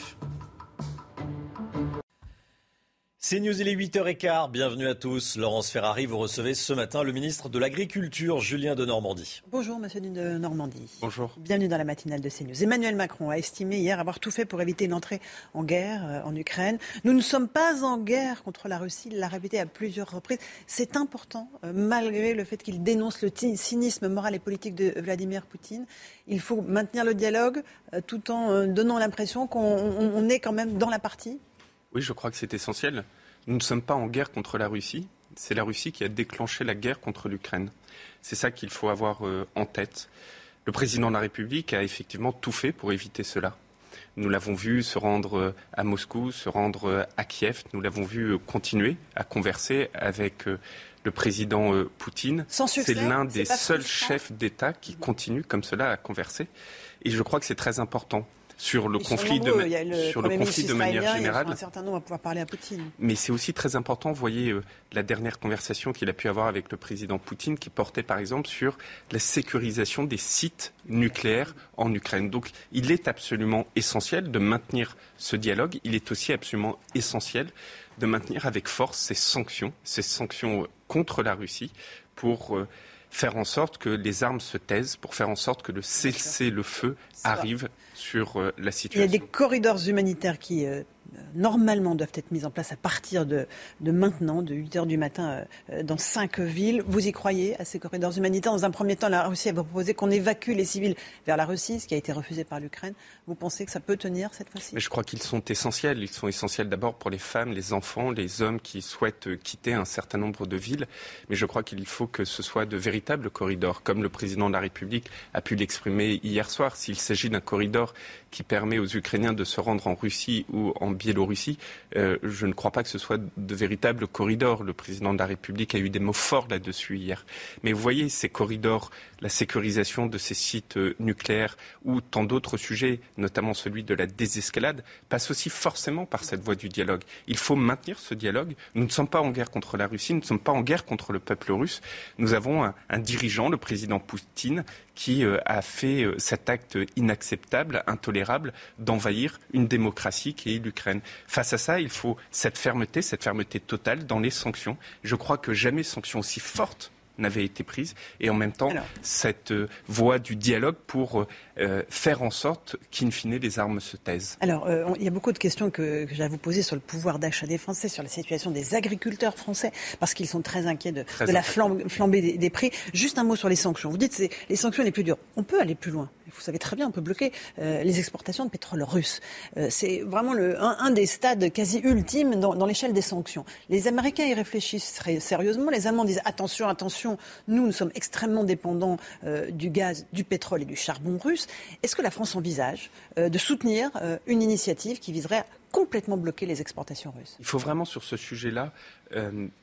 C'est News, il est 8h15. Bienvenue à tous. Laurence Ferrari, vous recevez ce matin le ministre de l'Agriculture, Julien de Normandie. Bonjour, monsieur de Normandie. Bonjour. Bienvenue dans la matinale de CNews. Emmanuel Macron a estimé hier avoir tout fait pour éviter une entrée en guerre euh, en Ukraine. Nous ne sommes pas en guerre contre la Russie. Il l'a répété à plusieurs reprises. C'est important, euh, malgré le fait qu'il dénonce le cynisme moral et politique de Vladimir Poutine. Il faut maintenir le dialogue euh, tout en donnant l'impression qu'on est quand même dans la partie. Oui, je crois que c'est essentiel. Nous ne sommes pas en guerre contre la Russie. C'est la Russie qui a déclenché la guerre contre l'Ukraine. C'est ça qu'il faut avoir euh, en tête. Le président de la République a effectivement tout fait pour éviter cela. Nous l'avons vu se rendre euh, à Moscou, se rendre euh, à Kiev. Nous l'avons vu continuer à converser avec le président Poutine. C'est l'un des seuls chefs d'État qui continue comme cela à converser. Et je crois que c'est très important sur le conflit de, sur le conflit de manière générale. Un certain nombre à pouvoir parler à Poutine. Mais c'est aussi très important, vous voyez, euh, la dernière conversation qu'il a pu avoir avec le président Poutine, qui portait par exemple sur la sécurisation des sites nucléaires en Ukraine. Donc il est absolument essentiel de maintenir ce dialogue. Il est aussi absolument essentiel de maintenir avec force ces sanctions, ces sanctions contre la Russie pour euh, faire en sorte que les armes se taisent, pour faire en sorte que le cessez-le-feu arrive sur euh, la situation. Il y a des corridors humanitaires qui euh, normalement doivent être mises en place à partir de, maintenant, de 8 heures du matin, euh, dans cinq villes. Vous y croyez à ces corridors humanitaires? Dans un premier temps, la Russie a proposé qu'on évacue les civils vers la Russie, ce qui a été refusé par l'Ukraine. Vous pensez que ça peut tenir cette fois-ci? Je crois qu'ils sont essentiels. Ils sont essentiels d'abord pour les femmes, les enfants, les hommes qui souhaitent quitter un certain nombre de villes. Mais je crois qu'il faut que ce soit de véritables corridors, comme le président de la République a pu l'exprimer hier soir. S'il s'agit d'un corridor qui permet aux Ukrainiens de se rendre en Russie ou en Biélorussie, euh, je ne crois pas que ce soit de véritables corridors. Le président de la République a eu des mots forts là-dessus hier. Mais vous voyez, ces corridors, la sécurisation de ces sites euh, nucléaires ou tant d'autres sujets, notamment celui de la désescalade, passent aussi forcément par cette voie du dialogue. Il faut maintenir ce dialogue. Nous ne sommes pas en guerre contre la Russie, nous ne sommes pas en guerre contre le peuple russe. Nous avons un, un dirigeant, le président Poutine, qui euh, a fait euh, cet acte inacceptable, intolérable, d'envahir une démocratie qui est l'Ukraine. Face à ça, il faut cette fermeté, cette fermeté totale dans les sanctions. Je crois que jamais sanctions aussi fortes n'avait été prise et en même temps cette euh, voie du dialogue pour faire en sorte qu'in fine les armes se taisent. Alors il y a beaucoup de questions que, que j'ai à vous poser sur le pouvoir d'achat des Français, sur la situation des agriculteurs français parce qu'ils sont très inquiets de, la flambée des, des, prix. Juste un mot sur les sanctions. Vous dites c'est les sanctions les plus dures. On peut aller plus loin vous savez très bien, on peut bloquer euh, les exportations de pétrole russe. Euh, c'est vraiment un, des stades quasi ultimes dans, l'échelle des sanctions. Les Américains y réfléchissent très sérieusement. Les Allemands disent attention, attention, nous, sommes extrêmement dépendants euh, du gaz, du pétrole et du charbon russe. Est-ce que la France envisage de soutenir une initiative qui viserait à complètement bloquer les exportations russes? Il faut vraiment sur ce sujet-là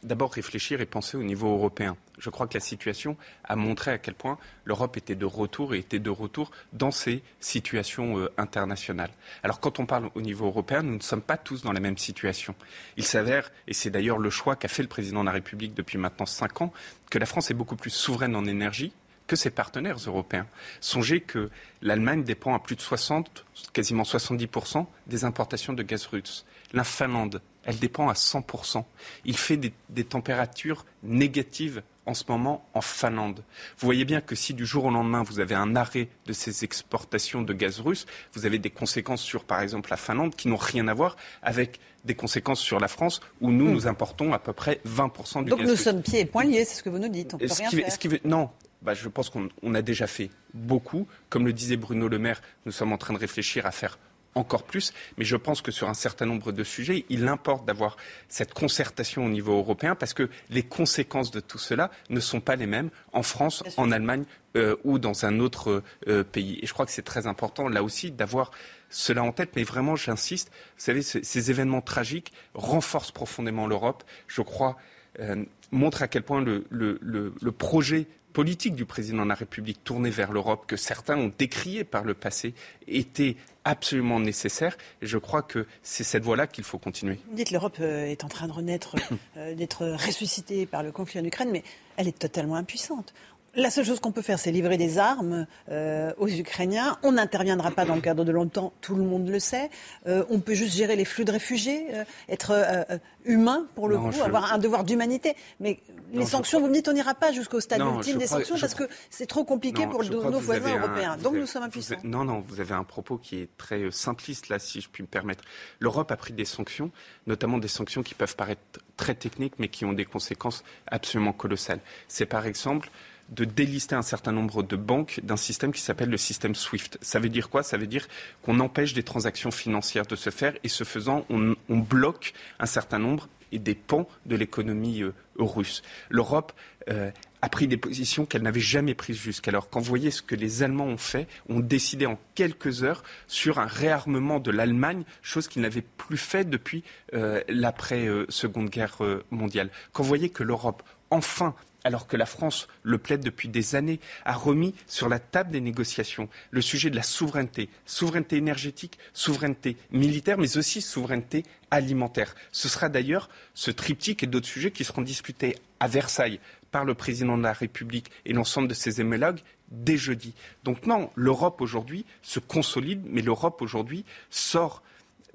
d'abord réfléchir et penser au niveau européen. Je crois que la situation a montré à quel point l'Europe était de retour et était de retour dans ces situations euh, internationales. Alors quand on parle au niveau européen, nous ne sommes pas tous dans la même situation. Il s'avère, et c'est d'ailleurs le choix qu'a fait le président de la République depuis maintenant cinq ans, que la France est beaucoup plus souveraine en énergie que ses partenaires européens. Songez que l'Allemagne dépend à plus de 60, quasiment 70% des importations de gaz russe. La Finlande, elle dépend à 100%. Il fait des, températures négatives en ce moment en Finlande. Vous voyez bien que si du jour au lendemain vous avez un arrêt de ces exportations de gaz russe, vous avez des conséquences sur, par exemple, la Finlande qui n'ont rien à voir avec des conséquences sur la France où nous, hmm. nous importons à peu près 20% du Donc gaz nous sommes pieds et poings liés, c'est ce que vous nous dites. On peut rien faire. non, bah, je pense qu'on a déjà fait beaucoup. Comme le disait Bruno Le Maire, nous sommes en train de réfléchir à faire encore plus, mais je pense que sur un certain nombre de sujets, il importe d'avoir cette concertation au niveau européen parce que les conséquences de tout cela ne sont pas les mêmes en France, en Allemagne euh, ou dans un autre euh, pays. Et je crois que c'est très important là aussi d'avoir cela en tête, mais vraiment, j'insiste, vous savez, ces, événements tragiques renforcent profondément l'Europe. Je crois, euh, montrent à quel point le, le, le projet politique du président de la République tournée vers l'Europe, que certains ont décrié par le passé, était absolument nécessaire. Et je crois que c'est cette voie-là qu'il faut continuer. Vous dites l'Europe euh, est en train de renaître, euh, d'être ressuscitée par le conflit en Ukraine, mais elle est totalement impuissante. La seule chose qu'on peut faire, c'est livrer des armes euh, aux Ukrainiens. On n'interviendra pas dans le cadre de longtemps, tout le monde le sait. Euh, on peut juste gérer les flux de réfugiés, euh, être humain pour le coup, avoir un devoir d'humanité. Mais les sanctions, vous me dites, on n'ira pas jusqu'au stade ultime des sanctions parce que c'est trop compliqué pour nos voisins européens. Donc nous sommes impuissants. non, non, vous avez un propos qui est très simpliste là, si je puis me permettre. L'Europe a pris des sanctions, notamment des sanctions qui peuvent paraître très techniques, mais qui ont des conséquences absolument colossales. C'est par exemple de délister un certain nombre de banques d'un système qui s'appelle le système SWIFT. Ça veut dire quoi? Ça veut dire qu'on empêche des transactions financières de se faire et ce faisant, on, bloque un certain nombre et des pans de l'économie euh, russe. L'Europe euh, a pris des positions qu'elle n'avait jamais prises jusqu'alors. Quand vous voyez ce que les Allemands ont fait, ont décidé en quelques heures sur un réarmement de l'Allemagne, chose qu'ils n'avaient plus fait depuis euh, l'après-seconde guerre mondiale. Quand vous voyez que l'Europe, enfin, alors que la France le plaide depuis des années, a remis sur la table des négociations le sujet de la souveraineté, souveraineté énergétique, souveraineté militaire, mais aussi souveraineté alimentaire. Ce sera d'ailleurs ce triptyque et d'autres sujets qui seront discutés à Versailles par le président de la République et l'ensemble de ses homologues dès jeudi. Donc non, l'Europe aujourd'hui se consolide, mais l'Europe aujourd'hui sort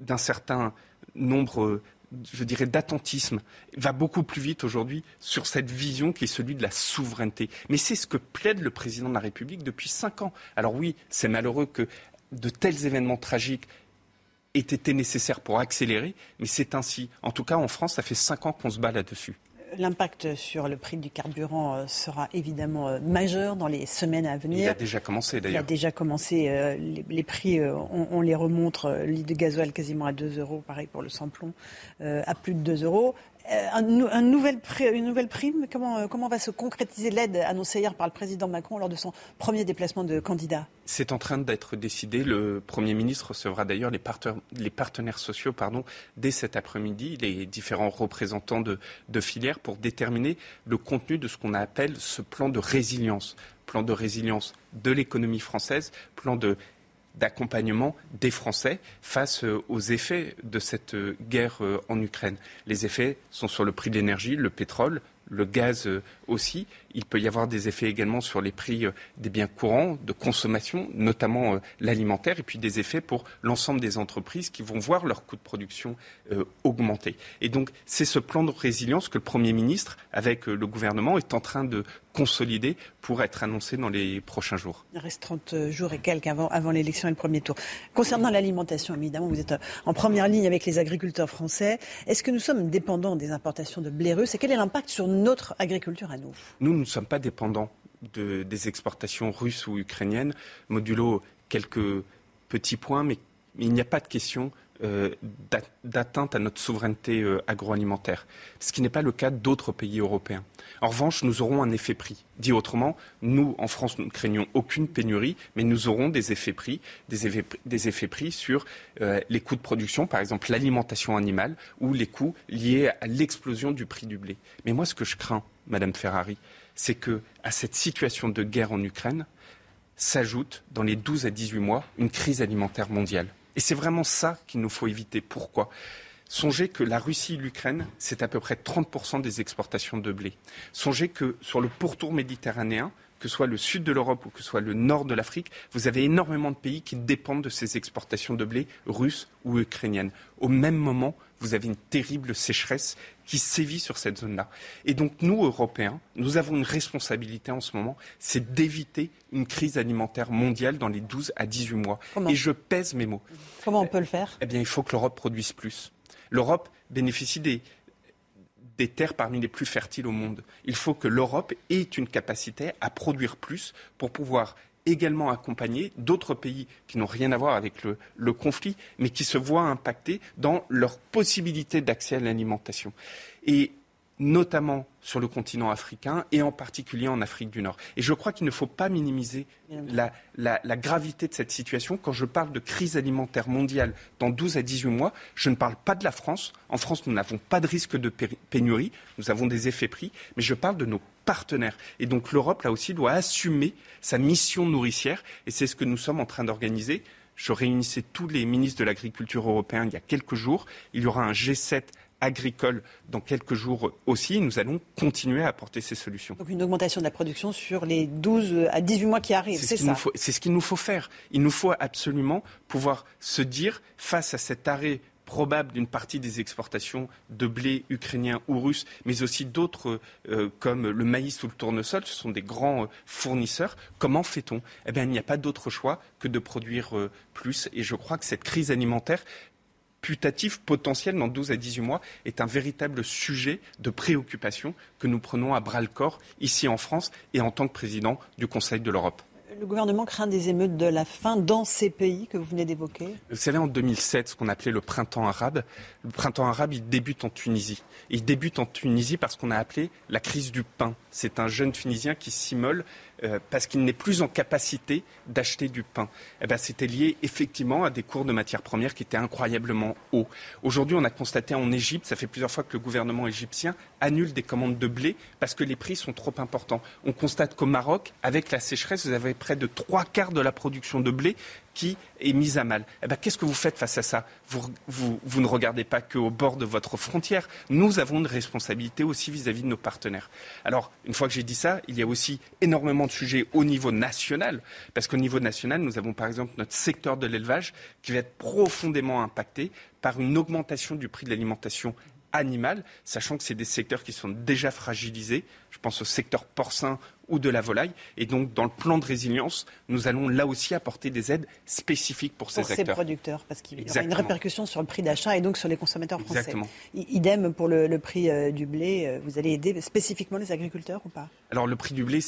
d'un certain nombre je dirais, d'attentisme va beaucoup plus vite aujourd'hui sur cette vision qui est celui de la souveraineté. Mais c'est ce que plaide le président de la République depuis cinq ans. Alors oui, c'est malheureux que de tels événements tragiques aient été nécessaires pour accélérer, mais c'est ainsi. En tout cas, en France, ça fait cinq ans qu'on se bat là-dessus. L'impact sur le prix du carburant euh, sera évidemment euh, majeur dans les semaines à venir. Il a déjà commencé d'ailleurs. Il a déjà commencé. Euh, les, prix, on, les remontre. Litre de gasoil quasiment à 2 euros, pareil pour le samplon, à plus de 2 euros. Euh, une nouvelle prime comment, euh, comment va se concrétiser l'aide annoncée hier par le président Macron lors de son premier déplacement de candidat? C'est en train d'être décidé. Le Premier ministre recevra d'ailleurs les, partenaires sociaux dès cet après-midi, les différents représentants de, de filières, pour déterminer le contenu de ce qu'on appelle ce plan de résilience. Plan de résilience de l'économie française, plan de d'accompagnement des Français face euh, aux effets de cette euh, guerre euh, en Ukraine. Les effets sont sur le prix de l'énergie, le pétrole, le gaz aussi. Il peut y avoir des effets également sur les prix des biens courants de consommation, notamment l'alimentaire, et puis des effets pour l'ensemble des entreprises qui vont voir leur coût de production augmenter. Et donc, c'est ce plan de résilience que le Premier ministre, avec le gouvernement, est en train de consolidé pour être annoncé dans les prochains jours. Il reste 30 jours et quelques avant, avant l'élection et le premier tour. Concernant l'alimentation, évidemment, vous êtes en première ligne avec les agriculteurs français. Est-ce que nous sommes dépendants des importations de blé russe et quel est l'impact sur notre agriculture à nous? Nous, nous ne sommes pas dépendants de, des exportations russes ou ukrainiennes, modulo quelques petits points, mais il n'y a pas de question euh, d'atteinte à notre souveraineté euh, agroalimentaire, ce qui n'est pas le cas d'autres pays européens. En revanche, nous aurons un effet prix. Dit autrement, nous, en France, nous ne craignons aucune pénurie, mais nous aurons des effets prix, des effets, des effets prix sur euh, les coûts de production, par exemple l'alimentation animale, ou les coûts liés à l'explosion du prix du blé. Mais moi, ce que je crains, Madame Ferrari, c'est que à cette situation de guerre en Ukraine s'ajoute, dans les 12 à 18 mois, une crise alimentaire mondiale. Et c'est vraiment ça qu'il nous faut éviter. Pourquoi? Songez que la Russie et l'Ukraine, c'est à peu près 30% des exportations de blé. Songez que sur le pourtour méditerranéen, que ce soit le sud de l'Europe ou que ce soit le nord de l'Afrique, vous avez énormément de pays qui dépendent de ces exportations de blé russes ou ukrainiennes. Au même moment, vous avez une terrible sécheresse qui sévit sur cette zone-là. Et donc, nous, Européens, nous avons une responsabilité en ce moment, c'est d'éviter une crise alimentaire mondiale dans les 12 à 18 mois. Et je pèse mes mots. Comment on peut le faire? Eh bien, il faut que l'Europe produise plus. L'Europe bénéficie des, des terres parmi les plus fertiles au monde. Il faut que l'Europe ait une capacité à produire plus pour pouvoir également accompagner d'autres pays qui n'ont rien à voir avec le, conflit, mais qui se voient impactés dans leur possibilité d'accès à l'alimentation. Notamment sur le continent africain et en particulier en Afrique du Nord. Et je crois qu'il ne faut pas minimiser la, la, la, gravité de cette situation. Quand je parle de crise alimentaire mondiale dans 12 à 18 mois, je ne parle pas de la France. En France, nous n'avons pas de risque de pénurie, nous avons des effets prix, mais je parle de nos partenaires. Et donc l'Europe, là aussi, doit assumer sa mission nourricière, et c'est ce que nous sommes en train d'organiser. Je réunissais tous les ministres de l'agriculture européens il y a quelques jours. Il y aura un G7 agricole dans quelques jours aussi. Nous allons continuer à apporter ces solutions. Donc une augmentation de la production sur les 12 à 18 mois qui arrivent, c'est ça C'est ce qu'il nous faut faire. Il nous faut absolument pouvoir se dire, face à cet arrêt probable d'une partie des exportations de blé ukrainien ou russe, mais aussi d'autres euh, comme le maïs ou le tournesol, ce sont des grands euh, fournisseurs. Comment fait-on? Eh bien, il n'y a pas d'autre choix que de produire euh, plus. Et je crois que cette crise alimentaire putatif potentiel dans 12 à 18 mois est un véritable sujet de préoccupation que nous prenons à bras le corps ici en France et en tant que président du Conseil de l'Europe. Le gouvernement craint des émeutes de la faim dans ces pays que vous venez d'évoquer Vous savez, en 2007, ce qu'on appelait le printemps arabe, le printemps arabe, il débute en Tunisie. il débute en Tunisie parce qu'on a appelé la crise du pain. C'est un jeune Tunisien qui s'immole euh, parce qu'il n'est plus en capacité d'acheter du pain. Eh ben, c'était lié effectivement à des cours de matières premières qui étaient incroyablement hauts. Aujourd'hui, on a constaté en Égypte, ça fait plusieurs fois que le gouvernement égyptien annule des commandes de blé parce que les prix sont trop importants. On constate qu'au Maroc, avec la sécheresse, vous avez près de trois quarts de la production de blé qui est mise à mal. Eh ben, qu'est-ce que vous faites face à ça? Vous, ne regardez pas qu'au bord de votre frontière. Nous avons une responsabilité aussi vis-à-vis -vis de nos partenaires. Alors, une fois que j'ai dit ça, il y a aussi énormément de sujets au niveau national, parce qu'au niveau national, nous avons par exemple notre secteur de l'élevage qui va être profondément impacté par une augmentation du prix de l'alimentation animale, sachant que c'est des secteurs qui sont déjà fragilisés. Je pense au secteur porcin ou de la volaille. Et donc, dans le plan de résilience, nous allons là aussi apporter des aides spécifiques pour ces pour acteurs. ces producteurs, parce qu'il y aura une répercussion sur le prix d'achat et donc sur les consommateurs français. Exactement. Idem pour le, le prix euh, du blé. euh, Vous allez aider spécifiquement les agriculteurs ou pas? Alors, le prix du blé,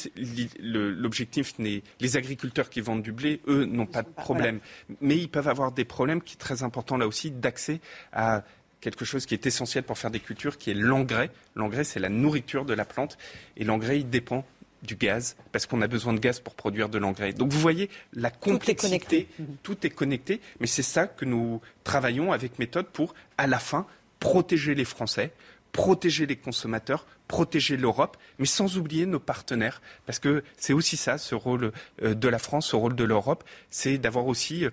le- l'objectif n'est. Les agriculteurs qui vendent du blé, eux, n'ont pas de problème. Mais ils peuvent avoir des problèmes qui sont très importants là aussi d'accès à quelque chose qui est essentiel pour faire des cultures, qui est l'engrais. L'engrais, c'est la nourriture de la plante. Et l'engrais, il dépend du gaz, parce qu'on a besoin de gaz pour produire de l'engrais. Donc vous voyez la complexité, tout est connecté, mais c'est ça que nous travaillons avec méthode pour, à la fin, protéger les Français, protéger les consommateurs, protéger l'Europe, mais sans oublier nos partenaires, parce que c'est aussi ça, ce rôle euh, de la France, ce rôle de l'Europe, c'est d'avoir aussi euh,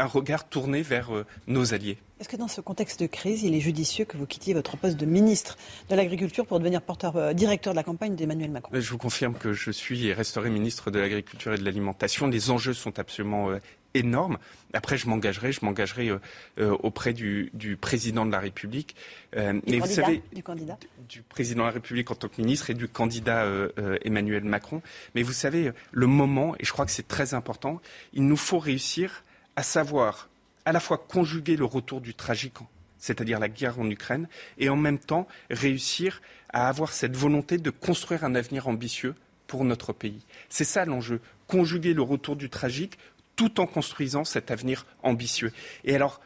un regard tourné vers euh, nos alliés. Est-ce que dans ce contexte de crise, il est judicieux que vous quittiez votre poste de ministre de l'Agriculture pour devenir porteur, euh, directeur de la campagne d'Emmanuel Macron? Je vous confirme que je suis et resterai ministre de l'Agriculture et de l'Alimentation. Les enjeux sont absolument euh, énormes. Après, je m'engagerai, je m'engagerai euh, euh, auprès du, du président de la République. Euh, du, mais vous savez, du candidat? du président de la République en tant que ministre et du candidat Emmanuel Macron. Mais vous savez, le moment, et je crois que c'est très important, il nous faut réussir à savoir à la fois conjuguer le retour du tragique, c'est-à-dire la guerre en Ukraine, et en même temps réussir à avoir cette volonté de construire un avenir ambitieux pour notre pays. C'est ça l'enjeu, conjuguer le retour du tragique tout en construisant cet avenir ambitieux. Et alors,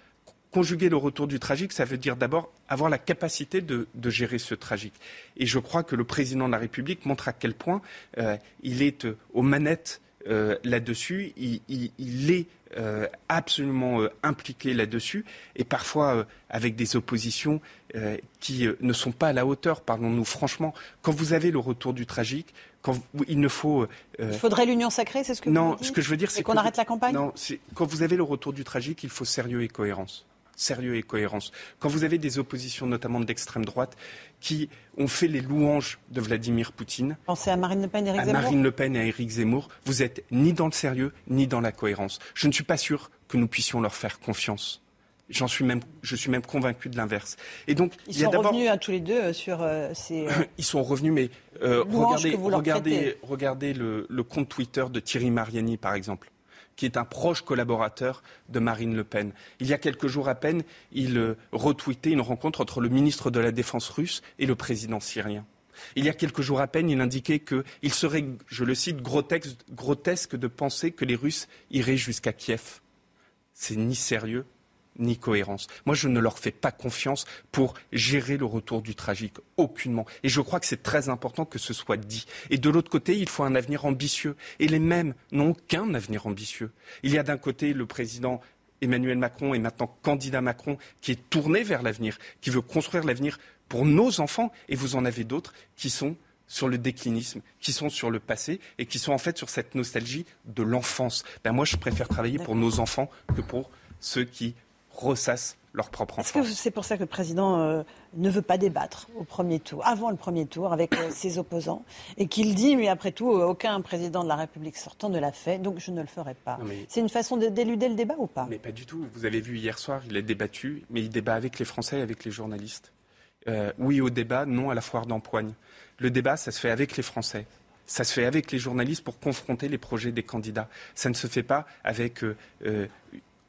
conjuguer le retour du tragique, ça veut dire d'abord avoir la capacité de, gérer ce tragique. Et je crois que le président de la République montre à quel point euh, il est euh, aux manettes euh, là-dessus, il, est absolument impliqué là-dessus, et parfois avec des oppositions qui ne sont pas à la hauteur, parlons-nous franchement. Quand vous avez le retour du tragique, quand il ne faut. il faudrait l'union sacrée, c'est ce que non, vous dites ce que je veux dire, c'est qu'on arrête la campagne? Non, quand vous avez le retour du tragique, il faut sérieux et cohérence sérieux et cohérence. Quand vous avez des oppositions, notamment d'extrême droite, qui ont fait les louanges de Vladimir Poutine. Pensez à Marine Le Pen et Éric Zemmour. Marine Le Pen et à Éric Zemmour, vous êtes ni dans le sérieux, ni dans la cohérence. Je ne suis pas sûr que nous puissions leur faire confiance. J'en suis même, je suis même convaincu de l'inverse. Et donc, ils sont revenus à tous les deux euh, sur euh, ces. Euh, ils sont revenus, mais regardez, regardez, regardez le, le compte Twitter de Thierry Mariani, par exemple qui est un proche collaborateur de Marine Le Pen. Il y a quelques jours à peine, il euh, retweetait une rencontre entre le ministre de la Défense russe et le président syrien. Il y a quelques jours à peine, il indiquait qu'il serait, je le cite, grotesque de penser que les Russes iraient jusqu'à Kiev. C'est ni sérieux, ni cohérence. Moi, je ne leur fais pas confiance pour gérer le retour du tragique, aucunement. Et je crois que c'est très important que ce soit dit. Et de l'autre côté, il faut un avenir ambitieux. Et les mêmes n'ont qu'un avenir ambitieux. Il y a d'un côté le président Emmanuel Macron et maintenant candidat Macron qui est tourné vers l'avenir, qui veut construire l'avenir pour nos enfants. Et vous en avez d'autres qui sont sur le déclinisme, qui sont sur le passé et qui sont en fait sur cette nostalgie de l'enfance. Ben moi, je préfère travailler pour nos enfants que pour ceux qui ressassent leur propre enfance. Est-ce que c'est pour ça que le président euh, ne veut pas débattre au premier tour, avant le premier tour, avec euh, ses opposants, et qu'il dit, lui, après tout, euh, aucun président de la République sortant ne l'a fait, donc je ne le ferai pas. C'est une façon d'éluder le débat ou pas? Mais pas du tout. Vous avez vu hier soir, il a débattu, mais il débat avec les Français et avec les journalistes. oui au débat, non à la foire d'empoigne. Le débat, ça se fait avec les Français. Ça se fait avec les journalistes pour confronter les projets des candidats. Ça ne se fait pas avec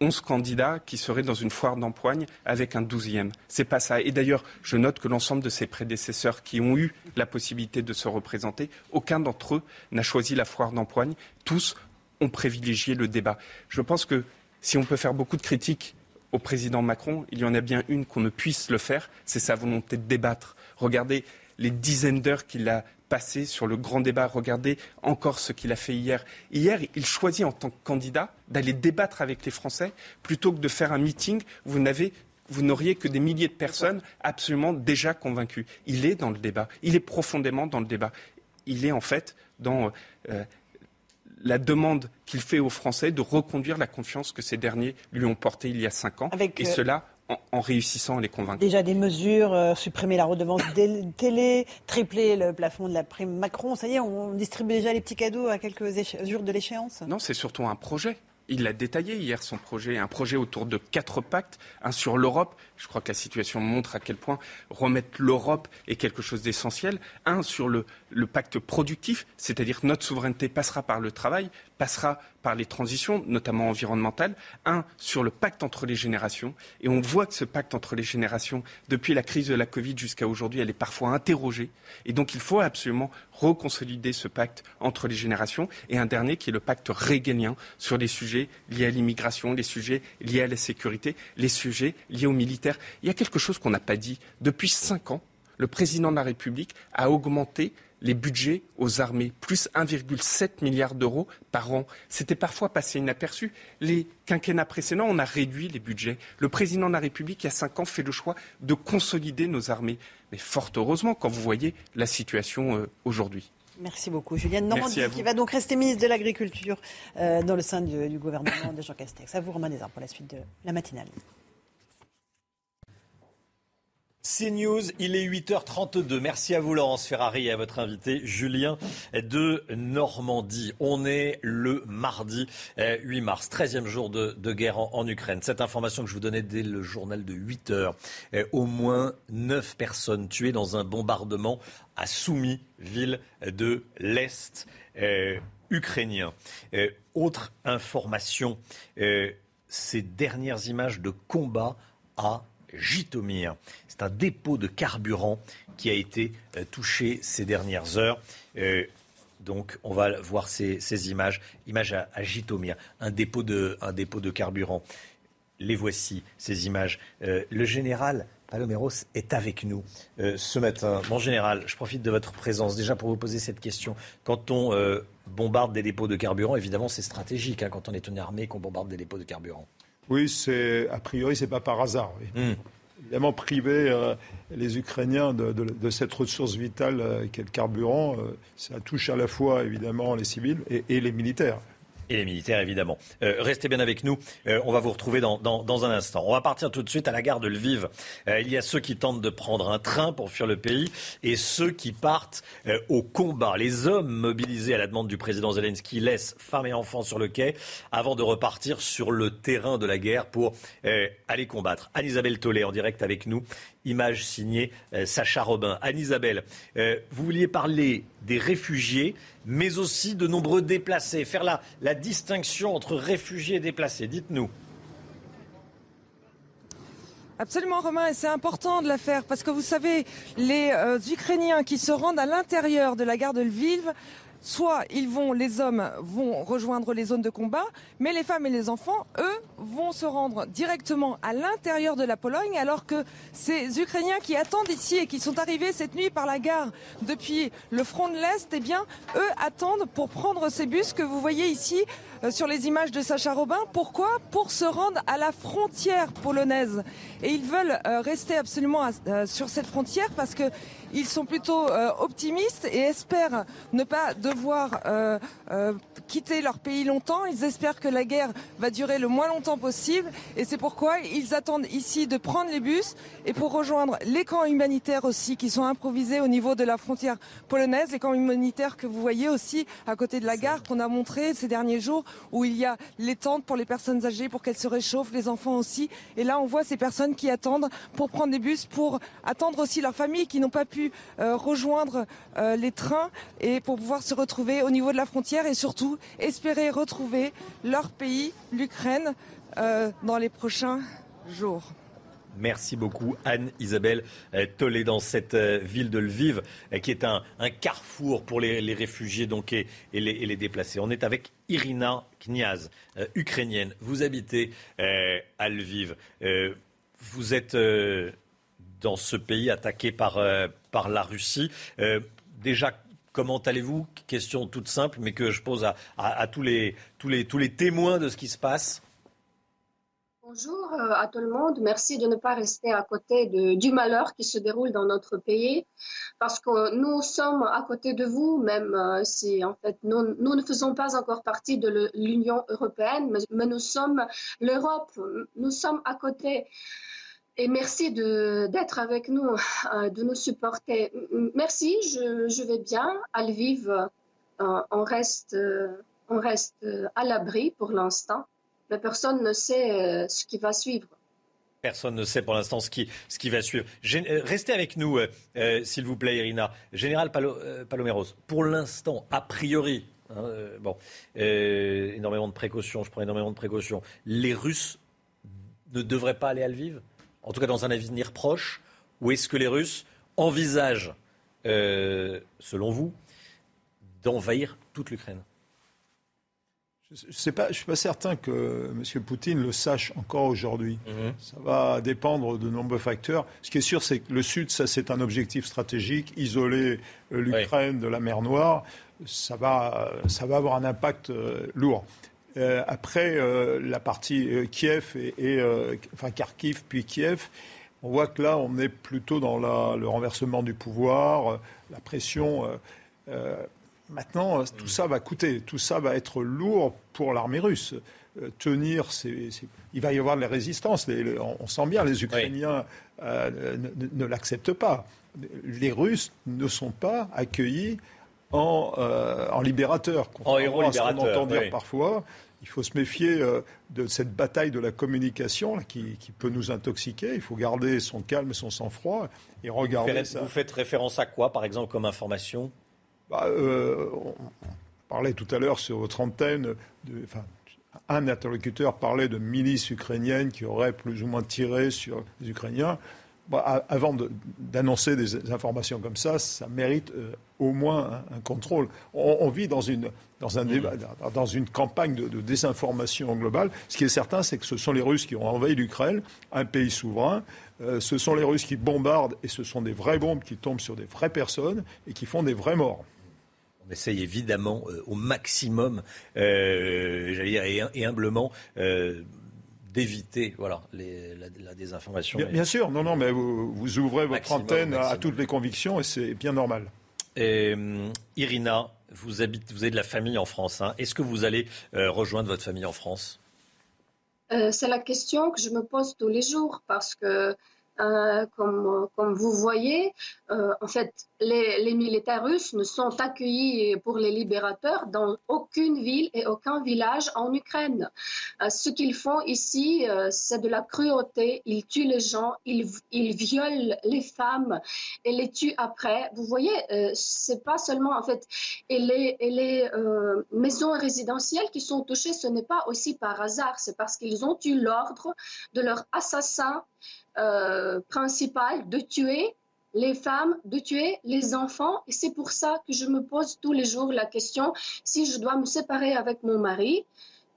11 candidats qui seraient dans une foire d'empoigne avec un douzième. C'est pas ça. Et d'ailleurs, je note que l'ensemble de ses prédécesseurs qui ont eu la possibilité de se représenter, aucun d'entre eux n'a choisi la foire d'empoigne. Tous ont privilégié le débat. Je pense que si on peut faire beaucoup de critiques au président Macron, il y en a bien une qu'on ne puisse le faire, c'est sa volonté de débattre. Regardez les dizaines d'heures qu'il a passées sur le grand débat. Regardez encore ce qu'il a fait hier. Hier, il choisit en tant que candidat d'aller débattre avec les Français plutôt que de faire un meeting. Vous n'avez vous n'auriez que des milliers de personnes absolument déjà convaincues. Il est dans le débat. Il est profondément dans le débat. Il est en fait dans euh, la demande qu'il fait aux Français de reconduire la confiance que ces derniers lui ont portée il y a cinq ans. et euh, cela en, réussissant à les convaincre. Déjà des mesures, euh, supprimer la redevance télé, tripler le plafond de la prime Macron, ça y est, on distribue déjà les petits cadeaux à quelques jours de l'échéance Non, c'est surtout un projet. Il l'a détaillé hier, son projet, un projet autour de quatre pactes, un sur l'Europe, je crois que la situation montre à quel point remettre l'Europe est quelque chose d'essentiel, un sur le, pacte productif, c'est-à-dire notre souveraineté passera par le travail, passera par les transitions, notamment environnementales, un sur le pacte entre les générations. Et on voit que ce pacte entre les générations, depuis la crise de la Covid jusqu'à aujourd'hui, elle est parfois interrogée. Et donc il faut absolument reconsolider ce pacte entre les générations. Et un dernier qui est le pacte régalien sur les sujets liés à l'immigration, les sujets liés à la sécurité, les sujets liés aux militaires. Il y a quelque chose qu'on n'a pas dit. Depuis cinq ans, le président de la République a augmenté les budgets aux armées, plus 1,7 milliard d'euros par an. C'était parfois passé inaperçu. Les quinquennats précédents, on a réduit les budgets. Le président de la République, il y a cinq ans, fait le choix de consolider nos armées. Mais fort heureusement, quand vous voyez la situation euh, aujourd'hui. Merci beaucoup. Julienne Normandie, qui va donc rester ministre de l'Agriculture euh, dans le sein du, gouvernement de Jean Castex. À vous, Romain Desarmes, pour la suite de la matinale. CNews, il est 8h32. Merci à vous Laurence Ferrari et à votre invité Julien de Normandie. On est le mardi 8 euh, mars, 13e jour de, guerre en, Ukraine. Cette information que je vous donnais dès le journal de 8 h euh, au moins 9 personnes tuées dans un bombardement à Soumy, ville de l'Est euh, ukrainien. autre information, ces dernières images de combat à Jitomir. C'est un dépôt de carburant qui a été euh, touché ces dernières heures. Euh, donc, on va voir ces, images. Images à, Jitomir, un dépôt, de, un dépôt de carburant. les voici, ces images. le général Paloméros est avec nous ce matin. Mon général, je profite de votre présence déjà pour vous poser cette question. Quand on bombarde des dépôts de carburant, évidemment, c'est stratégique hein, quand on est une armée qu'on bombarde des dépôts de carburant. Oui, c'est a priori, c'est pas par hasard. Hmm. Évidemment, priver euh, les Ukrainiens de, cette ressource vitale euh, qu'est le carburant, euh, ça touche à la fois évidemment les civils et les militaires et les militaires, évidemment. Euh, restez bien avec nous. Euh, on va vous retrouver dans, un instant. On va partir tout de suite à la gare de Lviv. Euh, il y a ceux qui tentent de prendre un train pour fuir le pays et ceux qui partent au combat. Les hommes mobilisés à la demande du président Zelensky laissent femmes et enfants sur le quai avant de repartir sur le terrain de la guerre pour aller combattre. Anne-Isabelle Tollet en direct avec nous. Image signée Sacha Robin. Anne-Isabelle, vous vouliez parler des réfugiés mais aussi de nombreux déplacés. Faire la, la distinction entre réfugiés et déplacés. Dites-nous. Absolument, Romain, et c'est important de la faire parce que vous savez, les euh, Ukrainiens qui se rendent à l'intérieur de la gare de Lviv soit ils vont, les hommes vont rejoindre les zones de combat, mais les femmes et les enfants, eux, vont se rendre directement à l'intérieur de la Pologne, alors que ces Ukrainiens qui attendent ici et qui sont arrivés cette nuit par la gare depuis le front de l'Est, eh bien, eux attendent pour prendre ces bus que vous voyez ici euh, sur les images de Sacha Robin. Pourquoi? Pour se rendre à la frontière polonaise. Et ils veulent euh, rester absolument euh, sur cette frontière parce que ils sont plutôt optimistes et espèrent ne pas devoir quitter leur pays longtemps. Ils espèrent que la guerre va durer le moins longtemps possible. Et c'est pourquoi ils attendent ici de prendre les bus et pour rejoindre les camps humanitaires aussi qui sont improvisés au niveau de la frontière polonaise. Les camps humanitaires que vous voyez aussi à côté de la gare qu'on a montré ces derniers jours où il y a les tentes pour les personnes âgées pour qu'elles se réchauffent, les enfants aussi. Et là, on voit ces personnes qui attendent pour prendre des bus, pour attendre aussi leurs familles qui n'ont pas pu euh, rejoindre euh, les trains et pour pouvoir se retrouver au niveau de la frontière et surtout espérer retrouver leur pays, l'Ukraine, euh, dans les prochains jours. Merci beaucoup Anne-Isabelle Tollet dans cette ville de Lviv qui est un, carrefour pour les, réfugiés donc, et, les, déplacés. On est avec Irina Kniaz, ukrainienne. Vous habitez à Lviv. vous êtes dans ce pays attaqué par, par la Russie. déjà, comment allez-vous? Question toute simple, mais que je pose à, tous, les, tous, les, tous les témoins de ce qui se passe. Bonjour euh, à tout le monde. Merci de ne pas rester à côté du malheur qui se déroule dans notre pays, parce que nous sommes à côté de vous, même euh, si en fait nous, ne faisons pas encore partie de l'Union européenne, mais, nous sommes l'Europe. Nous sommes à côté. Et merci d'être avec nous, euh, de nous supporter. Merci, je, vais bien. À Lviv, on reste, on reste à l'abri pour l'instant mais personne ne sait euh, ce qui va suivre. Personne ne sait pour l'instant ce qui, ce qui va suivre. Euh, restez avec nous, euh, s'il vous plaît, Irina. Général Paloméros, pour l'instant, a priori, hein, bon, énormément de précautions, je prends énormément de précautions. Les Russes ne devraient pas aller à Lviv, en tout cas dans un avenir proche, ou est-ce que les Russes envisagent, selon vous, d'envahir toute l'Ukraine? Je ne suis pas certain que M. Poutine le sache encore aujourd'hui. Mhm. Ça va dépendre de nombreux facteurs. Ce qui est sûr, c'est que le Sud, ça c'est un objectif stratégique, isoler euh, l'Ukraine de la mer Noire, ça va, ça va avoir un impact euh, lourd. Euh, après, la partie Kiev et, enfin Kharkiv puis Kiev, on voit que là, on est plutôt dans la, le renversement du pouvoir, la pression. Maintenant, euh, tout ça va coûter, tout ça va être lourd pour l'armée russe. Euh, tenir, il va y avoir de la résistance. on, sent bien, les Ukrainiens euh, ne, l'acceptent pas. Les Russes ne sont pas accueillis en, en libérateurs. En héros libérateurs. On entend dire parfois. Il faut se méfier de cette bataille de la communication qui, peut nous intoxiquer. Il faut garder son calme et son sang-froid et regarder ça. Vous faites référence à quoi, par exemple, comme information? Bah, euh, on parlait tout à l'heure sur votre antenne, de, enfin, un interlocuteur parlait de milices ukrainiennes qui auraient plus ou moins tiré sur les Ukrainiens. Avant d'annoncer des informations comme ça, ça mérite euh, au moins un, contrôle. On, vit dans une, dans, un débat, dans une campagne de, désinformation globale. Ce qui est certain, c'est que ce sont les Russes qui ont envahi l'Ukraine, un pays souverain. Euh, ce sont les Russes qui bombardent et ce sont des vraies bombes qui tombent sur des vraies personnes et qui font des vrais morts. On essaye évidemment euh, au maximum, j'allais dire, et, humblement, d'éviter voilà, la, désinformation. Bien, sûr, non, non, mais vous, ouvrez votre antenne à toutes les convictions et c'est bien normal. Euh, Irina, vous, habitez, vous avez de la famille en France. Hein. Est-ce que vous allez euh, rejoindre votre famille en France? Euh, C'est la question que je me pose tous les jours parce que euh, comme, comme, vous voyez, euh, en fait, les, militaires russes ne sont accueillis pour les libérateurs dans aucune ville et aucun village en Ukraine. Euh, ce qu'ils font ici, c'est de la cruauté. Ils tuent les gens, ils, violent les femmes et les tuent après. Vous voyez, c'est pas seulement en fait, et les, et les maisons résidentielles qui sont touchées, ce n'est pas aussi par hasard, c'est parce qu'ils ont eu l'ordre de leurs assassins euh, principal de tuer les femmes, de tuer les enfants. Et c'est pour ça que je me pose tous les jours la question si je dois me séparer avec mon mari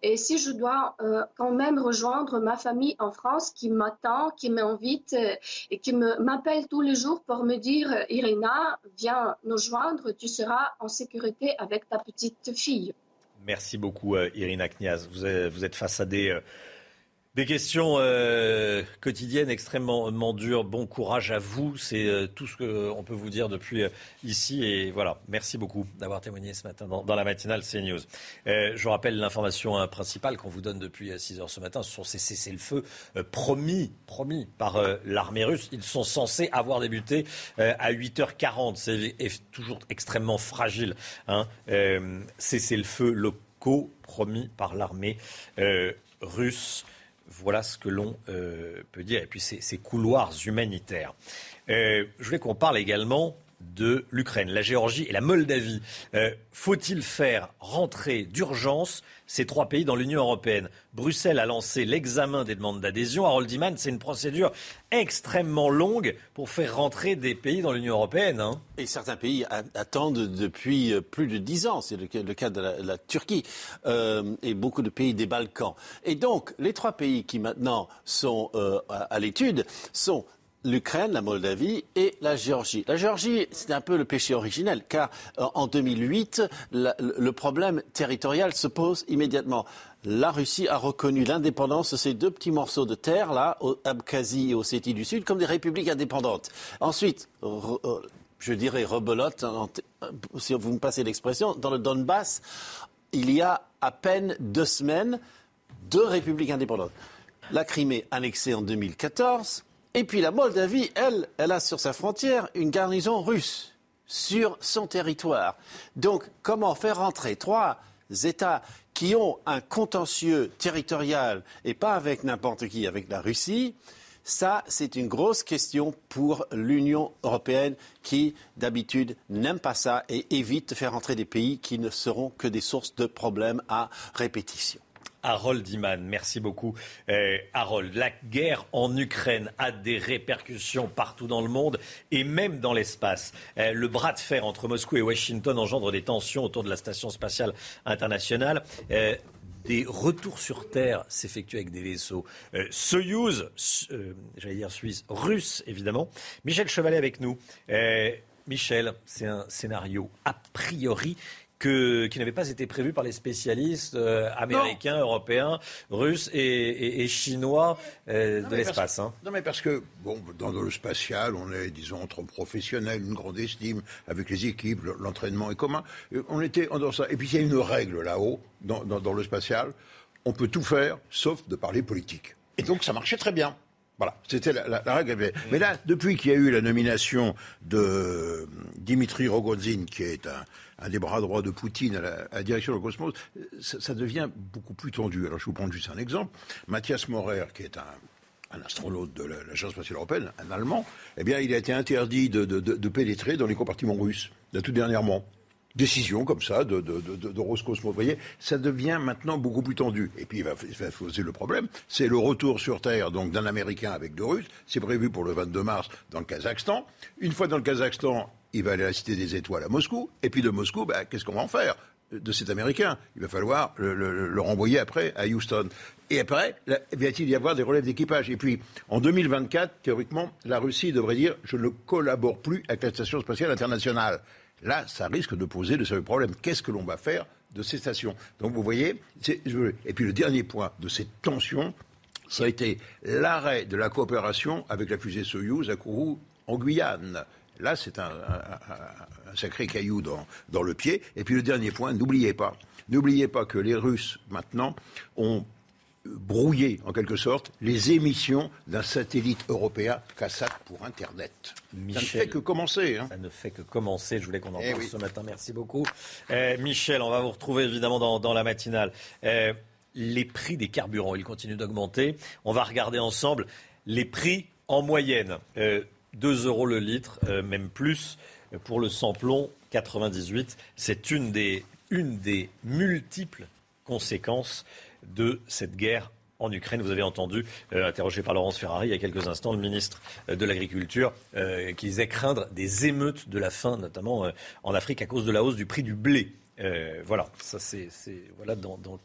et si je dois euh, quand même rejoindre ma famille en France qui m'attend, qui m'invite euh, et qui m'appelle tous les jours pour me dire Irina, viens nous joindre, tu seras en sécurité avec ta petite fille. Merci beaucoup, Irina Kniaz. Vous êtes, face des questions euh, quotidiennes extrêmement dures. Bon courage à vous. C'est euh, tout ce qu'on peut vous dire depuis euh, ici. Et voilà, merci beaucoup d'avoir témoigné ce matin dans, la matinale CNews. je rappelle l'information principale qu'on vous donne depuis 6 heures ce matin. Ce sont ces cessez-le-feu promis, promis par l'armée russe. Ils sont censés avoir débuté à 8h40. C'est toujours extrêmement fragile. Hein. cessez-le-feu locaux promis par l'armée russe. Voilà ce que l'on euh, peut dire. Et puis ces, couloirs humanitaires. Euh, je voulais qu'on parle également de l'Ukraine, la Géorgie et la Moldavie. Euh, faut-il faire rentrer d'urgence ces trois pays dans l'Union européenne? Bruxelles a lancé l'examen des demandes d'adhésion. Harold Iman, c'est une procédure extrêmement longue pour faire rentrer des pays dans l'Union européenne. Hein. Et certains pays attendent depuis euh, plus de dix ans. C'est le, cas de la, Turquie euh, et beaucoup de pays des Balkans. Et donc, les trois pays qui maintenant sont à l'étude sont l'Ukraine, la Moldavie et la Géorgie. La Géorgie, c'est un peu le péché originel, car euh, en 2008, le problème territorial se pose immédiatement. La Russie a reconnu l'indépendance de ces deux petits morceaux de terre, là, au Abkhazie et Ossétie du Sud, comme des républiques indépendantes. Ensuite, euh, je dirais rebelote, si vous me passez l'expression, dans le Donbass, il y a à peine deux semaines, deux républiques indépendantes. La Crimée annexée en 2014, et puis la Moldavie, elle, elle a sur sa frontière une garnison russe sur son territoire. Donc comment faire rentrer trois États qui ont un contentieux territorial et pas avec n'importe qui, avec la Russie? Ça, c'est une grosse question pour l'Union européenne qui, d'habitude, n'aime pas ça et évite de faire entrer des pays qui ne seront que des sources de problèmes à répétition. Harold Iman. Merci beaucoup, euh, Harold. La guerre en Ukraine a des répercussions partout dans le monde et même dans l'espace. Euh, le bras de fer entre Moscou et Washington engendre des tensions autour de la station spatiale internationale. Euh, des retours sur Terre s'effectuent avec des vaisseaux Soyuz, j'allais dire suisse, russe évidemment. Michel Chevalet avec nous. Michel, c'est un scénario a priori qui n'avait pas été prévu par les spécialistes euh, américains, européens, russes et, chinois euh, de l'espace. Hein. Non, mais parce que, bon, dans le spatial, on est, disons, entre professionnels, une grande estime, avec les équipes, l'entraînement est commun. Euh, on était dans ça. Et puis, il y a une règle là-haut, dans, dans le spatial. On peut tout faire, sauf de parler politique. Et donc, ça marchait très bien. Voilà, c'était la, règle. Mais là, depuis qu'il y a eu la nomination de Dimitri Rogozin, qui est un, des bras droits de Poutine à la, direction du Cosmos, ça, devient beaucoup plus tendu. Alors, je vous prends juste un exemple. Mathias Maurer, qui est un, astronaute de l'Agence spatiale européenne, un Allemand, eh bien, il a été interdit de, pénétrer dans les compartiments russes, là, tout dernièrement. Décisions comme ça de, de. Vous voyez, ça devient maintenant beaucoup plus tendu. Et puis il va, poser le problème, c'est le retour sur Terre donc d'un Américain avec deux Russes. C'est prévu pour le 22 mars dans le Kazakhstan. Une fois dans le Kazakhstan, il va aller à la Cité des Étoiles à Moscou. Et puis de Moscou, bah, qu'est-ce qu'on va en faire de cet Américain? Il va falloir le, le, le renvoyer après à Houston. Et après, va-t-il y avoir des relèves d'équipage? Et puis, en 2024, théoriquement, la Russie devrait dire je ne collabore plus avec la Station spatiale internationale. Là, ça risque de poser de sérieux problèmes. Qu'est-ce que l'on va faire de ces stations? Donc, vous voyez, et puis le dernier point de cette tension, ça a été l'arrêt de la coopération avec la fusée Soyouz à Kourou, en Guyane. Là, c'est un, un, un, sacré caillou dans, dans le pied. Et puis le dernier point, n'oubliez pas, n'oubliez pas que les Russes, maintenant, ont brouillé, en quelque sorte, les émissions d'un satellite européen CASAT pour Internet. Michel, ça ne fait que commencer. Hein. Ça ne fait que commencer. Je voulais qu'on en parle eh oui. ce matin. Merci beaucoup. Euh, Michel, on va vous retrouver évidemment dans, dans la matinale. Euh, les prix des carburants, ils continuent d'augmenter. On va regarder ensemble les prix en moyenne. Euh, 2 euros le litre, même plus pour le samplon 98. C'est une des, une des multiples conséquences de cette guerre en Ukraine. Vous avez entendu, euh, interrogé par Laurence Ferrari il y a quelques instants, le ministre de l'Agriculture, euh, qui disait craindre des émeutes de la faim, notamment euh, en Afrique, à cause de la hausse du prix du blé. voilà, ça c'est voilà dans, dans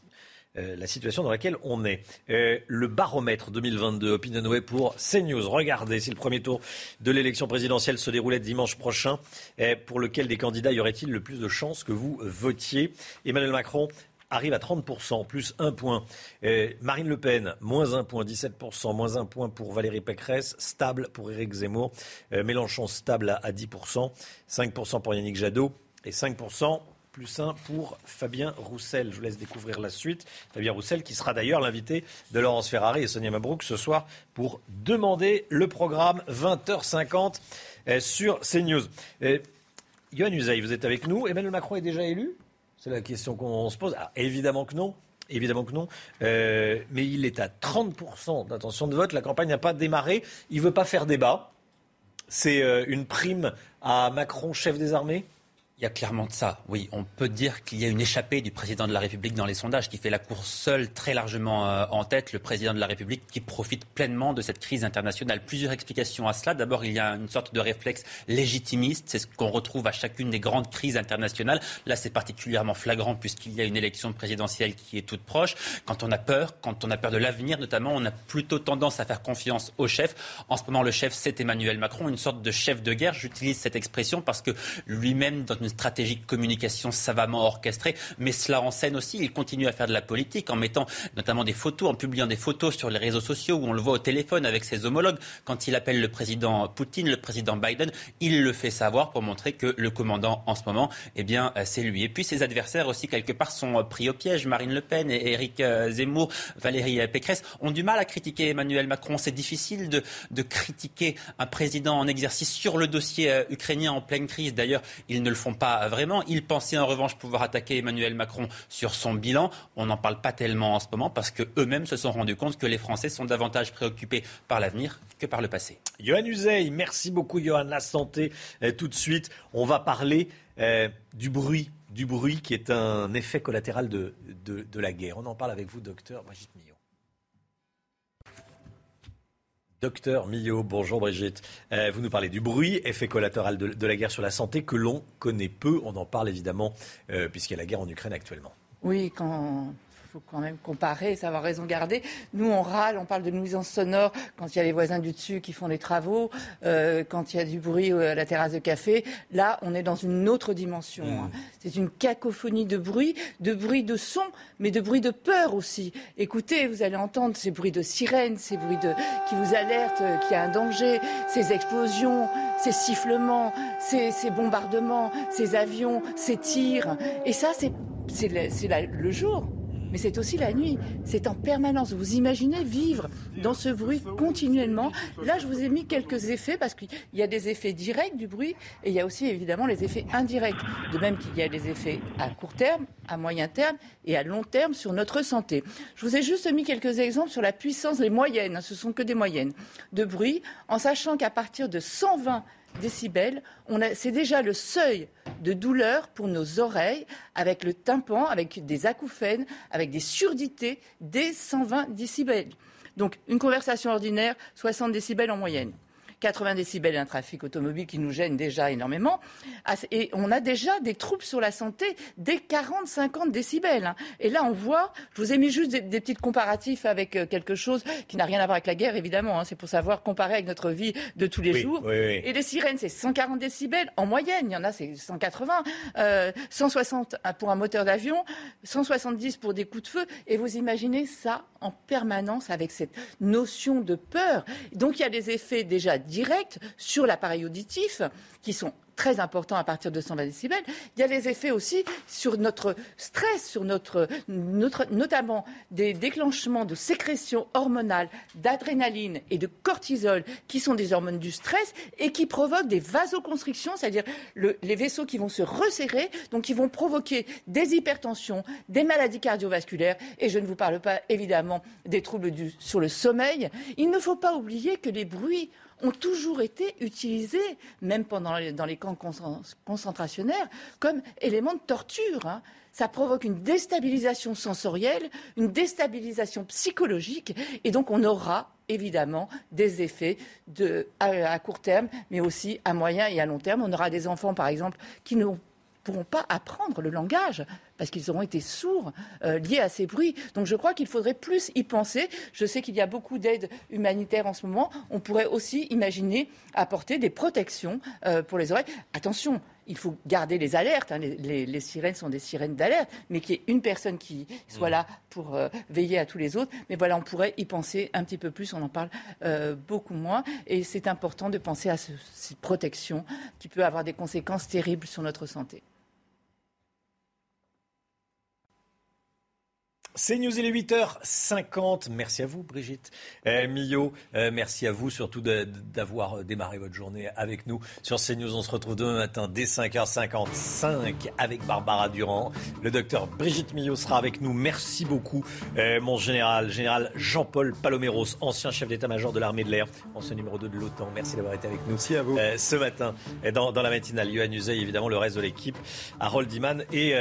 euh, la situation dans laquelle on est. Euh, le baromètre 2022 Opinionway pour CNews. Regardez, si le premier tour de l'élection présidentielle se déroulait dimanche prochain, euh, pour lequel des candidats y aurait-il le plus de chances que vous votiez? Emmanuel Macron arrive à 30%, plus un point. Marine Le Pen, moins un point, 17%, moins un point pour Valérie Pécresse, stable pour Éric Zemmour. Euh, Mélenchon, stable à, à 10%, 5% pour Yannick Jadot et 5% plus 1 pour Fabien Roussel. Je vous laisse découvrir la suite. Fabien Roussel qui sera d'ailleurs l'invité de Laurence Ferrari et Sonia Mabrouk ce soir pour demander le programme 20h50 euh, sur CNews. Euh, Yohann Usaï, vous êtes avec nous. Emmanuel Macron est déjà élu? C'est la question qu'on se pose. Alors, évidemment que non. Évidemment que non. Euh, mais il est à 30% d'intention de vote. La campagne n'a pas démarré. Il ne veut pas faire débat. C'est euh, une prime à Macron, chef des armées? Il y a clairement de ça. Oui, on peut dire qu'il y a une échappée du président de la République dans les sondages qui fait la course seule très largement euh, en tête. Le président de la République qui profite pleinement de cette crise internationale. Plusieurs explications à cela. D'abord, il y a une sorte de réflexe légitimiste. C'est ce qu'on retrouve à chacune des grandes crises internationales. Là, c'est particulièrement flagrant puisqu'il y a une élection présidentielle qui est toute proche. Quand on a peur, quand on a peur de l'avenir notamment, on a plutôt tendance à faire confiance au chef. En ce moment, le chef, c'est Emmanuel Macron, une sorte de chef de guerre. J'utilise cette expression parce que lui-même, dans une stratégie de communication savamment orchestrée, mais cela en scène aussi. Il continue à faire de la politique en mettant notamment des photos, en publiant des photos sur les réseaux sociaux où on le voit au téléphone avec ses homologues. Quand il appelle le président Poutine, le président Biden, il le fait savoir pour montrer que le commandant en ce moment, eh bien, c'est lui. Et puis ses adversaires aussi, quelque part, sont pris au piège. Marine Le Pen et Éric euh, Zemmour, Valérie Pécresse ont du mal à critiquer Emmanuel Macron. C'est difficile de, de, critiquer un président en exercice sur le dossier euh, ukrainien en pleine crise. D'ailleurs, ils ne le font pas vraiment. Ils pensaient en revanche pouvoir attaquer Emmanuel Macron sur son bilan. On n'en parle pas tellement en ce moment parce qu'eux-mêmes se sont rendus compte que les Français sont davantage préoccupés par l'avenir que par le passé. Johan Uzey, merci beaucoup Johan. La santé, tout de suite, on va parler euh, du bruit du bruit qui est un effet collatéral de, de, de, la guerre. On en parle avec vous, docteur Brigitte Millot. Docteur Millot, bonjour Brigitte. Euh, vous nous parlez du bruit, effet collatéral de, la guerre sur la santé que l'on connaît peu. On en parle évidemment euh, puisqu'il y a la guerre en Ukraine actuellement. Oui, quand faut quand même comparer, savoir raison garder. Nous, on râle, on parle de nuisance sonore quand il y a les voisins du dessus qui font les travaux, euh, quand il y a du bruit à la terrasse de café. Là, on est dans une autre dimension. Mmh. C'est une cacophonie de bruit, de bruit de son, mais de bruit de peur aussi. Écoutez, vous allez entendre ces bruits de sirènes, ces bruits de, qui vous alertent qu'il y a un danger, ces explosions, ces sifflements, ces, ces bombardements, ces avions, ces tirs. Et ça, c'est le jour mais c'est aussi la nuit. C'est en permanence. Vous imaginez vivre dans ce bruit continuellement. Là, je vous ai mis quelques effets parce qu'il y a des effets directs du bruit et il y a aussi évidemment les effets indirects. De même qu'il y a des effets à court terme, à moyen terme et à long terme sur notre santé. Je vous ai juste mis quelques exemples sur la puissance, les moyennes, ce sont que des moyennes, de bruit, en sachant qu'à partir de 120 décibels, c'est déjà le seuil de douleur pour nos oreilles, avec le tympan, avec des acouphènes, avec des surdités, des 120 décibels. Donc une conversation ordinaire, 60 décibels en moyenne. 80 décibels, un trafic automobile qui nous gêne déjà énormément. Ah, et on a déjà des troubles sur la santé dès 40-50 décibels. Hein. Et là, on voit, je vous ai mis juste des, petits comparatifs avec euh, quelque chose qui n'a rien à voir avec la guerre, évidemment. Hein. C'est pour savoir comparer avec notre vie de tous les jours. Et les sirènes, c'est 140 décibels en moyenne. Il y en a, c'est 180. 160 euh, pour un moteur d'avion, 170 pour des coups de feu. Et vous imaginez ça en permanence avec cette notion de peur. Donc il y a des effets déjà directs sur l'appareil auditif qui sont très importants à partir de 120 décibels. Il y a les effets aussi sur notre stress, sur notre, notamment des déclenchements de sécrétions hormonales, d'adrénaline et de cortisol, qui sont des hormones du stress et qui provoquent des vasoconstrictions, c'est-à-dire les vaisseaux qui vont se resserrer, donc qui vont provoquer des hypertensions, des maladies cardiovasculaires. Et je ne vous parle pas évidemment des troubles du, sur le sommeil. Il ne faut pas oublier que les bruits ont toujours été utilisés, même pendant dans les camps concentrationnaires, comme éléments de torture. Hein. Ça provoque une déstabilisation sensorielle, une déstabilisation psychologique, et donc on aura évidemment des effets à, court terme, mais aussi à moyen et à long terme. On aura des enfants, par exemple, qui n'ont pourront pas apprendre le langage parce qu'ils auront été sourds euh, liés à ces bruits. Donc je crois qu'il faudrait plus y penser. Je sais qu'il y a beaucoup d'aides humanitaires en ce moment. On pourrait aussi imaginer apporter des protections euh, pour les oreilles. Attention, il faut garder les alertes. Hein. Les, sirènes sont des sirènes d'alerte, mais qu'il y ait une personne qui soit là pour euh, veiller à tous les autres. Mais voilà, on pourrait y penser un petit peu plus. On en parle beaucoup moins. Et c'est important de penser à cette protection qui peut avoir des conséquences terribles sur notre santé. C'est News, il est 8h50. Merci à vous, Brigitte euh, Millot. Euh, merci à vous surtout d'avoir démarré votre journée avec nous sur CNews. On se retrouve demain matin dès 5h55 avec Barbara Durand. Le docteur Brigitte Millot sera avec nous. Merci beaucoup, euh, mon général, général Jean-Paul Paloméros, ancien chef d'état-major de l'armée de l'air, ancien numéro 2 de l'OTAN. Merci d'avoir été avec nous. Merci à vous. ce matin, dans, dans la matinale, Yohann Uzey, évidemment, le reste de l'équipe, Harold Iman et,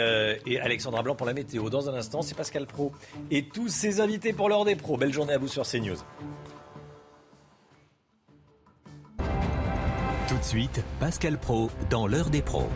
et Alexandra Blanc pour la météo. Dans un instant, c'est Pascal Et tous ses invités pour l'heure des pros. Belle journée à vous sur CNews. Tout de suite, Pascal Pro dans l'heure des pros.